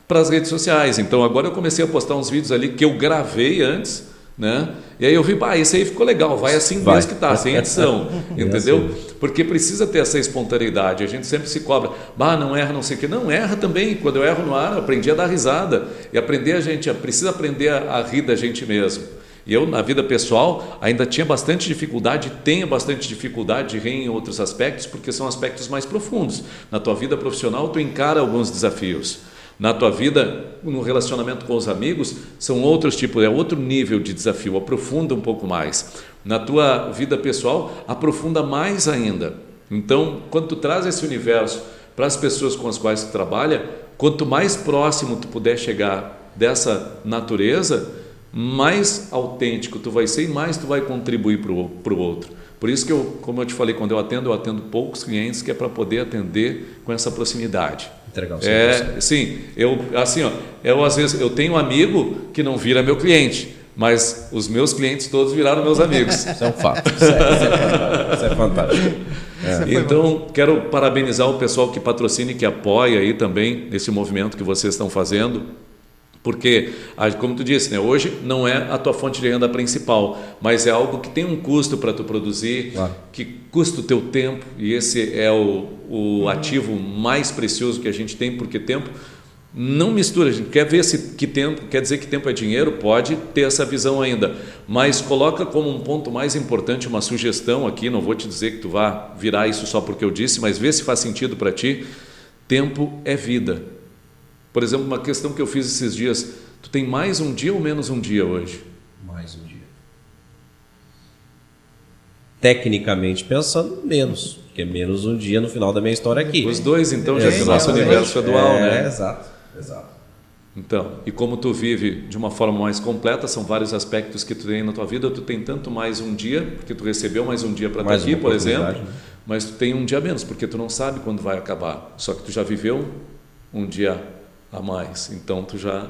Speaker 3: para as redes sociais. Então, agora eu comecei a postar uns vídeos ali que eu gravei antes né? E aí eu vi, bah, esse aí ficou legal, vai assim vai. mesmo que tá, sem edição, (laughs) entendeu? Porque precisa ter essa espontaneidade. A gente sempre se cobra, bah, não erra, não sei o que. Não, erra também. Quando eu erro no ar, aprendi a dar risada. E aprender a gente, precisa aprender a, a rir da gente mesmo. E eu, na vida pessoal, ainda tinha bastante dificuldade, tenho bastante dificuldade de rir em outros aspectos, porque são aspectos mais profundos. Na tua vida profissional, tu encara alguns desafios na tua vida, no relacionamento com os amigos, são outros tipos, é outro nível de desafio, aprofunda um pouco mais. Na tua vida pessoal, aprofunda mais ainda. Então, quando tu traz esse universo para as pessoas com as quais tu trabalha, quanto mais próximo tu puder chegar dessa natureza, mais autêntico tu vai ser e mais tu vai contribuir para o outro. Por isso que eu, como eu te falei, quando eu atendo, eu atendo poucos clientes que é para poder atender com essa proximidade
Speaker 2: entregar o
Speaker 3: serviço. É, sim, eu assim, ó, eu às vezes eu tenho um amigo que não vira meu cliente, mas os meus clientes todos viraram meus amigos. (laughs)
Speaker 2: Isso é um fato. Isso é, isso é fantástico.
Speaker 3: É. Então, quero parabenizar o pessoal que patrocina e que apoia aí também esse movimento que vocês estão fazendo. Porque, como tu disse, né, hoje não é a tua fonte de renda principal, mas é algo que tem um custo para tu produzir, claro. que custa o teu tempo, e esse é o, o ativo mais precioso que a gente tem, porque tempo não mistura, a gente quer ver se que tempo, quer dizer que tempo é dinheiro, pode ter essa visão ainda, mas coloca como um ponto mais importante uma sugestão aqui, não vou te dizer que tu vá virar isso só porque eu disse, mas vê se faz sentido para ti. Tempo é vida. Por exemplo, uma questão que eu fiz esses dias: tu tem mais um dia ou menos um dia hoje?
Speaker 2: Mais um dia. Tecnicamente pensando, menos, porque é menos um dia no final da minha história aqui.
Speaker 3: Os dois, então, já é, que o nosso universo é dual, é, né?
Speaker 2: Exato, exato.
Speaker 3: Então, e como tu vive de uma forma mais completa, são vários aspectos que tu tem na tua vida, tu tem tanto mais um dia, porque tu recebeu mais um dia para estar aqui, por exemplo, né? mas tu tem um dia menos, porque tu não sabe quando vai acabar. Só que tu já viveu um dia a mais. Então tu já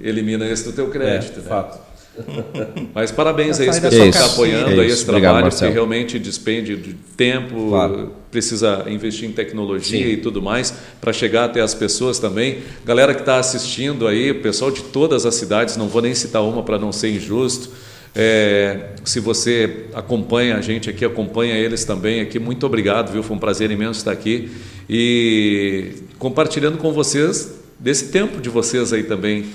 Speaker 3: elimina esse do teu crédito.
Speaker 2: É, né? fato. (laughs)
Speaker 3: Mas parabéns a esse pessoal que está apoiando é esse trabalho, Obrigado, que realmente despende de tempo, claro. precisa investir em tecnologia Sim. e tudo mais para chegar até as pessoas também. Galera que está assistindo aí, pessoal de todas as cidades, não vou nem citar uma para não ser injusto. É, se você acompanha a gente aqui, acompanha eles também aqui, muito obrigado, viu? Foi um prazer imenso estar aqui e compartilhando com vocês desse tempo de vocês aí também,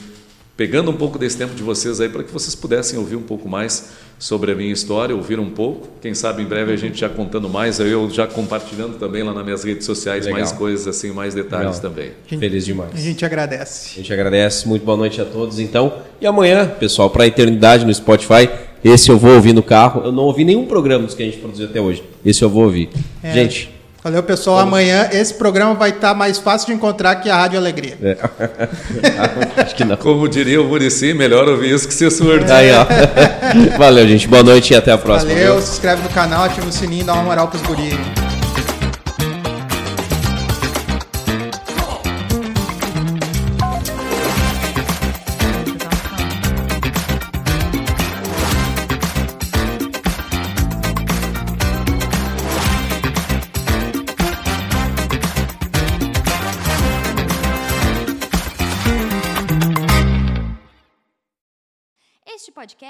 Speaker 3: pegando um pouco desse tempo de vocês aí para que vocês pudessem ouvir um pouco mais sobre a minha história, ouvir um pouco. Quem sabe em breve a gente já contando mais, eu já compartilhando também lá nas minhas redes sociais Legal. mais coisas assim, mais detalhes Legal. também.
Speaker 2: Gente, Feliz demais.
Speaker 1: A gente agradece.
Speaker 2: A gente agradece. Muito boa noite a todos, então. E amanhã, pessoal, para a eternidade no Spotify. Esse eu vou ouvir no carro. Eu não ouvi nenhum programa dos que a gente produziu até hoje. Esse eu vou ouvir. É. Gente,
Speaker 1: Valeu, pessoal. Vamos. Amanhã esse programa vai estar mais fácil de encontrar que a Rádio Alegria. É. (laughs)
Speaker 3: Acho que não. Como diria o Murici, melhor ouvir isso que ser surdo.
Speaker 2: É. Aí, ó. Valeu, gente. Boa noite e até a próxima.
Speaker 1: Valeu, viu? se inscreve no canal, ativa o sininho, dá uma moral pros guris.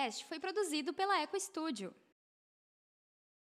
Speaker 4: Podcast foi produzido pela Eco Studio.